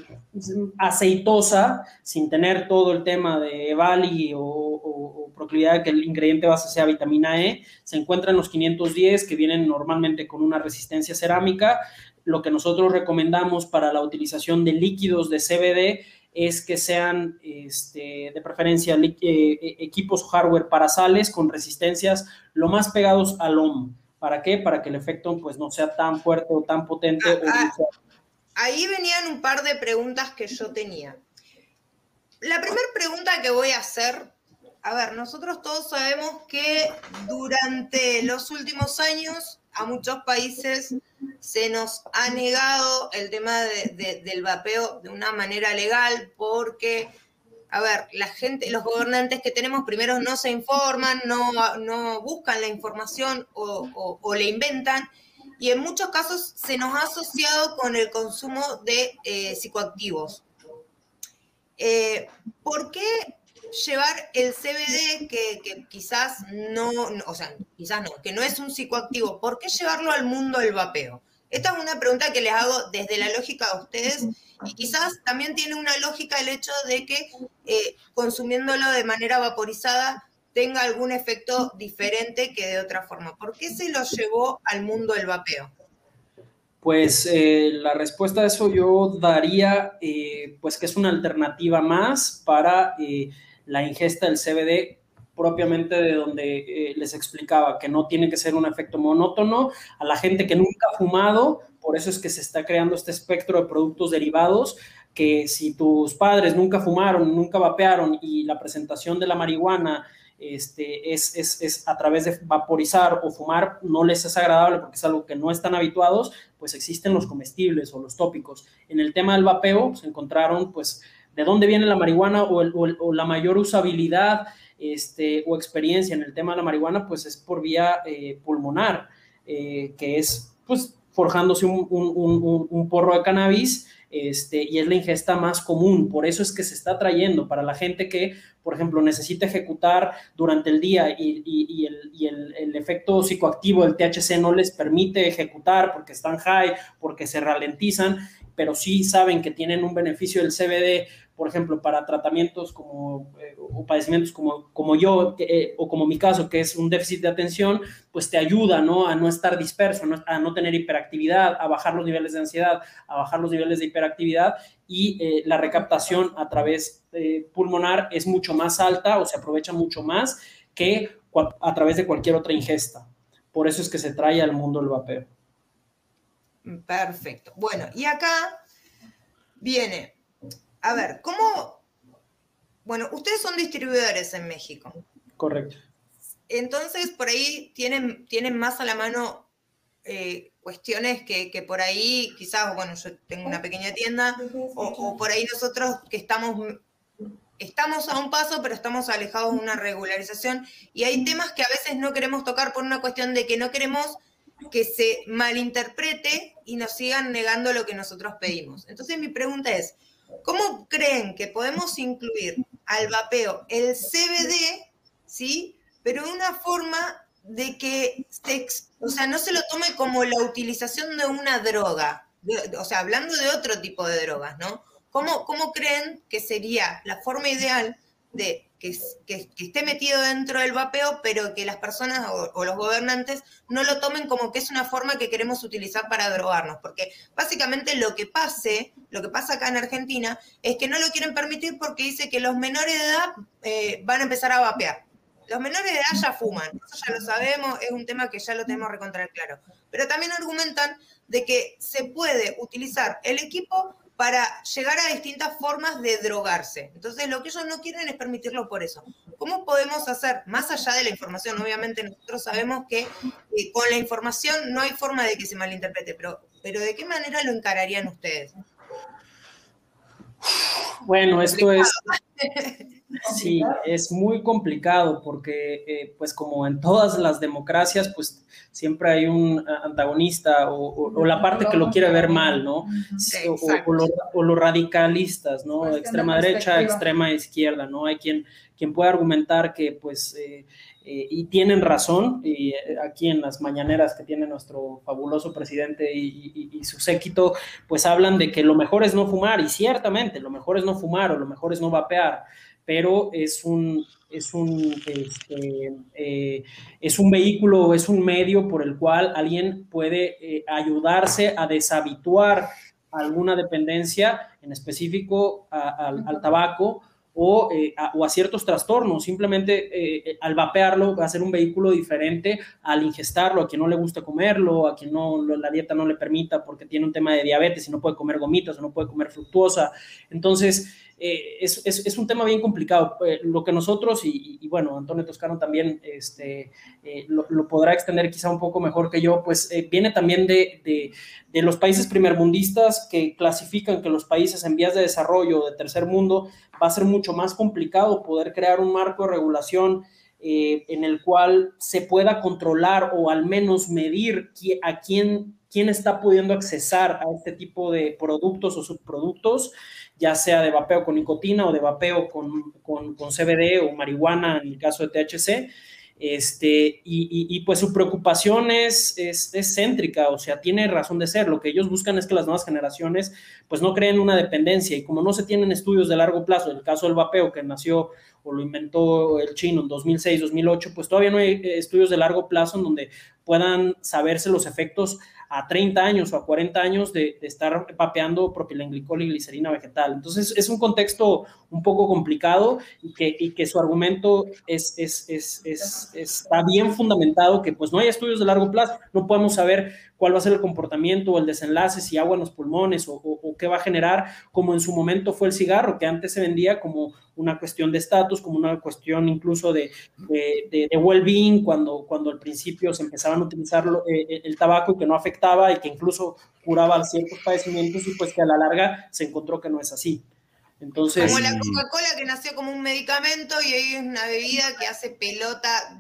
aceitosa, sin tener todo el tema de Evali o, o, proclividad de que el ingrediente base sea vitamina E, se encuentra en los 510 que vienen normalmente con una resistencia cerámica. Lo que nosotros recomendamos para la utilización de líquidos de CBD es que sean este, de preferencia eh, eh, equipos hardware para sales con resistencias lo más pegados al OM. ¿Para qué? Para que el efecto pues, no sea tan fuerte o tan potente. Ah, ah, ahí venían un par de preguntas que yo tenía. La primera pregunta que voy a hacer, a ver, nosotros todos sabemos que durante los últimos años a muchos países se nos ha negado el tema del vapeo de una manera legal porque, a ver, la gente, los gobernantes que tenemos primero no se informan, no, no buscan la información o, o, le inventan y en muchos casos se nos ha asociado con el consumo de eh, psicoactivos. Eh, ¿Por qué llevar el CBD que, quizás no, o sea, quizás no, que no es un psicoactivo, ¿por qué llevarlo al mundo del vapeo? Esta es una pregunta que les hago desde la lógica de ustedes y quizás también tiene una lógica el hecho de que eh, consumiéndolo de manera vaporizada tenga algún efecto diferente que de otra forma. ¿Por qué se lo llevó al mundo del vapeo? Pues eh, la respuesta a eso yo daría, eh, pues que es una alternativa más para la ingesta del CBD propiamente de donde eh, les explicaba, que no tiene que ser un efecto monótono. A la gente que nunca ha fumado, por eso es que se está creando este espectro de productos derivados, que si tus padres nunca fumaron, nunca vapearon y la presentación de la marihuana este, es, es, es, a través de vaporizar o fumar, no les es agradable porque es algo que no están habituados, pues existen los comestibles o los tópicos. En el tema del vapeo se encontraron pues de dónde viene la marihuana o, la mayor usabilidad este, o experiencia en el tema de la marihuana, pues es por vía eh, pulmonar, eh, que es pues forjándose un, porro de cannabis este, y es la ingesta más común. Por eso es que se está trayendo para la gente que, por ejemplo, necesita ejecutar durante el día y, el, el, efecto psicoactivo del THC no les permite ejecutar porque están high, porque se ralentizan, pero sí saben que tienen un beneficio del CBD por ejemplo, para tratamientos como, eh, o padecimientos como, como yo, eh, o como mi caso, que es un déficit de atención, pues te ayuda, ¿no? A no estar disperso, a no tener hiperactividad, a bajar los niveles de ansiedad, a bajar los niveles de hiperactividad y eh, la recaptación a través pulmonar es mucho más alta o se aprovecha mucho más que a través de cualquier otra ingesta. Por eso es que se trae al mundo el vapeo. Perfecto. Bueno, y acá viene a ver, ¿cómo? Bueno, ustedes son distribuidores en México. Correcto. Entonces, por ahí tienen, tienen más a la mano eh, cuestiones que, por ahí, quizás, bueno, yo tengo una pequeña tienda, o, por ahí nosotros que estamos, estamos a un paso, pero estamos alejados de una regularización, y hay temas que a veces no queremos tocar por una cuestión de que no queremos que se malinterprete y nos sigan negando lo que nosotros pedimos. Entonces, mi pregunta es, ¿Cómo creen que podemos incluir al vapeo el CBD, ¿sí? Pero de una forma de que o sea, no se lo tome como la utilización de una droga, o sea, hablando de otro tipo de drogas, ¿no? ¿Cómo, ¿Cómo creen que sería la forma ideal de que, esté metido dentro del vapeo, pero que las personas o, los gobernantes no lo tomen como que es una forma que queremos utilizar para drogarnos, porque básicamente lo que pase, lo que pasa acá en Argentina, es que no lo quieren permitir porque dice que los menores de edad eh, van a empezar a vapear. Los menores de edad ya fuman, eso ya lo sabemos, es un tema que ya lo tenemos recontra claro. Pero también argumentan de que se puede utilizar el equipo para llegar a distintas formas de drogarse. Entonces, lo que ellos no quieren es permitirlo por eso. ¿Cómo podemos hacer, más allá de la información? Obviamente nosotros sabemos que eh, con la información no hay forma de que se malinterprete, pero, pero ¿de qué manera lo encararían ustedes? Bueno, esto es... Sí, es muy complicado porque, eh, pues como en todas las democracias, pues siempre hay un antagonista o, la parte que lo quiere ver mal, ¿no? O, los radicalistas, ¿no? Pues, extrema derecha, extrema izquierda, ¿no? Hay quien, quien puede argumentar que, pues, eh, eh, y tienen razón, y aquí en las mañaneras que tiene nuestro fabuloso presidente y, y, su séquito, pues hablan de que lo mejor es no fumar, y ciertamente, lo mejor es no fumar o lo mejor es no vapear pero es un, es un, este, eh, es un vehículo, es un medio por el cual alguien puede eh, ayudarse a deshabituar alguna dependencia, en específico al tabaco, o, eh, a, o, a, ciertos trastornos. Simplemente al vapearlo va a ser un vehículo diferente al ingestarlo, a quien no le gusta comerlo, a quien no la dieta no le permita porque tiene un tema de diabetes y no puede comer gomitas o no puede comer fructuosa. Entonces, eh, es, un tema bien complicado. Eh, lo que nosotros, y, bueno, Antonio Toscano también este, eh, lo, podrá extender quizá un poco mejor que yo, pues viene también de, los países primermundistas que clasifican que los países en vías de desarrollo de tercer mundo va a ser mucho más complicado poder crear un marco de regulación. en el cual se pueda controlar o al menos medir a quién, quién está pudiendo accesar a este tipo de productos o subproductos ya sea de vapeo con nicotina o de vapeo con, con, CBD o marihuana en el caso de THC. Este, y, pues su preocupación es, es, céntrica, o sea, tiene razón de ser. Lo que ellos buscan es que las nuevas generaciones pues no creen una dependencia y como no se tienen estudios de largo plazo, en el caso del vapeo que nació o lo inventó el chino en 2006, 2008, pues todavía no hay eh, estudios de largo plazo en donde puedan saberse los efectos a 30 años o a 40 años de, estar papeando propilenglicol y glicerina vegetal. Entonces es un contexto un poco complicado y que, y que su argumento es, es, es, está bien fundamentado, que pues no hay estudios de largo plazo, no podemos saber cuál va a ser el comportamiento o el desenlace, si agua en los pulmones o, qué va a generar, como en su momento fue el cigarro, que antes se vendía como una cuestión de estatus, como una cuestión incluso de, de, well-being, cuando, cuando al principio se empezaban a utilizar eh, eh, el tabaco y que no afectaba y que incluso curaba ciertos padecimientos y pues que a la larga se encontró que no es así. Entonces, como la Coca-Cola que nació como un medicamento y hoy es una bebida que hace pelota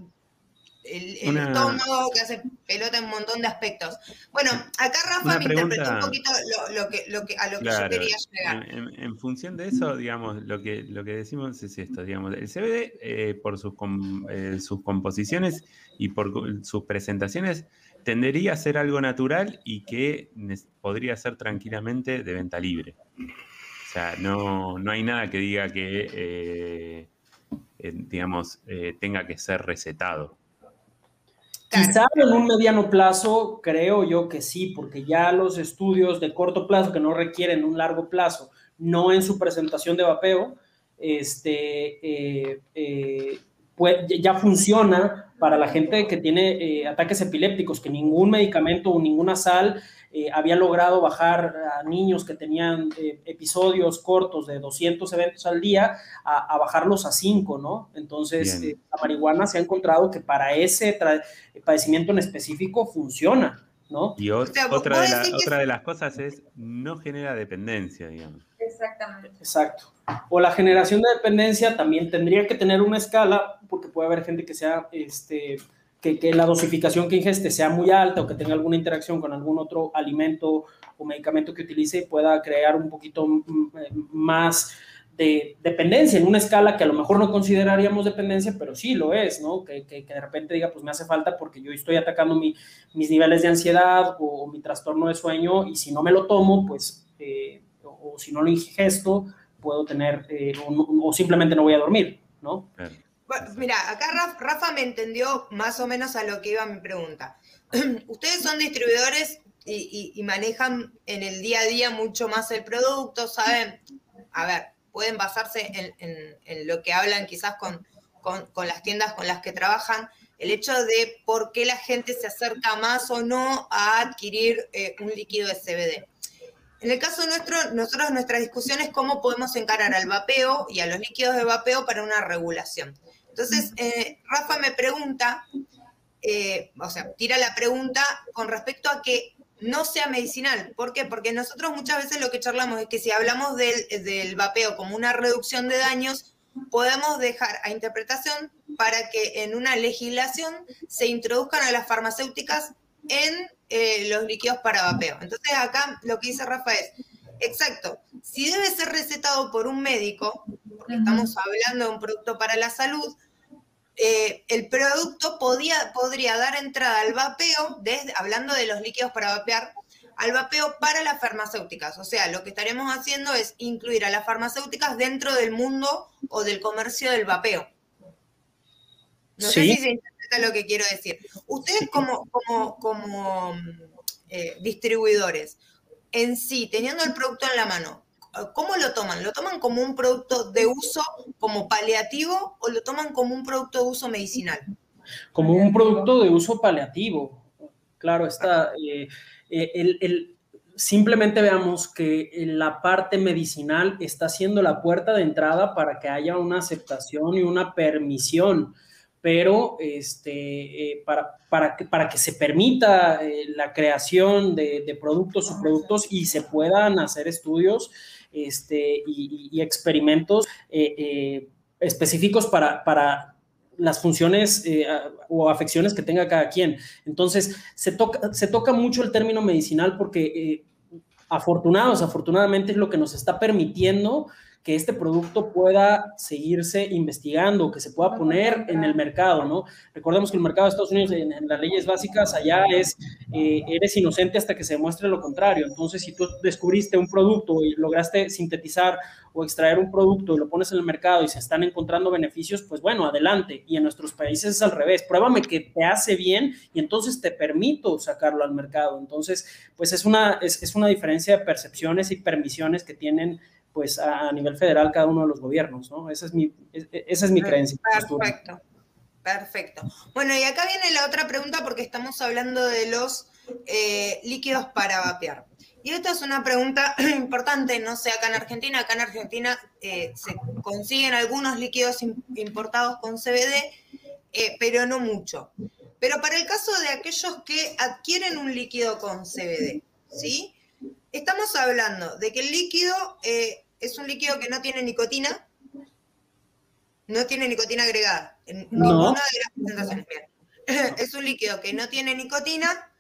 el, estómago, que hace pelota en un montón de aspectos. Bueno, acá Rafa me interpretó un poquito lo, que, lo que, a lo que yo quería llegar. En, función de eso, digamos, lo que, lo que decimos es esto, digamos, el CBD eh, por sus, eh, sus composiciones y por sus presentaciones tendería a ser algo natural y que podría ser tranquilamente de venta libre. O sea, no, no hay nada que diga que, eh, digamos, tenga que ser recetado. Quizá en un mediano plazo, creo yo que sí, porque ya los estudios de corto plazo que no requieren un largo plazo, no en su presentación de vapeo, este, eh, eh, ya funciona para la gente que tiene eh, ataques epilépticos, que ningún medicamento o ninguna sal eh, había logrado bajar a niños que tenían eh, episodios cortos de 200 eventos al día a, bajarlos a 5, ¿no? Entonces, la marihuana se ha encontrado que para ese padecimiento en específico funciona. ¿No? Y otra, de otra de las cosas es no genera dependencia, digamos. Exactamente. Exacto. O la generación de dependencia también tendría que tener una escala, porque puede haber gente que sea, este, que, la dosificación que ingeste sea muy alta o que tenga alguna interacción con algún otro alimento o medicamento que utilice pueda crear un poquito más de dependencia en una escala que a lo mejor no consideraríamos dependencia, pero sí lo es, ¿no? Que, de repente diga, pues me hace falta porque yo estoy atacando mi, mis niveles de ansiedad o, mi trastorno de sueño y si no me lo tomo, pues eh, o si no lo ingesto, puedo tener, eh, o, simplemente no voy a dormir, ¿no? Mira, acá Rafa me entendió más o menos a lo que iba mi pregunta. Ustedes son distribuidores y, manejan en el día a día mucho más el producto, saben, a ver, pueden basarse en, lo que hablan quizás con, con, las tiendas con las que trabajan, el hecho de por qué la gente se acerca más o no a adquirir eh, un líquido CBD. En el caso nuestro, nosotros nuestra discusión es cómo podemos encarar al vapeo y a los líquidos de vapeo para una regulación. Entonces, eh, Rafa me pregunta, eh, o sea, tira la pregunta con respecto a que no sea medicinal. ¿Por qué? Porque nosotros muchas veces lo que charlamos es que si hablamos del, del vapeo como una reducción de daños, podemos dejar a interpretación para que en una legislación se introduzcan a las farmacéuticas en eh, los líquidos para vapeo. Entonces acá lo que dice Rafa es, exacto, si debe ser recetado por un médico, porque estamos hablando de un producto para la salud, eh, el producto podía, podría dar entrada al vapeo, desde, hablando de los líquidos para vapear, al vapeo para las farmacéuticas. O sea, lo que estaremos haciendo es incluir a las farmacéuticas dentro del mundo o del comercio del vapeo. No sé si se lo que quiero decir. Ustedes como, como, como eh, distribuidores, en sí, teniendo el producto en la mano, ¿cómo lo toman? ¿Lo toman como un producto de uso como paliativo o lo toman como un producto de uso medicinal? Como un producto de uso paliativo. Claro, está. Eh, eh, el, simplemente veamos que la parte medicinal está siendo la puerta de entrada para que haya una aceptación y una permisión pero este, eh, para, para, que, para que se permita eh, la creación de, productos, subproductos y se puedan hacer estudios este, y, experimentos eh, específicos para, para, las funciones o afecciones que tenga cada quien. Entonces, se toca, se toca mucho el término medicinal porque afortunados, afortunadamente es lo que nos está permitiendo que este producto pueda seguirse investigando, que se pueda poner en el mercado, ¿no? Recordemos que el mercado de Estados Unidos en, las leyes básicas allá es, eh, eres inocente hasta que se demuestre lo contrario. Entonces, si tú descubriste un producto y lograste sintetizar o extraer un producto y lo pones en el mercado y se están encontrando beneficios, pues bueno, adelante. Y en nuestros países es al revés. Pruébame que te hace bien y entonces te permito sacarlo al mercado. Entonces, pues es una, es, es una diferencia de percepciones y permisiones que tienen pues a, nivel federal cada uno de los gobiernos, ¿no? Esa es mi, esa es mi creencia. Perfecto, perfecto. Bueno, y acá viene la otra pregunta porque estamos hablando de los eh, líquidos para vapear. Y esta es una pregunta importante, no sé, acá en Argentina, acá en Argentina eh, se consiguen algunos líquidos importados con CBD, eh, pero no mucho. Pero para el caso de aquellos que adquieren un líquido con CBD, ¿sí? Estamos hablando de que el líquido es un líquido que no tiene nicotina, no tiene nicotina agregada. En ninguna de las presentaciones. Es un líquido que no tiene nicotina,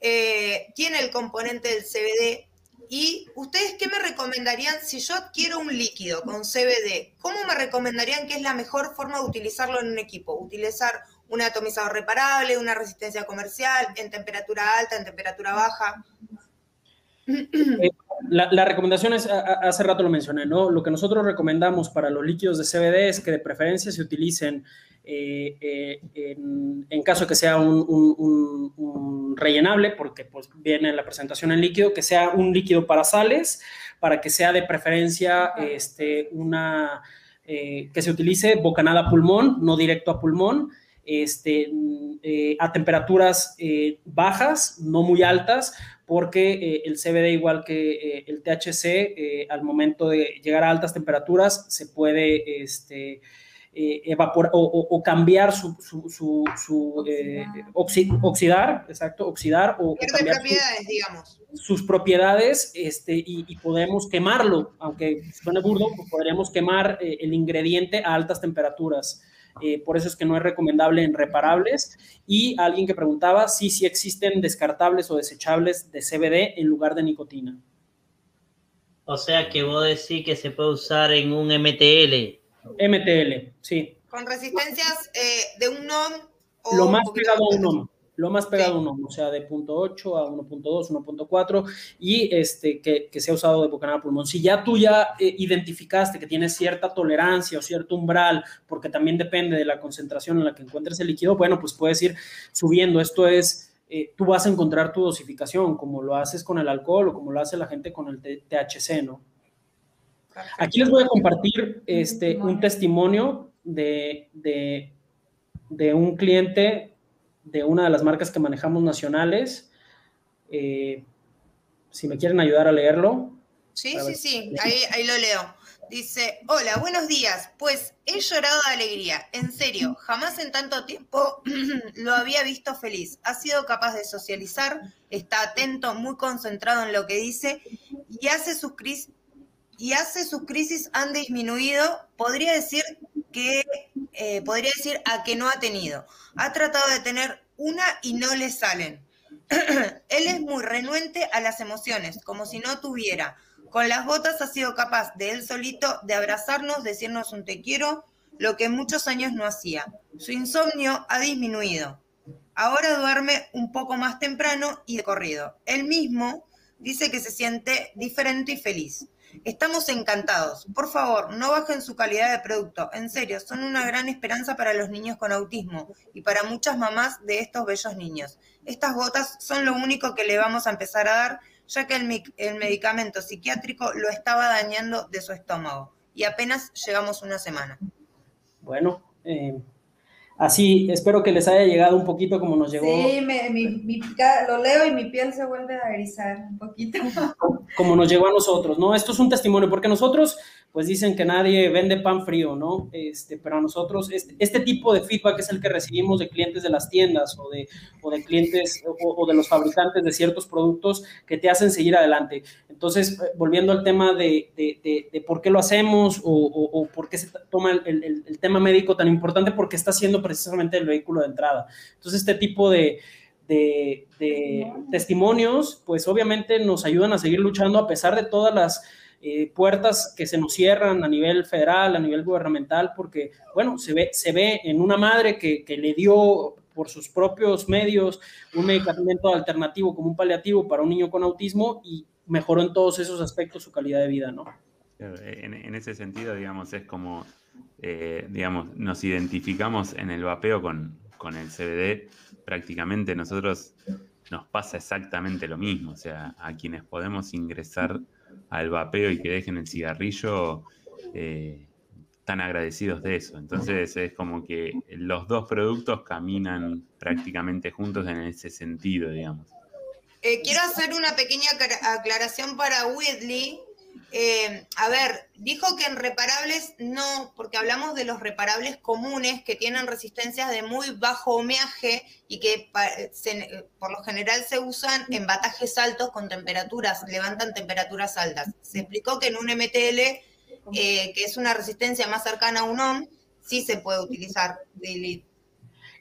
eh, tiene el componente del CBD. ¿Y ustedes qué me recomendarían si yo adquiero un líquido con CBD? ¿Cómo me recomendarían que es la mejor forma de utilizarlo en un equipo? ¿Utilizar un atomizador reparable, una resistencia comercial, en temperatura alta, en temperatura baja? Eh, la, recomendación es, hace rato lo mencioné, ¿no? Lo que nosotros recomendamos para los líquidos de CBD es que de preferencia se utilicen eh, eh, en, caso que sea un, rellenable, porque pues viene la presentación en líquido, que sea un líquido para sales, para que sea de preferencia este, una, que se utilice bocanada a pulmón, no directo a pulmón, este, a temperaturas bajas, no muy altas, porque eh, el CBD, igual que eh, el THC, eh, al momento de llegar a altas temperaturas, se puede este, evaporar o, cambiar su, oxidar, exacto, oxidar o, cambiar propiedades, digamos. sus propiedades este, y, podemos quemarlo, aunque suene burdo, pues podríamos quemar el ingrediente a altas temperaturas. Eh, por eso es que no es recomendable en reparables. Y alguien que preguntaba si sí, existen descartables o desechables de CBD en lugar de nicotina. O sea que vos decís que se puede usar en un MTL. MTL, sí. Con resistencias eh, de un NOM. O Lo más pegado a un NOM lo más pegado uno, o sea, de 0.8 a 1.2, 1.4 y este, que, que se ha usado de bocanada pulmón. Si ya tú ya eh, identificaste que tienes cierta tolerancia o cierto umbral, porque también depende de la concentración en la que encuentres el líquido, bueno, pues puedes ir subiendo. Esto es, eh, tú vas a encontrar tu dosificación, como lo haces con el alcohol o como lo hace la gente con el THC, ¿no? Aquí les voy a compartir este, un testimonio de, de, de un cliente de una de las marcas que manejamos nacionales. Eh, si me quieren ayudar a leerlo. Sí, sí, sí, ahí, lo leo. Dice, hola, buenos días. Pues he llorado de alegría. En serio, jamás en tanto tiempo lo había visto feliz. Ha sido capaz de socializar, está atento, muy concentrado en lo que dice y hace sus y hace sus crisis han disminuido. Podría decir que eh, podría decir a que no ha tenido. Ha tratado de tener una y no le salen. Él es muy renuente a las emociones, como si no tuviera. Con las botas ha sido capaz de él solito de abrazarnos, decirnos un te quiero, lo que muchos años no hacía. Su insomnio ha disminuido. Ahora duerme un poco más temprano y de corrido. Él mismo dice que se siente diferente y feliz. Estamos encantados. Por favor, no bajen su calidad de producto. En serio, son una gran esperanza para los niños con autismo y para muchas mamás de estos bellos niños. Estas gotas son lo único que le vamos a empezar a dar, ya que el, medicamento psiquiátrico lo estaba dañando de su estómago. Y apenas llevamos una semana. Bueno, eh, Así, espero que les haya llegado un poquito como nos llegó. Sí, mi, lo leo y mi piel se vuelve a erizar un poquito. Como nos llegó a nosotros, ¿no? Esto es un testimonio, porque nosotros, pues dicen que nadie vende pan frío, ¿no? Este, pero a nosotros, este, este tipo de feedback es el que recibimos de clientes de las tiendas o de, o de clientes o, de los fabricantes de ciertos productos que te hacen seguir adelante. Entonces, eh, volviendo al tema de, de, de, por qué lo hacemos o, o, por qué se toma el, el, el tema médico tan importante, porque está siendo precisamente el vehículo de entrada. Entonces, este tipo de, de, testimonios, pues obviamente nos ayudan a seguir luchando a pesar de todas las eh, puertas que se nos cierran a nivel federal, a nivel gubernamental, porque, bueno, se ve, se ve en una madre que, que le dio por sus propios medios un medicamento alternativo como un paliativo para un niño con autismo y mejoró en todos esos aspectos su calidad de vida, ¿no? En, ese sentido, digamos, es como eh, digamos, nos identificamos en el vapeo con, con el CBD, prácticamente nosotros nos pasa exactamente lo mismo. O sea, a quienes podemos ingresar al vapeo y que dejen el cigarrillo, eh, están agradecidos de eso. Entonces es como que los dos productos caminan prácticamente juntos en ese sentido, digamos. Eh, quiero hacer una pequeña aclaración para Whitley, Eh, a ver, dijo que en reparables no, porque hablamos de los reparables comunes que tienen resistencias de muy bajo homeaje y que por lo general se usan en batajes altos con temperaturas, levantan temperaturas altas. Se explicó que en un MTL, eh, que es una resistencia más cercana a un ohm, sí se puede utilizar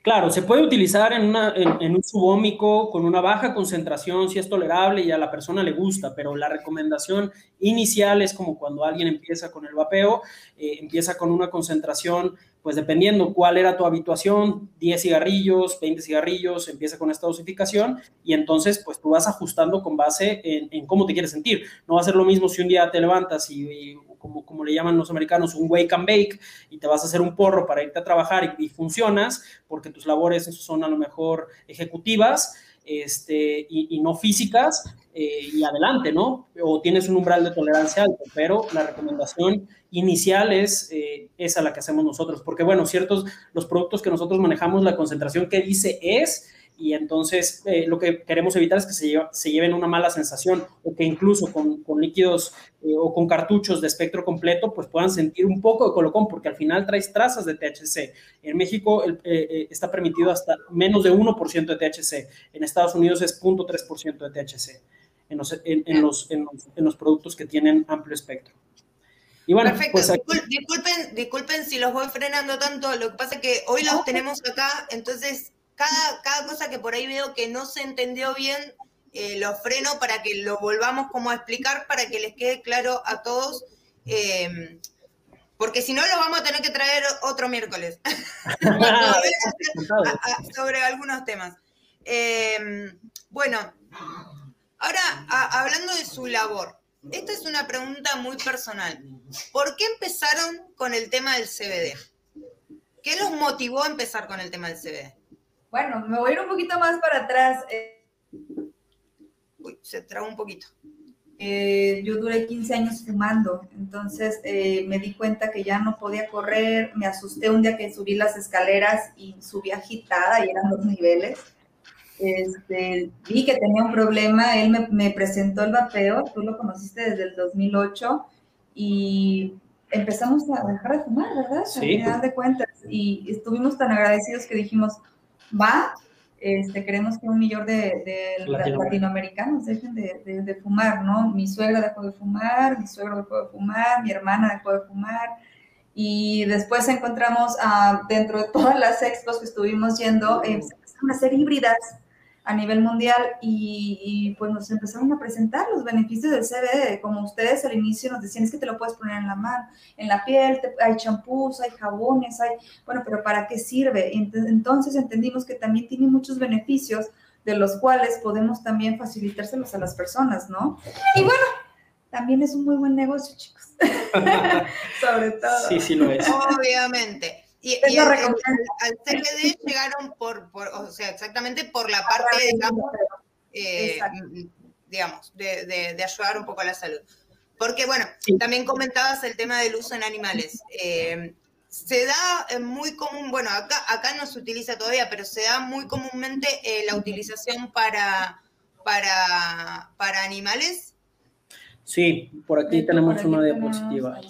Claro, se puede utilizar en, un subómico con una baja concentración si es tolerable y a la persona le gusta, pero la recomendación inicial es como cuando alguien empieza con el vapeo, eh, empieza con una concentración, pues dependiendo cuál era tu habituación, 10 cigarrillos, 20 cigarrillos, empieza con esta dosificación y entonces pues tú vas ajustando con base en, cómo te quieres sentir. No va a ser lo mismo si un día te levantas y como, le llaman los americanos, un wake and bake, y te vas a hacer un porro para irte a trabajar y, funcionas, porque tus labores son a lo mejor ejecutivas este, y, no físicas, eh, y adelante, ¿no? O tienes un umbral de tolerancia alto, pero la recomendación inicial es eh, esa la que hacemos nosotros, porque bueno, ciertos, los productos que nosotros manejamos, la concentración que dice es, y entonces eh, lo que queremos evitar es que se, se, lleven una mala sensación o que incluso con, con líquidos eh, o con cartuchos de espectro completo pues puedan sentir un poco de colocón porque al final traes trazas de THC. En México eh, está permitido hasta menos de 1% de THC, en Estados Unidos es 0.3% de THC en los, en, los, en, los, en los productos que tienen amplio espectro. Y bueno, Perfecto, pues disculpen, disculpen si los voy frenando tanto, lo que pasa es que hoy los tenemos acá, entonces cada, cada cosa que por ahí veo que no se entendió bien, eh, lo freno para que lo volvamos como a explicar, para que les quede claro a todos. Eh, porque si no, lo vamos a tener que traer otro miércoles sobre algunos temas. Eh, bueno, ahora hablando de su labor, esta es una pregunta muy personal. ¿Por qué empezaron con el tema del CBD? ¿Qué los motivó a empezar con el tema del CBD? Bueno, me voy a ir un poquito más para atrás. Eh. Uy, se traba un poquito. Eh, yo duré 15 años fumando, entonces eh, me di cuenta que ya no podía correr, me asusté un día que subí las escaleras y subí agitada y eran dos niveles. Este, vi que tenía un problema, él me, me, presentó el vapeo, tú lo conociste desde el 2008 y empezamos a dejar de fumar, ¿verdad? Sí. A de cuentas y estuvimos tan agradecidos que dijimos, va, este, queremos que un millón de, latinoamericanos dejen de, fumar, ¿no? Mi suegra dejó de fumar, mi suegro dejó de fumar, mi hermana dejó de fumar. Y después encontramos ah, dentro de todas las expos que estuvimos yendo, eh, empezaron a ser híbridas a nivel mundial y, pues nos empezaron a presentar los beneficios del CBD, como ustedes al inicio nos decían, es que te lo puedes poner en la mano, en la piel, hay champús, hay jabones, hay, bueno, pero ¿para qué sirve? Entonces entendimos que también tiene muchos beneficios de los cuales podemos también facilitárselos a las personas, ¿no? Y bueno, también es un muy buen negocio, chicos. Sobre todo. Sí, sí lo es. Obviamente. Y, al, CBD llegaron por, o sea, exactamente por la parte, digamos, eh, digamos de, ayudar un poco a la salud. Porque, bueno, también comentabas el tema del uso en animales. Eh, se da eh, muy común, bueno, acá, acá no se utiliza todavía, pero se da muy comúnmente la utilización para, para, para animales. Sí, por aquí tenemos una diapositiva.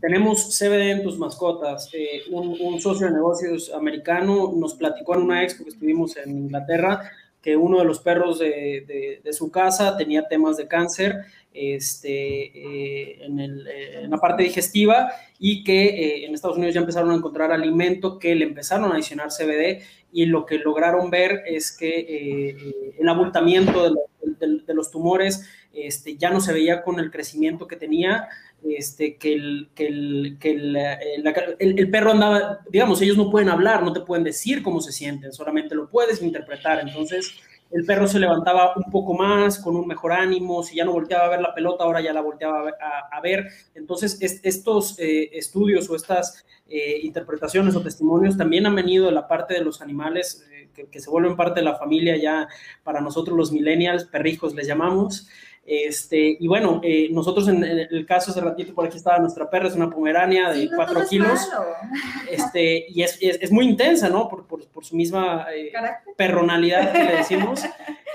Tenemos CBD en tus mascotas. Eh, un, socio de negocios americano nos platicó en una expo que estuvimos en Inglaterra que uno de los perros de, su casa tenía temas de cáncer este, eh, en, la parte digestiva y que eh, en Estados Unidos ya empezaron a encontrar alimento que le empezaron a adicionar CBD y lo que lograron ver es que el abultamiento de, los tumores este, ya no se veía con el crecimiento que tenía este, que, el, que, el, que eh, el, perro andaba, digamos, ellos no pueden hablar, no te pueden decir cómo se sienten, solamente lo puedes interpretar. Entonces, el perro se levantaba un poco más, con un mejor ánimo, si ya no volteaba a ver la pelota, ahora ya la volteaba a, ver. Entonces, estos eh, estudios o estas eh, interpretaciones o testimonios también han venido de la parte de los animales que, que, se vuelven parte de la familia ya para nosotros los millennials, perrijos les llamamos. Este, y bueno, eh, nosotros en, el caso hace ratito por aquí estaba nuestra perra, es una pomerania de 4 kilos. Este, y es, es, muy intensa, ¿no? Por, por, por su misma eh, perronalidad que le decimos.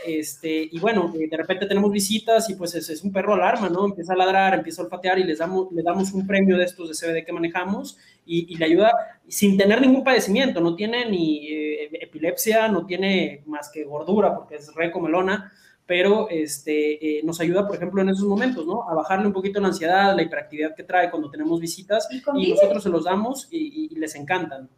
este, y bueno, eh, de repente tenemos visitas y pues es, es, un perro alarma, ¿no? Empieza a ladrar, empieza a olfatear y les damos, le damos un premio de estos de CBD que manejamos y, y le ayuda sin tener ningún padecimiento, no tiene ni eh, epilepsia, no tiene más que gordura porque es re comelona, pero este, eh, nos ayuda, por ejemplo, en esos momentos, ¿no? A bajarle un poquito la ansiedad, la hiperactividad que trae cuando tenemos visitas y, y nosotros se los damos y, y les encantan.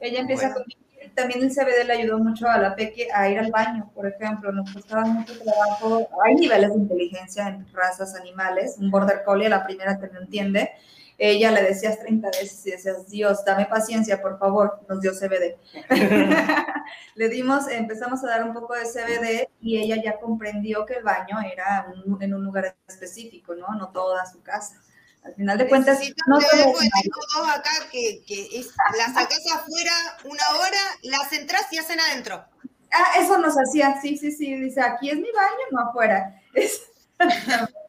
Ella empieza bueno. con también el CBD le ayudó mucho a la Peque a ir al baño, por ejemplo, nos costaba mucho trabajo, hay niveles de inteligencia en razas animales, un border collie, la primera que no entiende, ella le decías 30 veces y decías, Dios, dame paciencia, por favor, nos dio CBD. le dimos, empezamos a dar un poco de CBD y ella ya comprendió que el baño era un, en un lugar específico, ¿no? No toda su casa. Al final de cuentas, no tengo dos acá que, que es, la sacas afuera una hora, las entras y hacen adentro. Ah, eso nos hacía, sí, sí, sí, dice, aquí es mi baño, no afuera. Es...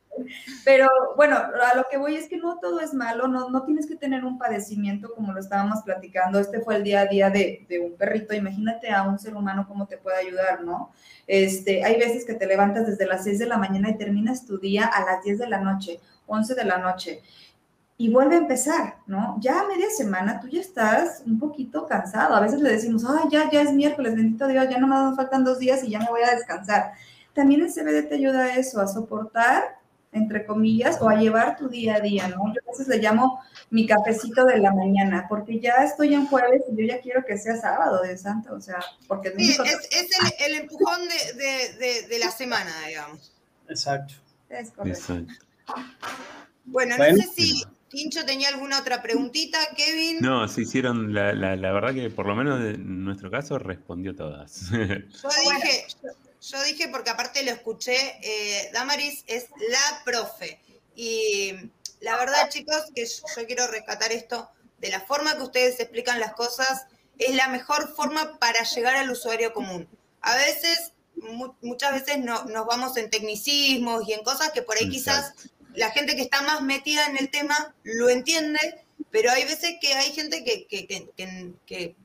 Pero bueno, a lo que voy es que no todo es malo, no, no tienes que tener un padecimiento como lo estábamos platicando. Este fue el día a día de, de, un perrito. Imagínate a un ser humano cómo te puede ayudar, ¿no? Este, hay veces que te levantas desde las 6 de la mañana y terminas tu día a las 10 de la noche, 11 de la noche. Y vuelve a empezar, ¿no? Ya a media semana tú ya estás un poquito cansado. A veces le decimos, ay, ya, ya es miércoles, bendito Dios, ya no me faltan dos días y ya me voy a descansar también el CBD te ayuda a eso, a soportar, entre comillas, o a llevar tu día a día, ¿no? Yo a veces le llamo mi cafecito de la mañana, porque ya estoy en jueves y yo ya quiero que sea sábado de santo, o sea, porque... Sí, es, es el, el, empujón de, de, de, de, la semana, digamos. Exacto. Es correcto. Exacto. Bueno, no sé si Tincho tenía alguna otra preguntita, Kevin. No, se hicieron, la, la, la verdad que por lo menos en nuestro caso respondió todas. Yo dije, yo dije, porque aparte lo escuché, eh, Damaris es la profe. Y la verdad, chicos, que yo quiero rescatar esto, de la forma que ustedes explican las cosas, es la mejor forma para llegar al usuario común. A veces, mu muchas veces no, nos vamos en tecnicismos y en cosas que por ahí quizás la gente que está más metida en el tema lo entiende, pero hay veces que hay gente que, que, que, que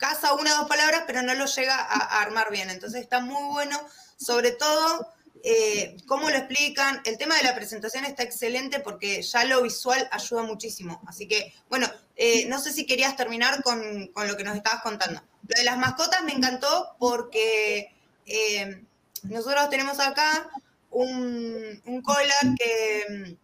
casa una o dos palabras, pero no lo llega a, armar bien. Entonces está muy bueno, sobre todo eh, cómo lo explican. El tema de la presentación está excelente porque ya lo visual ayuda muchísimo. Así que, bueno, eh, no sé si querías terminar con, con, lo que nos estabas contando. Lo de las mascotas me encantó porque eh, nosotros tenemos acá un, un collar que,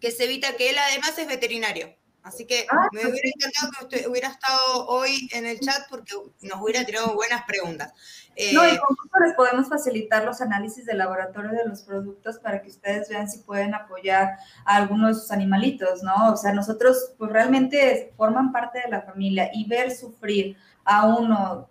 que se evita que él además es veterinario. Así que ah, me hubiera encantado que usted hubiera estado hoy en el chat porque nos hubiera tirado buenas preguntas. Eh, no, y con esto les podemos facilitar los análisis de laboratorio de los productos para que ustedes vean si pueden apoyar a algunos de sus animalitos, ¿no? O sea, nosotros pues realmente forman parte de la familia y ver sufrir a uno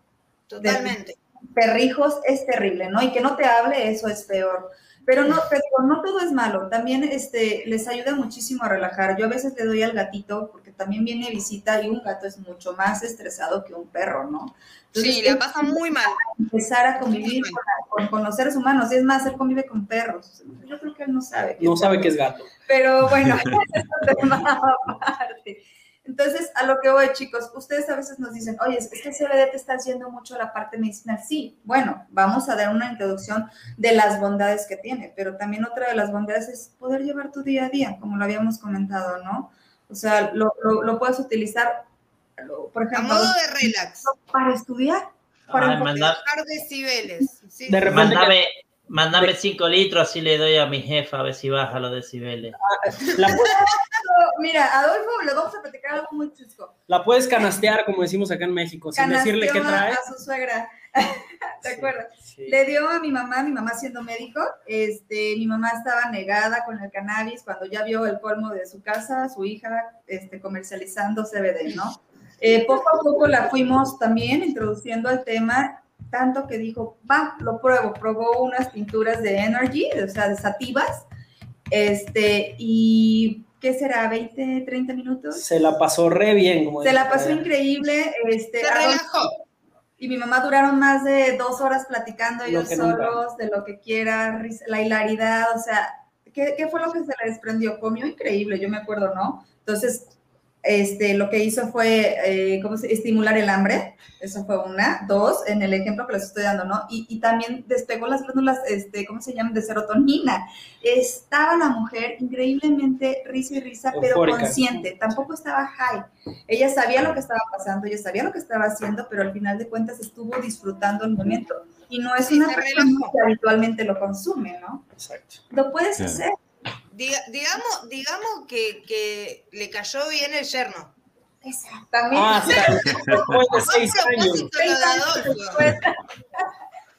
Totalmente. perrijos es terrible, ¿no? Y que no te hable, eso es peor. Pero no, pero no todo es malo, también este, les ayuda muchísimo a relajar. Yo a veces le doy al gatito, porque también viene visita y un gato es mucho más estresado que un perro, ¿no? Entonces, sí, le pasa muy mal. Empezar a convivir con, con, con, los seres humanos, y es más, él convive con perros. Yo creo que él no sabe. no sabe que es gato. Pero bueno, es un tema aparte. Entonces, a lo que voy, chicos, ustedes a veces nos dicen, oye, es que el CBD te está haciendo mucho la parte medicinal. Sí, bueno, vamos a dar una introducción de las bondades que tiene, pero también otra de las bondades es poder llevar tu día a día, como lo habíamos comentado, ¿no? O sea, lo, lo, lo puedes utilizar, por ejemplo, a modo de relax. Para estudiar, para Ay, mandar decibeles. Sí. De repente, Mándame, Mándame 5 litros, así le doy a mi jefa a ver si baja los decibeles. La Mira, Adolfo, le vamos a platicar algo muy chusco. La puedes canastear, como decimos acá en México, sin decirle qué trae. A su suegra. ¿Te acuerdas? Sí. Le dio a mi mamá, mi mamá siendo médico, este, mi mamá estaba negada con el cannabis cuando ya vio el colmo de su casa, su hija este, comercializando CBD, ¿no? Eh, poco a poco la fuimos también introduciendo al tema tanto que dijo, va, lo pruebo, probó unas pinturas de Energy, o sea, de sativas, este, y ¿qué será? ¿20, 30 minutos? Se la pasó re bien. Como Se la pasó increíble. Este, se relajó. Y mi mamá duraron más de dos horas platicando ellos solos, de lo que quiera, la hilaridad, o sea, ¿qué, ¿qué, fue lo que se le desprendió? Comió increíble, yo me acuerdo, ¿no? Entonces, este, lo que hizo fue eh, ¿cómo se, estimular el hambre, eso fue una. Dos, en el ejemplo que les estoy dando, ¿no? Y, y también despegó las glándulas, este, ¿cómo se llaman? De serotonina. Estaba la mujer increíblemente risa y risa, pero consciente, tampoco estaba high. Ella sabía lo que estaba pasando, ella sabía lo que estaba haciendo, pero al final de cuentas estuvo disfrutando el momento. Y no es una persona que habitualmente lo consume, ¿no? Exacto. Lo puedes hacer digamos, digamos que, que, le cayó bien el yerno. Exactamente. Ah.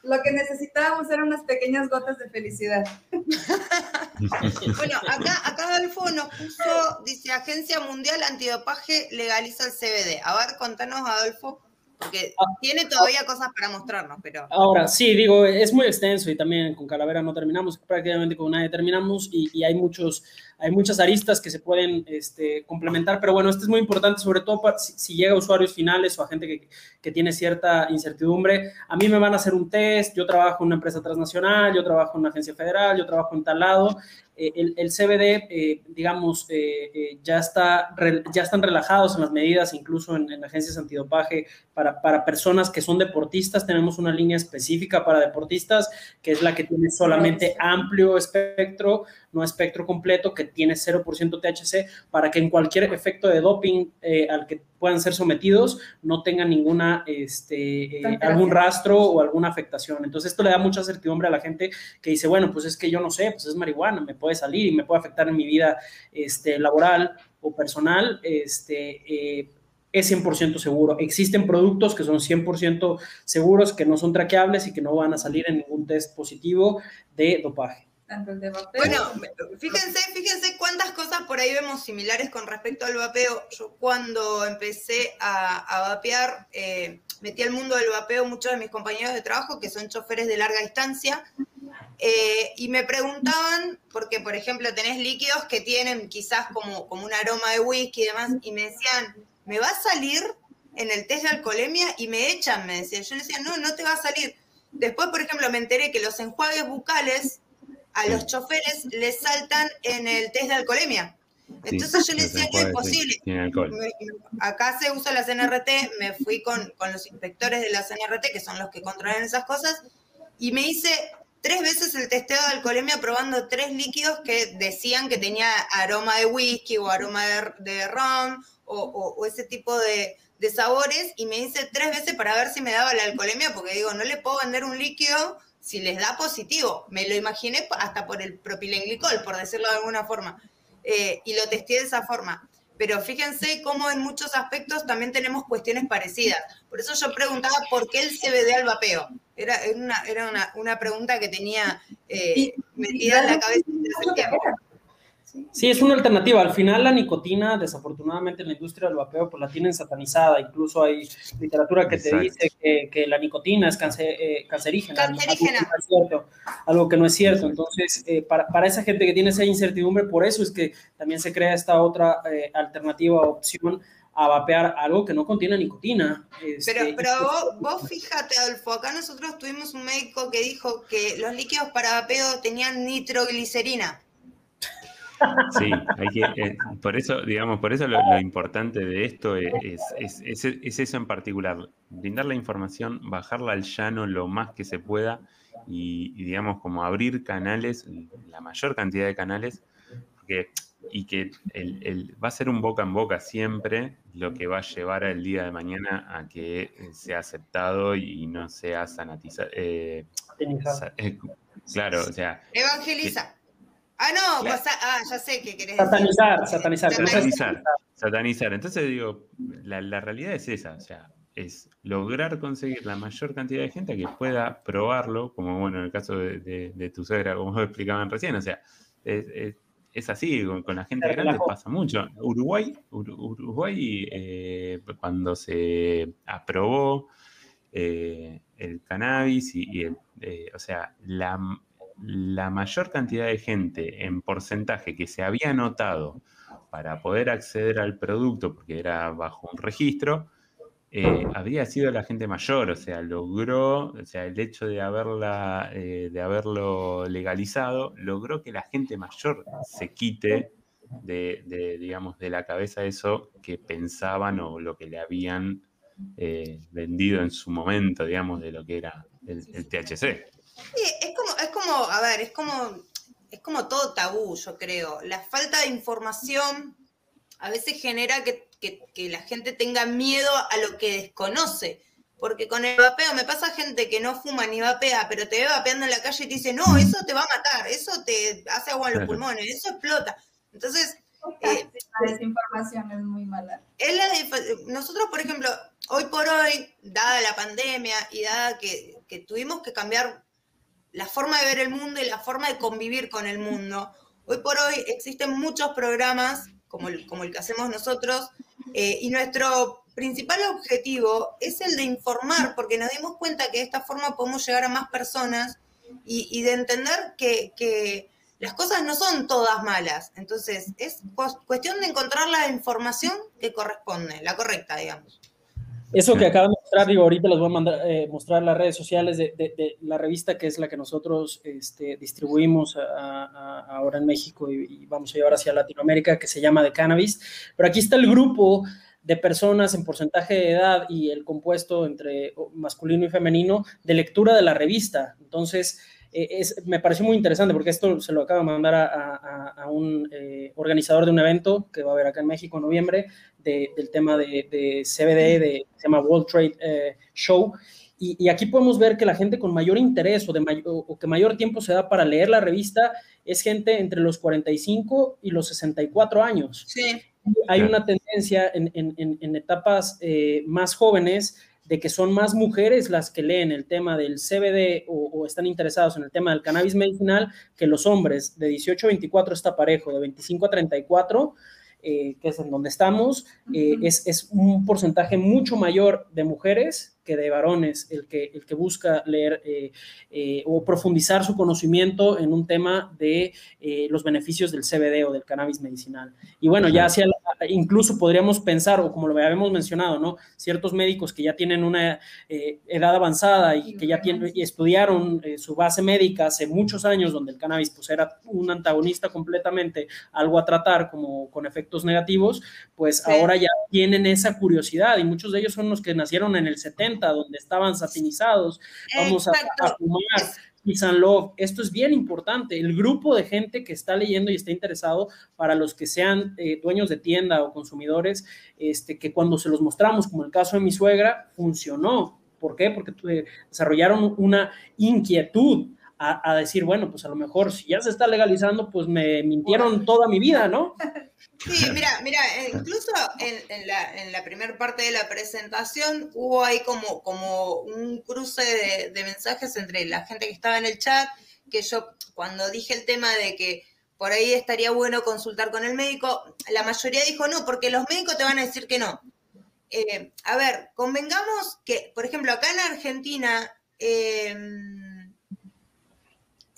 Lo que necesitábamos eran unas pequeñas gotas de felicidad. bueno, acá, acá Adolfo nos puso, dice, Agencia Mundial Antidopaje legaliza el CBD. A ver, contanos, Adolfo. Porque ah. tiene todavía cosas para mostrarnos, pero... Ahora, sí, digo, es muy extenso y también con Calavera no terminamos, prácticamente con nadie terminamos y, y hay, muchos, hay muchas aristas que se pueden este, complementar, pero bueno, esto es muy importante, sobre todo para, si, llega a usuarios finales o a gente que, que, tiene cierta incertidumbre. A mí me van a hacer un test, yo trabajo en una empresa transnacional, yo trabajo en una agencia federal, yo trabajo en tal lado, eh, el, CBD, eh, digamos, eh, ya, está, ya están relajados en las medidas, incluso en, agencias antidopaje, para, para, personas que son deportistas. Tenemos una línea específica para deportistas, que es la que tiene solamente amplio espectro, no espectro completo, que tiene 0% THC, para que en cualquier efecto de doping al que puedan ser sometidos no tengan ninguna, este, algún rastro o alguna afectación. Entonces, esto le da mucha certidumbre a la gente que dice, bueno, pues es que yo no sé, pues es marihuana, me puede salir y me puede afectar en mi vida este, laboral o personal, este, eh, es 100% seguro. Existen productos que son 100% seguros, que no son traqueables y que no van a salir en ningún test positivo de dopaje. Bueno, fíjense, fíjense cuántas cosas por ahí vemos similares con respecto al vapeo. Yo cuando empecé a, vapear, eh, metí al mundo del vapeo muchos de mis compañeros de trabajo que son choferes de larga distancia eh, y me preguntaban, porque por ejemplo tenés líquidos que tienen quizás como, como un aroma de whisky y demás, y me decían, ¿me va a salir en el test de alcoholemia? Y me echan, me decían. Yo les decía, no, no te va a salir. Después, por ejemplo, me enteré que los enjuagues bucales a los choferes les saltan en el test de alcoholemia. Entonces yo les decía, no es posible. Acá se usa la CNRT, me fui con, con los inspectores de la CNRT, que son los que controlan esas cosas, y me hice tres veces el testeo de alcoholemia probando tres líquidos que decían que tenía aroma de whisky o aroma de, ron o, ese tipo de, sabores y me hice tres veces para ver si me daba la alcoholemia porque digo, no le puedo vender un líquido si les da positivo. Me lo imaginé hasta por el propilenglicol, por decirlo de alguna forma. Eh, y lo testé de esa forma. Pero fíjense cómo en muchos aspectos también tenemos cuestiones parecidas. Por eso yo preguntaba por qué el CBD al vapeo. Era, una, era una, pregunta que tenía eh, metida en la cabeza Sí, es una alternativa. Al final la nicotina, desafortunadamente en la industria del vapeo, pues la tienen satanizada. Incluso hay literatura que te dice que, la nicotina es eh, cancerígena. Cancerígena. Algo que, no es cierto. Entonces, eh, para, esa gente que tiene esa incertidumbre, por eso es que también se crea esta otra alternativa, opción a vapear algo que no contiene nicotina. Este, pero, pero vos, fíjate, Adolfo, acá nosotros tuvimos un médico que dijo que los líquidos para vapeo tenían nitroglicerina. Sí, hay que, eh, por eso, digamos, por eso lo, importante de esto es, es, eso en particular, brindar la información, bajarla al llano lo más que se pueda y, y digamos, como abrir canales, la mayor cantidad de canales, porque y que el, va a ser un boca en boca siempre lo que va a llevar al día de mañana a que sea aceptado y no sea sanatizado. Eh, eh, claro, o sea. Evangeliza. Ah, no, pues, ah, ya sé que querés satanizar, Satanizar, satanizar. Satanizar. Entonces digo, la, realidad es esa, o sea, es lograr conseguir la mayor cantidad de gente que pueda probarlo, como bueno, en el caso de, tu suegra, como explicaban recién, o sea, es es así, con, la gente grande pasa mucho. Uruguay, Uruguay eh, cuando se aprobó eh, el cannabis y, eh, o sea, la, la, mayor cantidad de gente en porcentaje que se había anotado para poder acceder al producto, porque era bajo un registro, eh, había sido la gente mayor, o sea, logró, o sea, el hecho de haberla, eh, de haberlo legalizado, logró que la gente mayor se quite de, digamos, de la cabeza eso que pensaban o lo que le habían eh, vendido en su momento, digamos, de lo que era el, THC. Sí, es como, es como, a ver, es como, es como todo tabú, yo creo. La falta de información a veces genera que, que la gente tenga miedo a lo que desconoce. Porque con el vapeo me pasa gente que no fuma ni vapea, pero te ve vapeando en la calle y te dice, no, eso te va a matar, eso te hace agua en los pulmones, eso explota. Entonces... Eh, la desinformación es muy mala. nosotros, por ejemplo, hoy por hoy, dada la pandemia y dada que, tuvimos que cambiar la forma de ver el mundo y la forma de convivir con el mundo, hoy por hoy existen muchos programas como el, como el que hacemos nosotros eh, y nuestro principal objetivo es el de informar, porque nos dimos cuenta que de esta forma podemos llegar a más personas y, de entender que, las cosas no son todas malas. Entonces, es cuestión de encontrar la información que corresponde, la correcta, digamos. Eso que acabo de mostrar, digo, ahorita les voy a mandar, eh, mostrar las redes sociales de, la revista que es la que nosotros este, distribuimos ahora en México y, y, vamos a llevar hacia Latinoamérica, que se llama The Cannabis. Pero aquí está el grupo de personas en porcentaje de edad y el compuesto entre masculino y femenino de lectura de la revista. Entonces, eh, es, me pareció muy interesante porque esto se lo acaba de mandar a, un eh, organizador de un evento que va a haber acá en México en noviembre del tema de, CBD, de, se llama World Trade eh, Show. Y, aquí podemos ver que la gente con mayor interés o, de o que mayor tiempo se da para leer la revista es gente entre los 45 y los 64 años. Sí hay una tendencia en, etapas eh, más jóvenes de que son más mujeres las que leen el tema del CBD o, están interesados en el tema del cannabis medicinal que los hombres. De 18 a 24 está parejo, de 25 a 34, eh, que es en donde estamos, eh, es, es, un porcentaje mucho mayor de mujeres de varones el que, el que busca leer eh, eh, o profundizar su conocimiento en un tema de eh, los beneficios del CBD o del cannabis medicinal. Y bueno, ya hacia incluso podríamos pensar, o como lo habíamos mencionado, ¿no? Ciertos médicos que ya tienen una edad avanzada y que ya tienen, y estudiaron su base médica hace muchos años, donde el cannabis pues era un antagonista completamente, algo a tratar como con efectos negativos, pues ahora ya tienen esa curiosidad y muchos de ellos son los que nacieron en el 70 donde estaban satinizados, vamos a, fumar Peace and Love. Esto es bien importante. El grupo de gente que está leyendo y está interesado, para los que sean eh, dueños de tienda o consumidores, este, que cuando se los mostramos, como el caso de mi suegra, funcionó. ¿Por qué? Porque eh, desarrollaron una inquietud a, decir, bueno, pues a lo mejor si ya se está legalizando, pues me mintieron toda mi vida, ¿no? Sí, mira, mira, eh, incluso en, la, en la primera parte de la presentación hubo ahí como, como un cruce de, mensajes entre la gente que estaba en el chat, que yo cuando dije el tema de que por ahí estaría bueno consultar con el médico, la mayoría dijo no, porque los médicos te van a decir que no. Eh, a ver, convengamos que, por ejemplo, acá en Argentina, eh,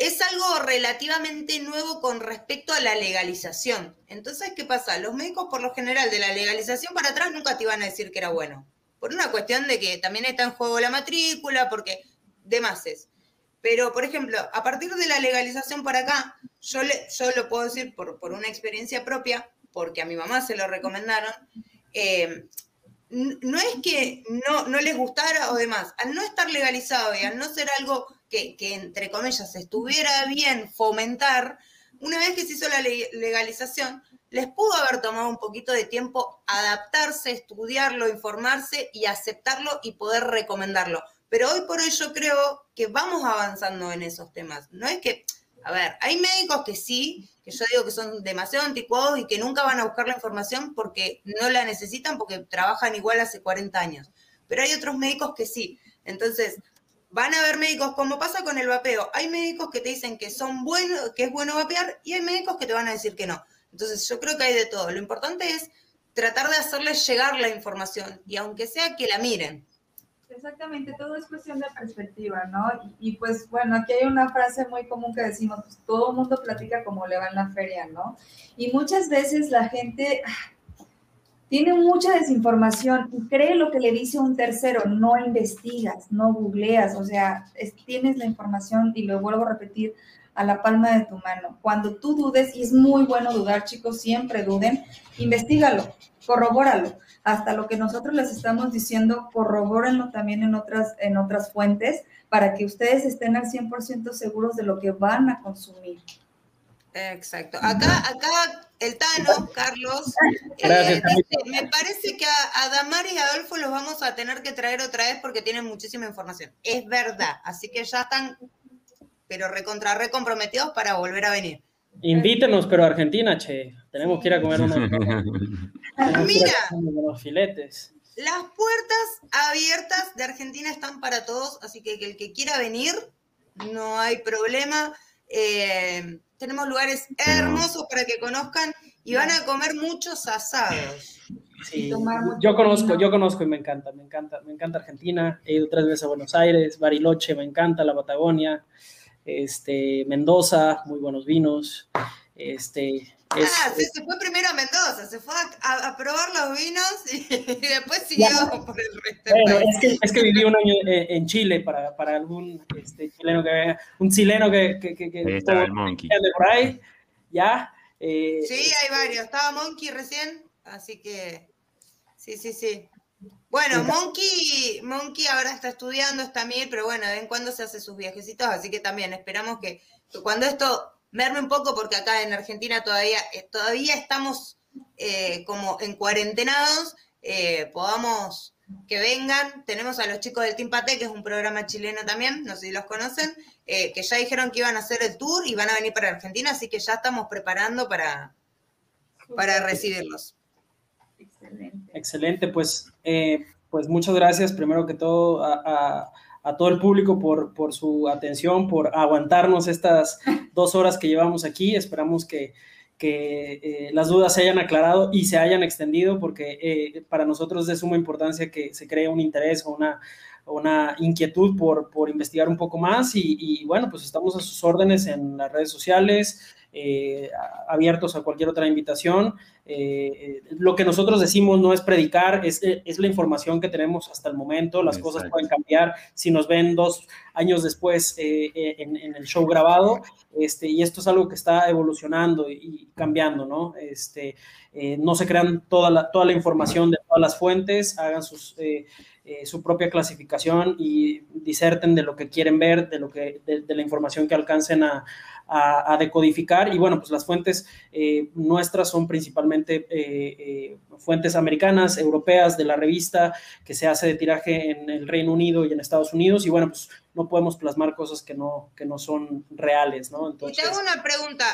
es algo relativamente nuevo con respecto a la legalización. Entonces, ¿qué pasa? Los médicos, por lo general, de la legalización para atrás nunca te iban a decir que era bueno. Por una cuestión de que también está en juego la matrícula, porque demás es. Pero, por ejemplo, a partir de la legalización para acá, yo, le, lo puedo decir por, una experiencia propia, porque a mi mamá se lo recomendaron, eh, no es que no, no les gustara o demás, al no estar legalizado y al no ser algo que, entre comillas, estuviera bien fomentar, una vez que se hizo la legalización, les pudo haber tomado un poquito de tiempo adaptarse, estudiarlo, informarse y aceptarlo y poder recomendarlo. Pero hoy por hoy yo creo que vamos avanzando en esos temas. No es que, a ver, hay médicos que sí, que yo digo que son demasiado anticuados y que nunca van a buscar la información porque no la necesitan, porque trabajan igual hace 40 años. Pero hay otros médicos que sí. Entonces, van a haber médicos, como pasa con el vapeo, hay médicos que te dicen que son buenos, que es bueno vapear, y hay médicos que te van a decir que no. Entonces, yo creo que hay de todo. Lo importante es tratar de hacerles llegar la información, y aunque sea que la miren. Exactamente, todo es cuestión de perspectiva, ¿no? Y, pues bueno, aquí hay una frase muy común que decimos, pues todo mundo platica como le va en la feria, ¿no? Y muchas veces la gente, tiene mucha desinformación y cree lo que le dice un tercero, no investigas, no googleas, o sea, tienes la información y lo vuelvo a repetir, a la palma de tu mano. Cuando tú dudes, y es muy bueno dudar, chicos, siempre duden, investigalo, corrobóralo. Hasta lo que nosotros les estamos diciendo, corrobórenlo también en otras, en otras fuentes para que ustedes estén al 100% seguros de lo que van a consumir. Exacto. Acá, acá el Tano, Carlos, eh, me parece que a, a Damar y Adolfo los vamos a tener que traer otra vez porque tienen muchísima información. Es verdad. Así que ya están, pero recontra recomprometidos para volver a venir. Invítenos, pero a Argentina, che. Tenemos que ir a comer unos, Mira, unos filetes. las puertas abiertas de Argentina están para todos, así que el que quiera venir, no hay problema. Eh, tenemos lugares hermosos para que conozcan y van a comer muchos asados. Sí, yo conozco, yo conozco y me encanta, me encanta, me encanta Argentina. He ido tres veces a Buenos Aires, Bariloche, me encanta la Patagonia, este, Mendoza, muy buenos vinos. Este, es- Ah, se, se fue primero a Mendoza, se fue a, a- a probar los vinos y, después siguió por el resto del Bueno, país. es que, es que viví un año en Chile para, para algún este, chileno que venga, un chileno que, que, que, que Ahí estaba el monkey. de por ahí, ya. eh, Sí, hay varios. Estaba Monkey recién, así que sí, sí, sí. Bueno, Monkey, Monkey ahora está estudiando, está mil, pero bueno, de vez en cuando se hace sus viajecitos, así que también esperamos que, que cuando esto merme un poco, porque acá en Argentina todavía, eh, todavía estamos eh, como en cuarentenados, eh, podamos que vengan. Tenemos a los chicos del Team que es un programa chileno también, no sé si los conocen, que ya dijeron que iban a hacer el tour y van a venir para Argentina, así que ya estamos preparando para, para recibirlos. Excelente. Excelente, pues, pues muchas gracias primero que todo a- a todo el público por, por su atención, por aguantarnos estas dos horas que llevamos aquí. Esperamos que, que eh, las dudas se hayan aclarado y se hayan extendido porque eh, para nosotros es de suma importancia que se cree un interés o una, una inquietud por, por investigar un poco más y, y, bueno, pues estamos a sus órdenes en las redes sociales, eh, abiertos a cualquier otra invitación. Eh, eh, lo que nosotros decimos no es predicar, es, es la información que tenemos hasta el momento. Las cosas pueden cambiar si nos ven dos años después en, en el show grabado. Este, y esto es algo que está evolucionando y, y cambiando, ¿no? Este, no se crean toda la, toda la información de todas las fuentes, hagan sus, eh, su propia clasificación y diserten de lo que quieren ver, de, lo que, de, de la información que alcancen a, a, a decodificar. Y bueno, pues las fuentes eh, nuestras son principalmente eh, eh, fuentes americanas, europeas, de la revista que se hace de tiraje en el Reino Unido y en Estados Unidos. Y bueno, pues no podemos plasmar cosas que no, que no son reales, ¿no? Y Entonces, te hago una pregunta,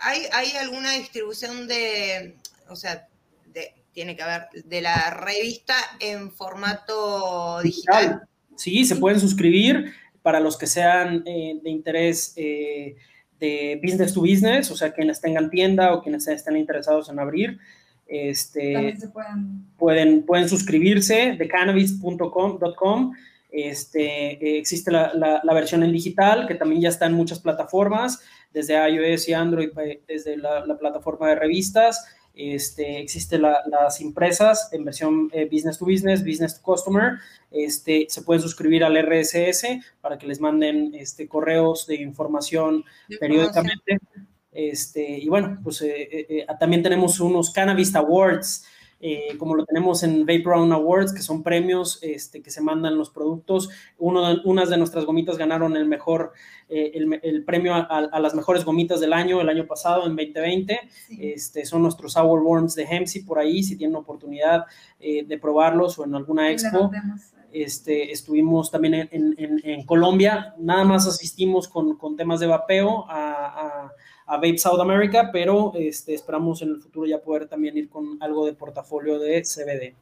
¿hay, ¿hay alguna distribución de, o sea, de, tiene que haber, de la revista en formato digital? Sí, se pueden suscribir para los que sean eh, de interés eh, de business to business, o sea, quienes tengan tienda o quienes estén interesados en abrir. Este, se pueden. pueden, pueden suscribirse de cannabis.com. Este, eh, existe la, la, la, versión en digital que también ya está en muchas plataformas, desde iOS y Android, eh, desde la, la plataforma de revistas. Este, existe la, las impresas en versión eh, business to business, business to customer. Este, se pueden suscribir al RSS para que les manden este, correos de información de periódicamente. Este, y bueno, pues eh, eh, también tenemos unos Cannabis Awards, eh, como lo tenemos en Vapor Round Awards, que son premios este, que se mandan los productos. Uno de, unas de nuestras gomitas ganaron el mejor, eh, el, el, premio a, a, las mejores gomitas del año, el año pasado, en 2020. Sí. Este, son nuestros Sour Worms de Hemsy por ahí, si tienen oportunidad eh, de probarlos o en alguna expo. Este, estuvimos también en, en, en, Colombia, nada más asistimos con, con temas de vapeo a, a, a, Vape South America, pero este, esperamos en el futuro ya poder también ir con algo de portafolio de CBD.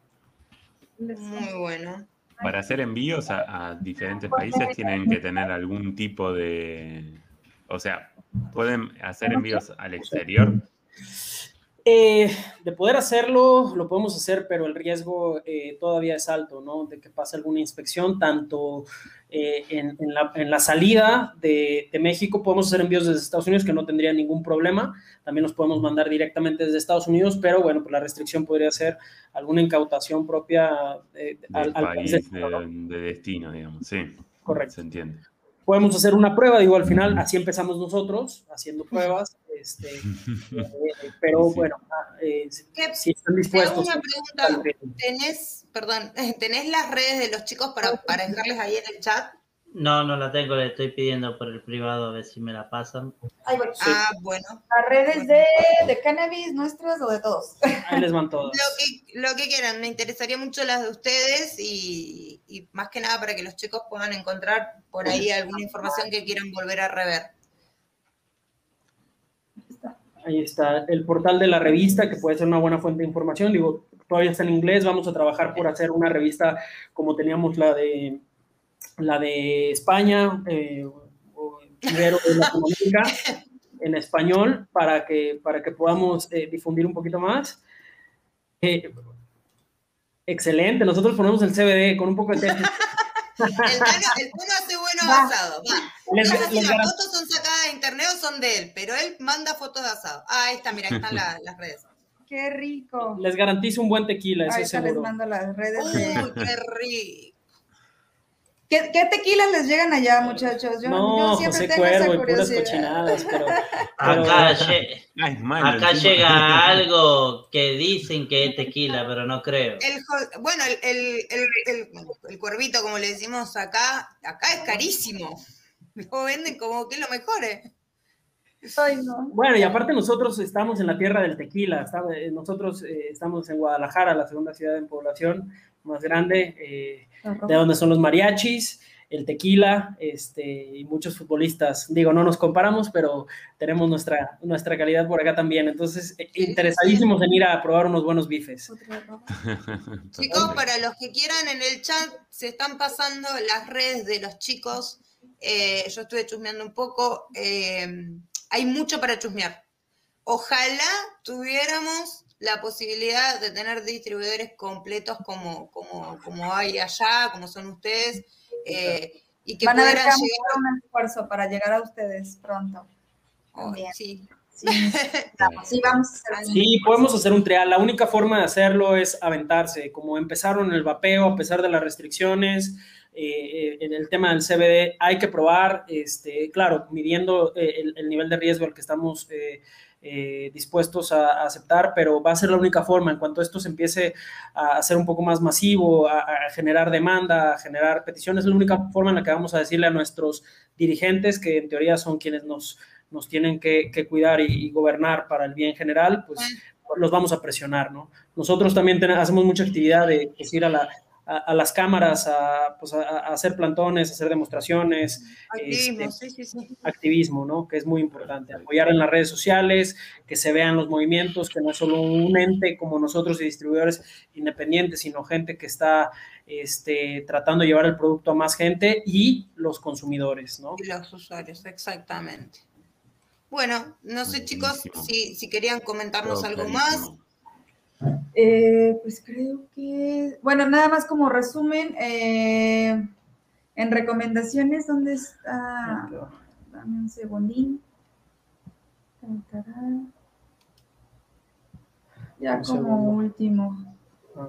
Muy bueno. Para hacer envíos a, a diferentes países tienen que tener algún tipo de, o sea, pueden hacer envíos al exterior. Eh, de poder hacerlo, lo podemos hacer, pero el riesgo eh, todavía es alto, ¿no? De que pase alguna inspección, tanto eh, en, en, la, en, la, salida de, de, México, podemos hacer envíos desde Estados Unidos que no tendría ningún problema, también los podemos mandar directamente desde Estados Unidos, pero bueno, pues la restricción podría ser alguna incautación propia al, al, país, país de, de, de, destino, digamos, sí. Correcto. Se entiende. podemos hacer una prueba, digo, al final así empezamos nosotros, haciendo pruebas, este, eh, pero bueno, ah, eh, si están dispuestos. Una pregunta, ¿tenés, perdón, ¿tenés las redes de los chicos para, para dejarles ahí en el chat? No, no la tengo, le estoy pidiendo por el privado a ver si me la pasan. Ah, bueno. Las redes de, de, cannabis nuestras o de todos. Ahí les van todos. Lo que, lo que quieran, me interesaría mucho las de ustedes y, y, más que nada para que los chicos puedan encontrar por ahí alguna información que quieran volver a rever. Ahí está el portal de la revista, que puede ser una buena fuente de información. Digo, todavía está en inglés, vamos a trabajar por hacer una revista como teníamos la de la de España, eh, o de Latinoamérica, en español, para que, para que podamos eh, difundir un poquito más. Eh, excelente, nosotros ponemos el CBD con un poco de. el tono hace bueno asado, va. Les, no sé si las fotos son sacadas de internet o son de él, pero él manda fotos de asado. Ah, ahí está, mira, ahí están la, las redes. Qué rico. Les garantizo un buen tequila, eso Ahorita seguro. les mando las redes. Uy, de... qué rico. ¿Qué, ¿Qué, tequilas les llegan allá, muchachos? Yo, no, yo siempre José tengo Cuervo esa curiosidad. y puras cochinadas, pero... Acá, Ay, acá llega algo que dicen que es tequila, pero no creo. El, bueno, el, el, el, el, cuervito, como le decimos acá, acá es carísimo. Lo venden como que es lo mejor, ¿eh? Ay, no. Bueno, y aparte nosotros estamos en la tierra del tequila, nosotros eh, estamos en Guadalajara, la segunda ciudad en población más grande, eh, de donde son los mariachis, el tequila, este, y muchos futbolistas. Digo, no nos comparamos, pero tenemos nuestra, nuestra calidad por acá también. Entonces, interesadísimos en ir a probar unos buenos bifes. Chicos, para los que quieran en el chat, se están pasando las redes de los chicos. Eh, yo estuve chusmeando un poco. Eh, hay mucho para chusmear. Ojalá tuviéramos la posibilidad de tener distribuidores completos como, como, como hay allá, como son ustedes, eh, y que Van pudieran a llegar... un esfuerzo para llegar a ustedes pronto. Oh, sí. Sí, sí, vamos a hacer sí, podemos hacer un trial. La única forma de hacerlo es aventarse. Como empezaron el vapeo, a pesar de las restricciones, eh, en el tema del CBD hay que probar, este, claro, midiendo eh, el, el, nivel de riesgo al que estamos eh, eh, dispuestos a, a, aceptar, pero va a ser la única forma. En cuanto esto se empiece a hacer un poco más masivo, a, a, generar demanda, a generar peticiones, es la única forma en la que vamos a decirle a nuestros dirigentes, que en teoría son quienes nos, nos tienen que, que cuidar y, y, gobernar para el bien general, pues los vamos a presionar, ¿no? Nosotros también hacemos mucha actividad de pues, ir a la a, a, las cámaras a, pues a, hacer plantones, a hacer demostraciones. Activismo, este, sí, sí, sí. Activismo, ¿no? Que es muy importante. Apoyar en las redes sociales, que se vean los movimientos, que no es solo un ente como nosotros y distribuidores independientes, sino gente que está este, tratando de llevar el producto a más gente y los consumidores, ¿no? Y los usuarios, exactamente. Bueno, no sé, chicos, si, si querían comentarnos algo más. Eh, pues creo que, bueno, nada más como resumen, eh, en recomendaciones, ¿dónde está? Dame un segundín. Ya como último. Ah,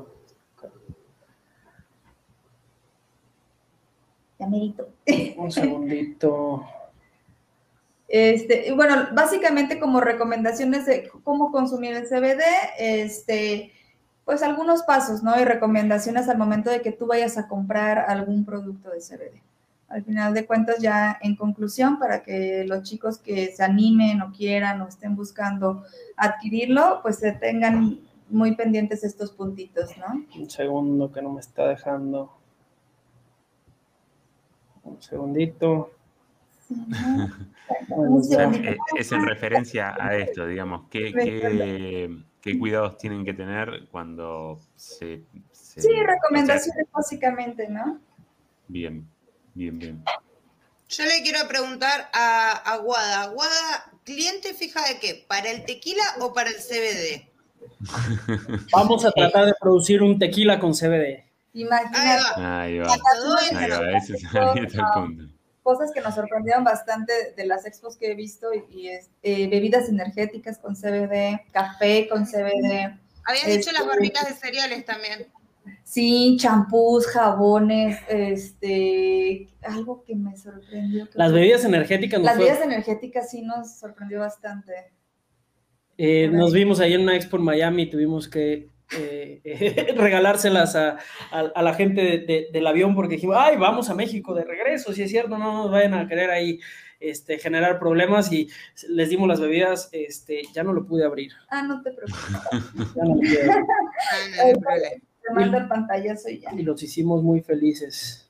Ya merito. Un segundito. Este, bueno, básicamente como recomendaciones de cómo consumir el CBD, este, pues algunos pasos, ¿no? Y recomendaciones al momento de que tú vayas a comprar algún producto de CBD. Al final de cuentas, ya en conclusión, para que los chicos que se animen o quieran o estén buscando adquirirlo, pues se tengan muy pendientes estos puntitos, ¿no? Un segundo que no me está dejando. Un segundito. O sea, es en referencia a esto, digamos, ¿qué, qué, qué cuidados tienen que tener cuando se... se sí, recomendaciones o sea, básicamente, ¿no? Bien, bien, bien. Yo le quiero preguntar a, a Guada, Guada, ¿cliente fija de qué? ¿Para el tequila o para el CBD? Vamos a tratar de producir un tequila con CBD. Imagínate. Ahí va. Ahí va, ese es, ahí está el punto cosas que nos sorprendieron bastante de las expos que he visto y, y es eh, bebidas energéticas con CBD, café con CBD. Habían este, dicho las barritas de cereales también. Sí, champús, jabones, este, algo que me sorprendió. Las bebidas energéticas. Las bebidas energéticas sí nos sorprendió bastante. Eh, nos vimos ahí en una expo en Miami y tuvimos que eh, regalárselas a, la gente del avión porque dijimos, ay, vamos a México de regreso, si es cierto, no nos vayan a querer ahí este, generar problemas y les dimos las bebidas, este, ya no lo pude abrir. Ah, no te preocupes. ya no Te mando el pantallazo y ya. Y los hicimos muy felices.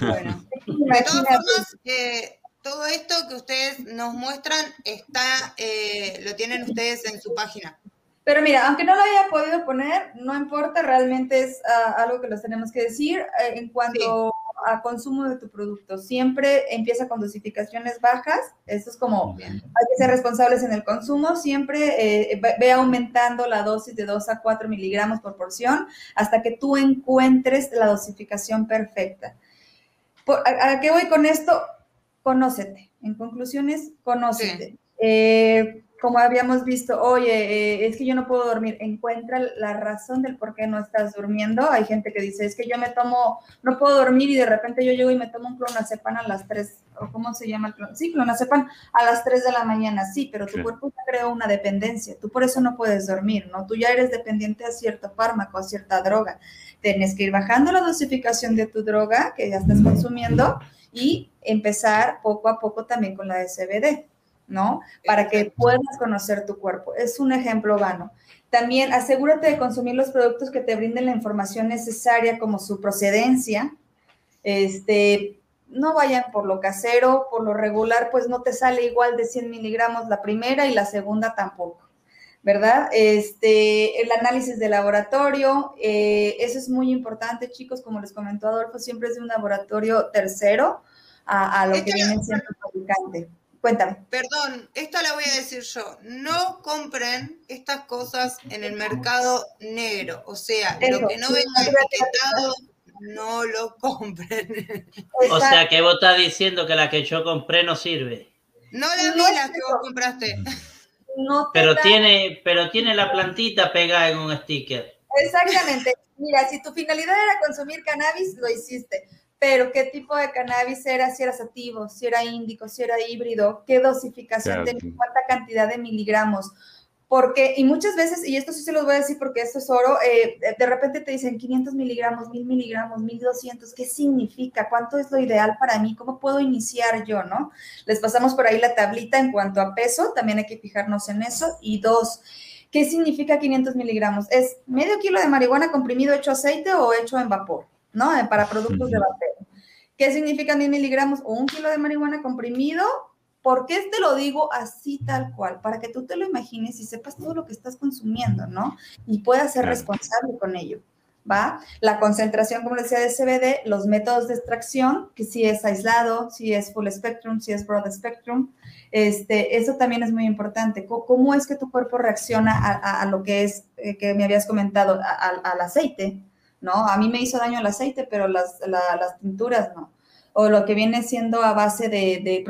Bueno, de todas formas, eh, todo esto que ustedes nos muestran está, eh, lo tienen ustedes en su página. Pero mira, aunque no lo haya podido poner, no importa, realmente es ah, algo que los tenemos que decir eh, en cuanto a consumo de tu producto. Siempre empieza con dosificaciones bajas, eso es como, hay que ser responsables en el consumo, siempre eh, ve aumentando la dosis de 2 a 4 miligramos por porción hasta que tú encuentres la dosificación perfecta. a, qué voy con esto? Conócete. En conclusiones, conócete. Eh, como habíamos visto, oye, eh, es que yo no puedo dormir, encuentra la razón del por qué no estás durmiendo. Hay gente que dice, es que yo me tomo, no puedo dormir y de repente yo llego y me tomo un clonazepam a las 3, o cómo se llama el Sí, clonazepam a las 3 de la mañana, sí, pero tu cuerpo ya creó una dependencia, tú por eso no puedes dormir, ¿no? Tú ya eres dependiente a cierto fármaco, a cierta droga. Tienes que ir bajando la dosificación de tu droga que ya estás consumiendo y empezar poco a poco también con la de CBD. ¿No? Para que puedas conocer tu cuerpo. Es un ejemplo vano. También asegúrate de consumir los productos que te brinden la información necesaria como su procedencia. Este, no vayan por lo casero, por lo regular, pues no te sale igual de 100 miligramos la primera y la segunda tampoco, ¿verdad? Este, el análisis de laboratorio, eh, eso es muy importante, chicos, como les comentó Adolfo, siempre es de un laboratorio tercero a, lo que viene siendo fabricante. Cuéntame. Perdón, esta la voy a decir yo. No compren estas cosas en el mercado negro. O sea, lo que no venga etiquetado, no lo compren. O sea, que vos estás diciendo que la que yo compré no sirve. No la vi la que vos compraste. No pero, tiene, pero tiene la plantita pegada en un sticker. Exactamente. Mira, si tu finalidad era consumir cannabis, lo hiciste pero qué tipo de cannabis era, si era sativo, si era índico, si era híbrido, qué dosificación tenía, cuánta cantidad de miligramos. Porque, y muchas veces, y esto sí se los voy a decir porque esto es oro, eh, de repente te dicen 500 miligramos, 1000 miligramos, 1200, ¿qué significa? ¿Cuánto es lo ideal para mí? ¿Cómo puedo iniciar yo, no? Les pasamos por ahí la tablita en cuanto a peso, también hay que fijarnos en eso. Y dos, ¿qué significa 500 miligramos? ¿Es medio kilo de marihuana comprimido hecho aceite o hecho en vapor? ¿No? Eh, para productos de vapeo. ¿Qué significan 10 miligramos o un kilo de marihuana comprimido? ¿Por qué te lo digo así tal cual? Para que tú te lo imagines y sepas todo lo que estás consumiendo, ¿no? Y puedas ser responsable con ello, ¿va? La concentración, como decía, de CBD, los métodos de extracción, que si es aislado, si es full spectrum, si es broad spectrum, este, eso también es muy importante. ¿Cómo, es que tu cuerpo reacciona a, lo que es, eh, que me habías comentado, al aceite? ¿No? A mí me hizo daño el aceite, pero las, las tinturas no. O lo que viene siendo a base de, de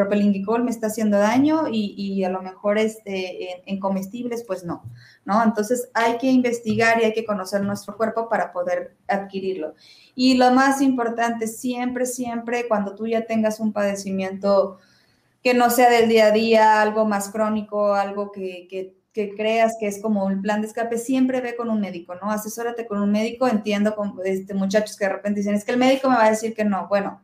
me está haciendo daño y, y a lo mejor este, en, comestibles, pues no, ¿no? Entonces hay que investigar y hay que conocer nuestro cuerpo para poder adquirirlo. Y lo más importante, siempre, siempre, cuando tú ya tengas un padecimiento que no sea del día a día, algo más crónico, algo que que creas que es como un plan de escape, siempre ve con un médico, ¿no? Asesórate con un médico, entiendo con este, muchachos que de repente dicen, es que el médico me va a decir que no. Bueno,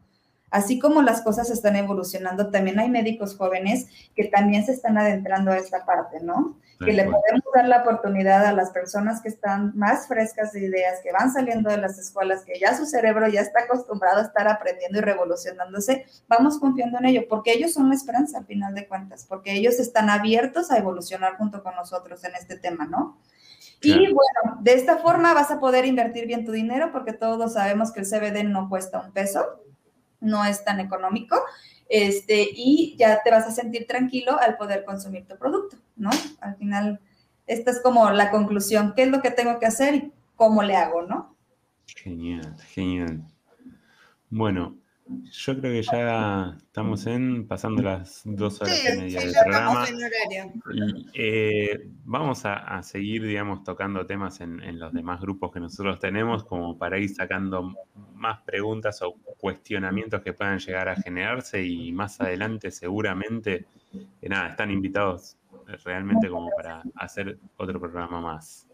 así como las cosas están evolucionando, también hay médicos jóvenes que también se están adentrando a esta parte, ¿no? Que le podemos dar la oportunidad a las personas que están más frescas de ideas, que van saliendo de las escuelas, que ya su cerebro ya está acostumbrado a estar aprendiendo y revolucionándose, vamos confiando en ello, porque ellos son la esperanza al final de cuentas, porque ellos están abiertos a evolucionar junto con nosotros en este tema, ¿no? Y bueno, de esta forma vas a poder invertir bien tu dinero, porque todos sabemos que el CBD no cuesta un peso, no es tan económico este, y ya te vas a sentir tranquilo al poder consumir tu producto, ¿no? Al final, esta es como la conclusión, ¿qué es lo que tengo que hacer y cómo le hago, ¿no? Genial, genial. Bueno, Yo creo que ya estamos en pasando las dos horas Sí, y media sí, del ya programa. estamos en horario. Y, eh, vamos a, a seguir, digamos, tocando temas en, en los demás grupos que nosotros tenemos, como para ir sacando más preguntas o cuestionamientos que puedan llegar a generarse y más adelante seguramente, que nada, están invitados realmente como para hacer otro programa más.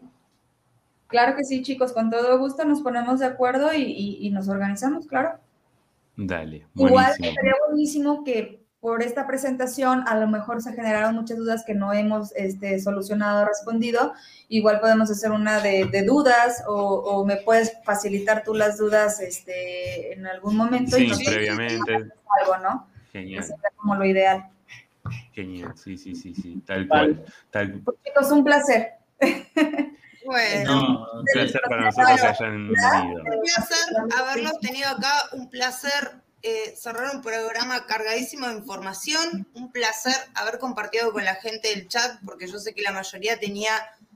Claro que sí, chicos, con todo gusto nos ponemos de acuerdo y, y- y nos organizamos, claro. Dale, Igual buenísimo. sería buenísimo que por esta presentación a lo mejor se generaron muchas dudas que no hemos este, solucionado o respondido. Igual podemos hacer una de, de dudas o, o me puedes facilitar tú las dudas este, en algún momento Sí, y previamente. algo, ¿no? Genial, sería como lo ideal. genial, sí, sí, sí, sí, tal Vale. cual. Tal, Pues, chicos, un placer. Bueno, No, un placer para nosotros que hayan venido. un placer haberlos tenido acá, un placer eh, cerrar un programa cargadísimo de información, un placer haber compartido con la gente del chat, porque yo sé que la mayoría tenía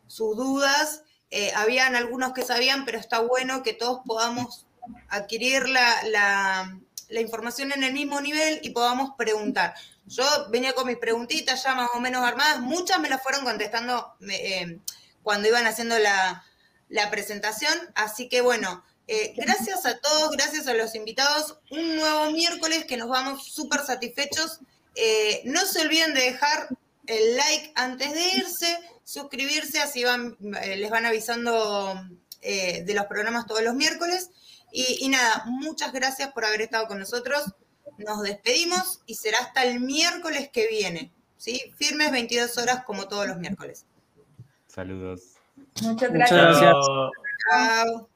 sus dudas, Eh, habían algunos que sabían, pero está bueno que todos podamos adquirir la, la- la información en el mismo nivel y podamos preguntar. Yo venía con mis preguntitas ya más o menos armadas, muchas me las fueron contestando eh, cuando iban haciendo la, la presentación, así que bueno, eh, gracias a todos, gracias a los invitados, un nuevo miércoles que nos vamos súper satisfechos. Eh, no se olviden de dejar el like antes de irse, suscribirse, así van, eh, les van avisando de los programas todos los miércoles. Y, y nada, muchas gracias por haber estado con nosotros. Nos despedimos y será hasta el miércoles que viene. ¿sí? Firmes 22 horas como todos los miércoles. Saludos. Muchas Muchas gracias. gracias. Pero- Chao.